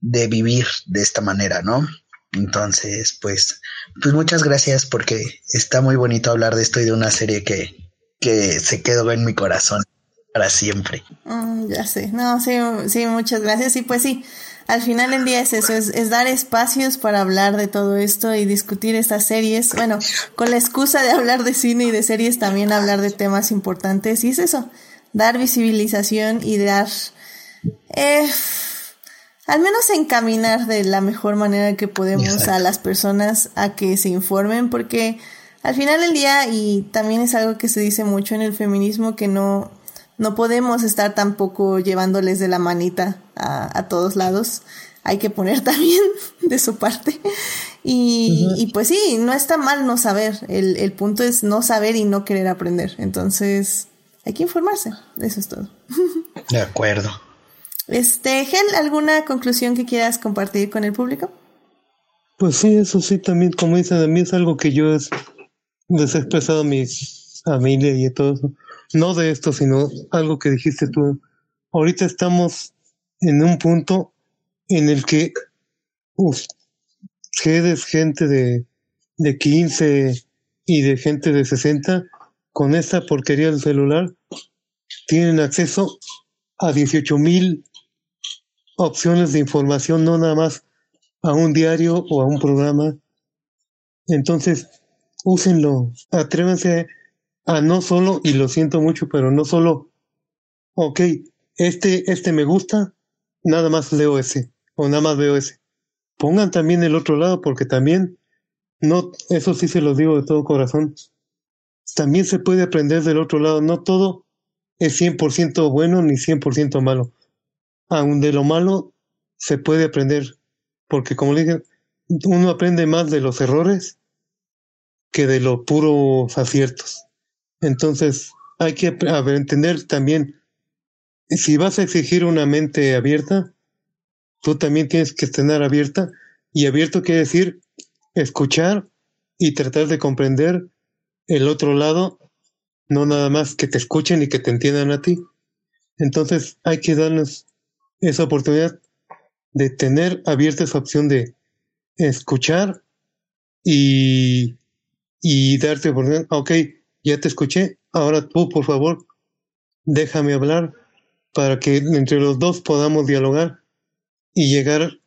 de vivir de esta manera, ¿no? Entonces, pues, pues muchas gracias porque está muy bonito hablar de esto y de una serie que, que se quedó en mi corazón para siempre. Mm, ya sé, no, sí, sí, muchas gracias. Y pues sí, al final del día es eso, es, es, dar espacios para hablar de todo esto y discutir estas series. Bueno, con la excusa de hablar de cine y de series, también hablar de temas importantes. Y es eso, dar visibilización y dar... Eh, al menos encaminar de la mejor manera que podemos a las personas a que se informen, porque al final del día, y también es algo que se dice mucho en el feminismo, que no, no podemos estar tampoco llevándoles de la manita a, a todos lados. Hay que poner también de su parte. Y, y pues sí, no está mal no saber. El, el punto es no saber y no querer aprender. Entonces, hay que informarse. Eso es todo. De acuerdo. Este, Gel, ¿alguna conclusión que quieras compartir con el público? Pues sí, eso sí, también, como dices, a mí es algo que yo es, les he expresado a mi familia y todo eso. No de esto, sino algo que dijiste tú. Ahorita estamos en un punto en el que ustedes, gente de, de 15 y de gente de 60, con esta porquería del celular, tienen acceso a 18 mil opciones de información, no nada más a un diario o a un programa. Entonces, úsenlo, atrévanse a no solo, y lo siento mucho, pero no solo, ok, este, este me gusta, nada más leo ese, o nada más veo ese. Pongan también el otro lado, porque también, no, eso sí se lo digo de todo corazón, también se puede aprender del otro lado, no todo es 100% bueno ni 100% malo. Aún de lo malo se puede aprender, porque como le dije, uno aprende más de los errores que de los puros aciertos. Entonces, hay que entender también, si vas a exigir una mente abierta, tú también tienes que tener abierta, y abierto quiere decir escuchar y tratar de comprender el otro lado, no nada más que te escuchen y que te entiendan a ti. Entonces hay que darnos esa oportunidad de tener abierta esa opción de escuchar y, y darte oportunidad. Ok, ya te escuché, ahora tú por favor déjame hablar para que entre los dos podamos dialogar y llegar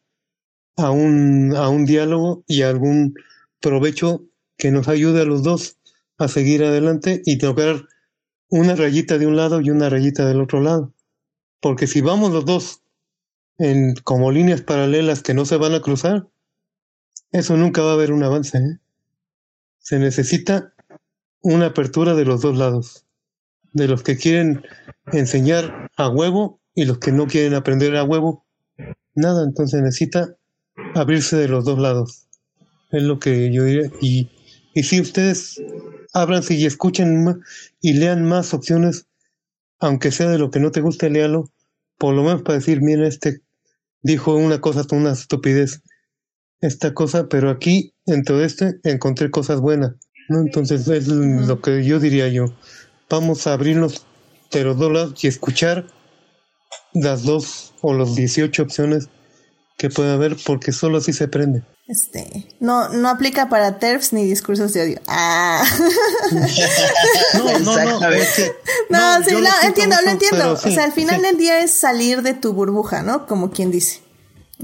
a un, a un diálogo y a algún provecho que nos ayude a los dos a seguir adelante y tocar una rayita de un lado y una rayita del otro lado. Porque si vamos los dos en como líneas paralelas que no se van a cruzar, eso nunca va a haber un avance. ¿eh? Se necesita una apertura de los dos lados, de los que quieren enseñar a huevo y los que no quieren aprender a huevo. Nada, entonces necesita abrirse de los dos lados. Es lo que yo diría. Y, y si ustedes ábranse y escuchen y lean más opciones, aunque sea de lo que no te guste, léalo, por lo menos para decir, mira, este dijo una cosa, una estupidez, esta cosa, pero aquí, en todo este, encontré cosas buenas. Entonces es lo que yo diría yo. Vamos a abrirnos de los lados y escuchar las dos o los 18 opciones que puede haber, porque solo así se aprende. Este, no, no aplica para TERFs ni discursos de odio. Ah. no, no, no. no, sí, lo entiendo, lo entiendo. o sea, al final del día es salir de tu burbuja, ¿no? Como quien dice.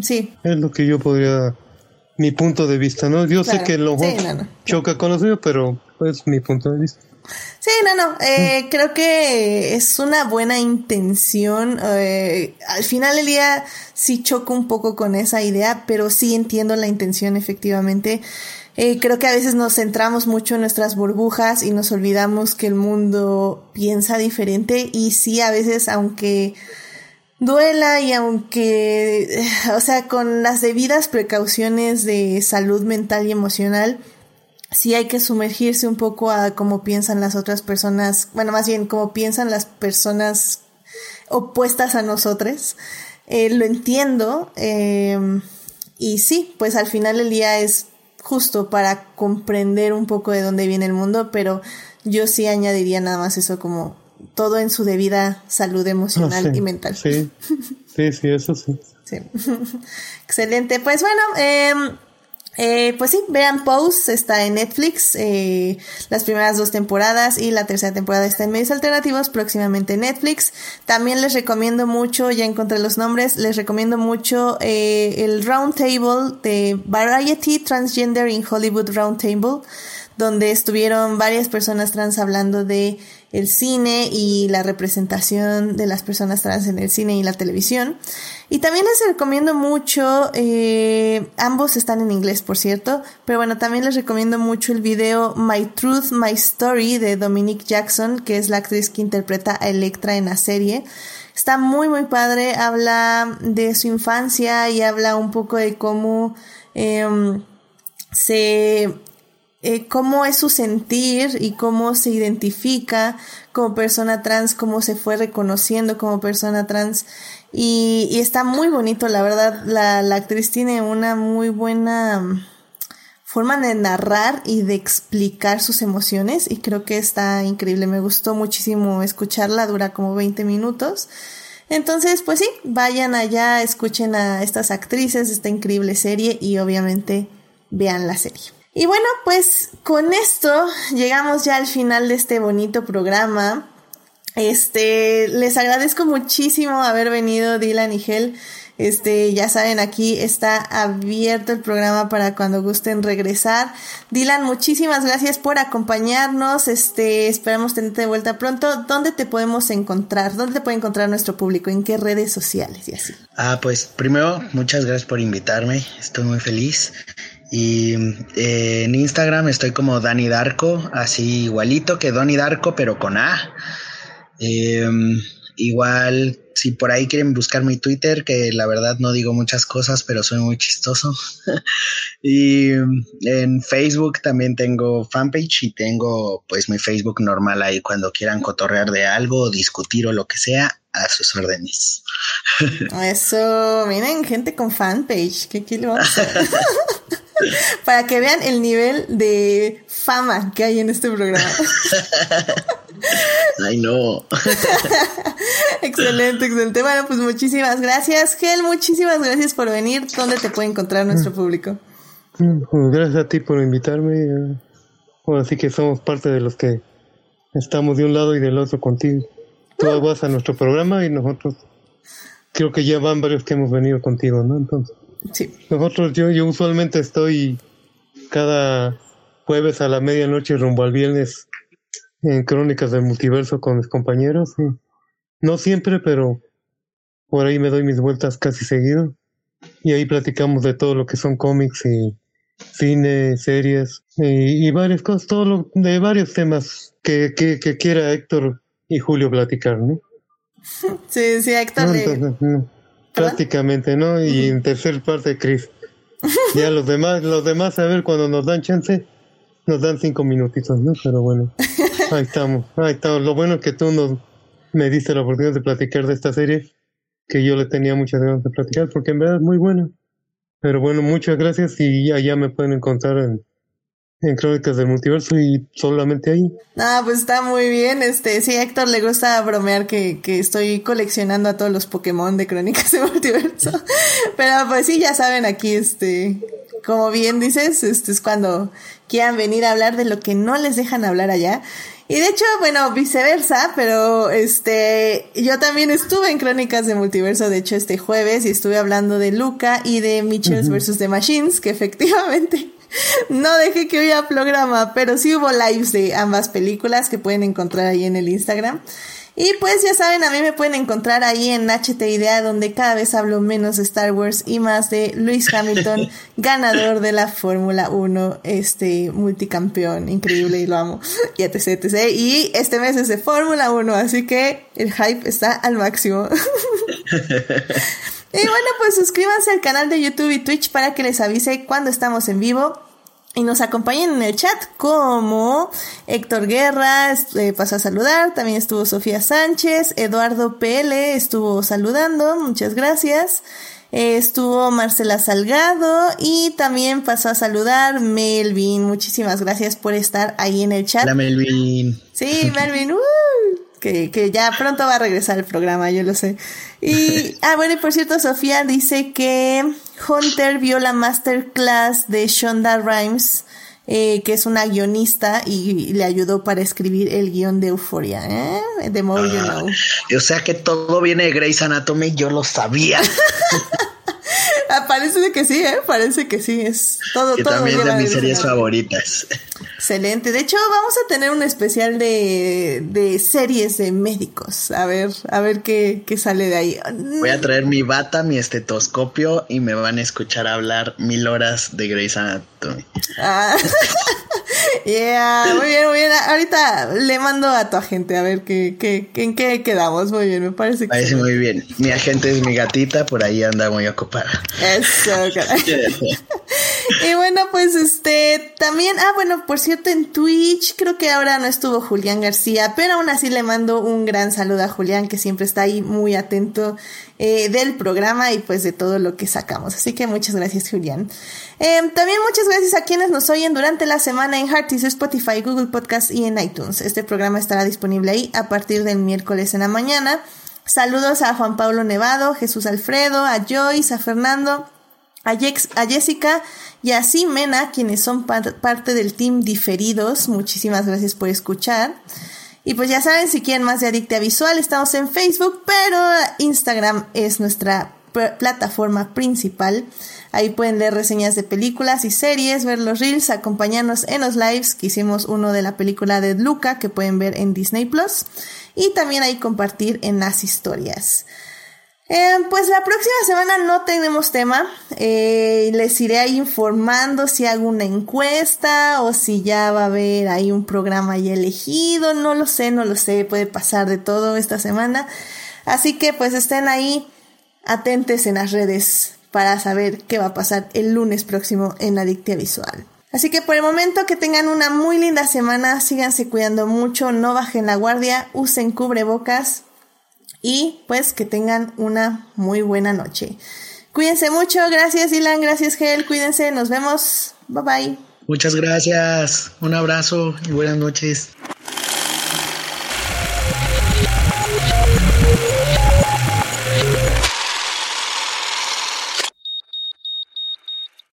Sí. Es lo que yo podría, mi punto de vista, ¿no? Yo sé que lo choca con los míos, pero es mi punto de vista. Sí, no, no. Eh, creo que es una buena intención. Eh, al final del día sí choco un poco con esa idea, pero sí entiendo la intención efectivamente. Eh, creo que a veces nos centramos mucho en nuestras burbujas y nos olvidamos que el mundo piensa diferente y sí, a veces, aunque duela y aunque, o sea, con las debidas precauciones de salud mental y emocional, sí hay que sumergirse un poco a cómo piensan las otras personas, bueno, más bien cómo piensan las personas opuestas a nosotros. Eh, lo entiendo em, y sí, pues al final el día es justo para comprender un poco de dónde viene el mundo, pero yo sí añadiría nada más eso como todo en su debida salud emocional ah, y mental. Sí, sí, sí, eso sí. sí. Excelente. Pues bueno, eh, eh, pues sí, vean Pose, está en Netflix, eh, las primeras dos temporadas y la tercera temporada está en medios alternativos, próximamente en Netflix. También les recomiendo mucho, ya encontré los nombres, les recomiendo mucho eh, el Roundtable de Variety Transgender in Hollywood Roundtable, donde estuvieron varias personas trans hablando de el cine y la representación de las personas trans en el cine y la televisión. Y también les recomiendo mucho, eh, ambos están en inglés por cierto, pero bueno, también les recomiendo mucho el video My Truth, My Story de Dominique Jackson, que es la actriz que interpreta a Electra en la serie. Está muy muy padre, habla de su infancia y habla un poco de cómo... Eh, se eh, cómo es su sentir y cómo se identifica como persona trans, cómo se fue reconociendo como persona trans. Y, está muy bonito, la verdad, la, la actriz tiene una muy buena mm, forma de narrar y de explicar sus emociones y creo que está increíble. Me gustó muchísimo escucharla, dura como 20 minutos. Entonces, pues sí, vayan allá, escuchen a estas actrices, esta increíble serie y obviamente vean la serie. Y bueno, pues con esto llegamos ya al final de este bonito programa. Este, les agradezco muchísimo haber venido Dylan y Hel. Este, ya saben, aquí está abierto el programa para cuando gusten regresar. Dylan, muchísimas gracias por acompañarnos. Este, esperamos tenerte de vuelta pronto. ¿Dónde te podemos encontrar? ¿Dónde te puede encontrar nuestro público? ¿En qué redes sociales y así? Ah, pues primero, muchas gracias por invitarme. Estoy muy feliz. Y eh, en Instagram estoy como Dani Darko, así igualito que Donny Darko, pero con A. Eh, igual, si por ahí quieren buscar mi Twitter, que la verdad no digo muchas cosas, pero soy muy chistoso. y en Facebook también tengo fanpage y tengo pues mi Facebook normal ahí cuando quieran cotorrear de algo, discutir o lo que sea, a sus órdenes. Eso, miren, gente con fanpage, qué kilo. Para que vean el nivel de fama que hay en este programa. Ay, no. excelente, excelente. Bueno, pues muchísimas gracias, Gel. Muchísimas gracias por venir. ¿Dónde te puede encontrar nuestro público? Pues gracias a ti por invitarme. Bueno, así que somos parte de los que estamos de un lado y del otro contigo. Tú vas a nuestro programa y nosotros creo que ya van varios que hemos venido contigo, ¿no? Entonces. Sí. Nosotros, yo, yo usualmente estoy cada jueves a la medianoche rumbo al viernes en Crónicas del Multiverso con mis compañeros. No siempre, pero por ahí me doy mis vueltas casi seguido. Y ahí platicamos de todo lo que son cómics y cine, series y, varias cosas, todo lo, de varios temas que, que, quiera Héctor y Julio platicar, ¿no? Sí, sí, Héctor. Prácticamente, ¿no? Y en tercer parte, Chris. Ya los demás, los demás, a ver, cuando nos dan chance, nos dan cinco minutitos, ¿no? Pero bueno, ahí estamos, ahí estamos. Lo bueno es que tú nos, me diste la oportunidad de platicar de esta serie, que yo le tenía muchas ganas de platicar, porque en verdad es muy buena. Pero bueno, muchas gracias y allá me pueden encontrar en en Crónicas del Multiverso y solamente ahí. Ah, pues está muy bien. Este, sí, a Héctor le gusta bromear que, que estoy coleccionando a todos los Pokémon de Crónicas del Multiverso. Pero pues sí, ya saben, aquí, este, como bien dices, este es cuando quieran venir a hablar de lo que no les dejan hablar allá. Y de hecho, bueno, viceversa, pero este, yo también estuve en Crónicas de Multiverso, de hecho, este jueves, y estuve hablando de Luca y de Mitchells vs. The Machines, que efectivamente no dejé que hubiera programa, pero sí hubo lives de ambas películas que pueden encontrar ahí en el Instagram. Y pues ya saben, a mí me pueden encontrar ahí en HT Idea, donde cada vez hablo menos de Star Wars y más de Luis Hamilton, ganador de la Fórmula 1, este multicampeón, increíble y lo amo, y etc, etc. Y este mes es de Fórmula 1, así que el hype está al máximo. Y bueno, pues suscríbanse al canal de YouTube y Twitch para que les avise cuando estamos en vivo. Y nos acompañen en el chat como Héctor Guerra eh, pasó a saludar, también estuvo Sofía Sánchez, Eduardo PL estuvo saludando, muchas gracias. Eh, estuvo Marcela Salgado y también pasó a saludar Melvin. Muchísimas gracias por estar ahí en el chat. Hola Melvin. Sí, Melvin. Uh que, que ya pronto va a regresar el programa, yo lo sé. Y, ah, bueno, y por cierto, Sofía dice que Hunter vio la masterclass de Shonda Rhimes, eh, que es una guionista, y, le ayudó para escribir el guion de Euphoria, ¿eh? The More You ah, Know. O sea que todo viene de Grey's Anatomy, yo lo sabía. Ah, parece que sí, ¿eh? Parece que sí. Es todo, que también de mis series favoritas. Excelente. De hecho, vamos a tener un especial de, de series de médicos. A ver, a ver qué, qué, sale de ahí. Voy a traer mi bata, mi estetoscopio y me van a escuchar hablar mil horas de Grey's Anatomy. Ah. yeah, muy bien, muy bien. Ahorita le mando a tu agente a ver qué, qué, en qué quedamos. Muy bien, me parece que. Parece muy bien. Mi agente es mi gatita, por ahí anda muy ocupada. Eso, caray. y bueno, pues este, también, ah, bueno, por cierto, en Twitch creo que ahora no estuvo Julián García, pero aún así le mando un gran saludo a Julián, que siempre está ahí muy atento eh, del programa y pues de todo lo que sacamos. Así que muchas gracias, Julián. Em, también muchas gracias a quienes nos oyen durante la semana en Heartis, Spotify, Google Podcast y en iTunes. Este programa estará disponible ahí a partir del miércoles en la mañana. Saludos a Juan Pablo Nevado, Jesús Alfredo, a Joyce, a Fernando, a, a Jessica y a Simena, quienes son parte del team Diferidos. Muchísimas gracias por escuchar. Y pues ya saben, si quieren más de Adictia Visual, estamos en Facebook, pero Instagram es nuestra plataforma principal. Ahí pueden leer reseñas de películas y series, ver los reels, acompañarnos en los lives, que hicimos uno de la película de Luca, que pueden ver en Disney Plus, y también ahí compartir en las historias. Eh, pues la próxima semana no tenemos tema. Eh, les iré ahí informando si hago una encuesta o si ya va a haber ahí un programa ya elegido. No lo sé, no lo sé. Puede pasar de todo esta semana. Así que pues estén ahí atentes en las redes para saber qué va a pasar el lunes próximo en Adictia Visual. Así que por el momento que tengan una muy linda semana, síganse cuidando mucho, no bajen la guardia, usen cubrebocas y pues que tengan una muy buena noche. Cuídense mucho, gracias Ilan, gracias Gel, cuídense, nos vemos, bye bye. Muchas gracias, un abrazo y buenas noches.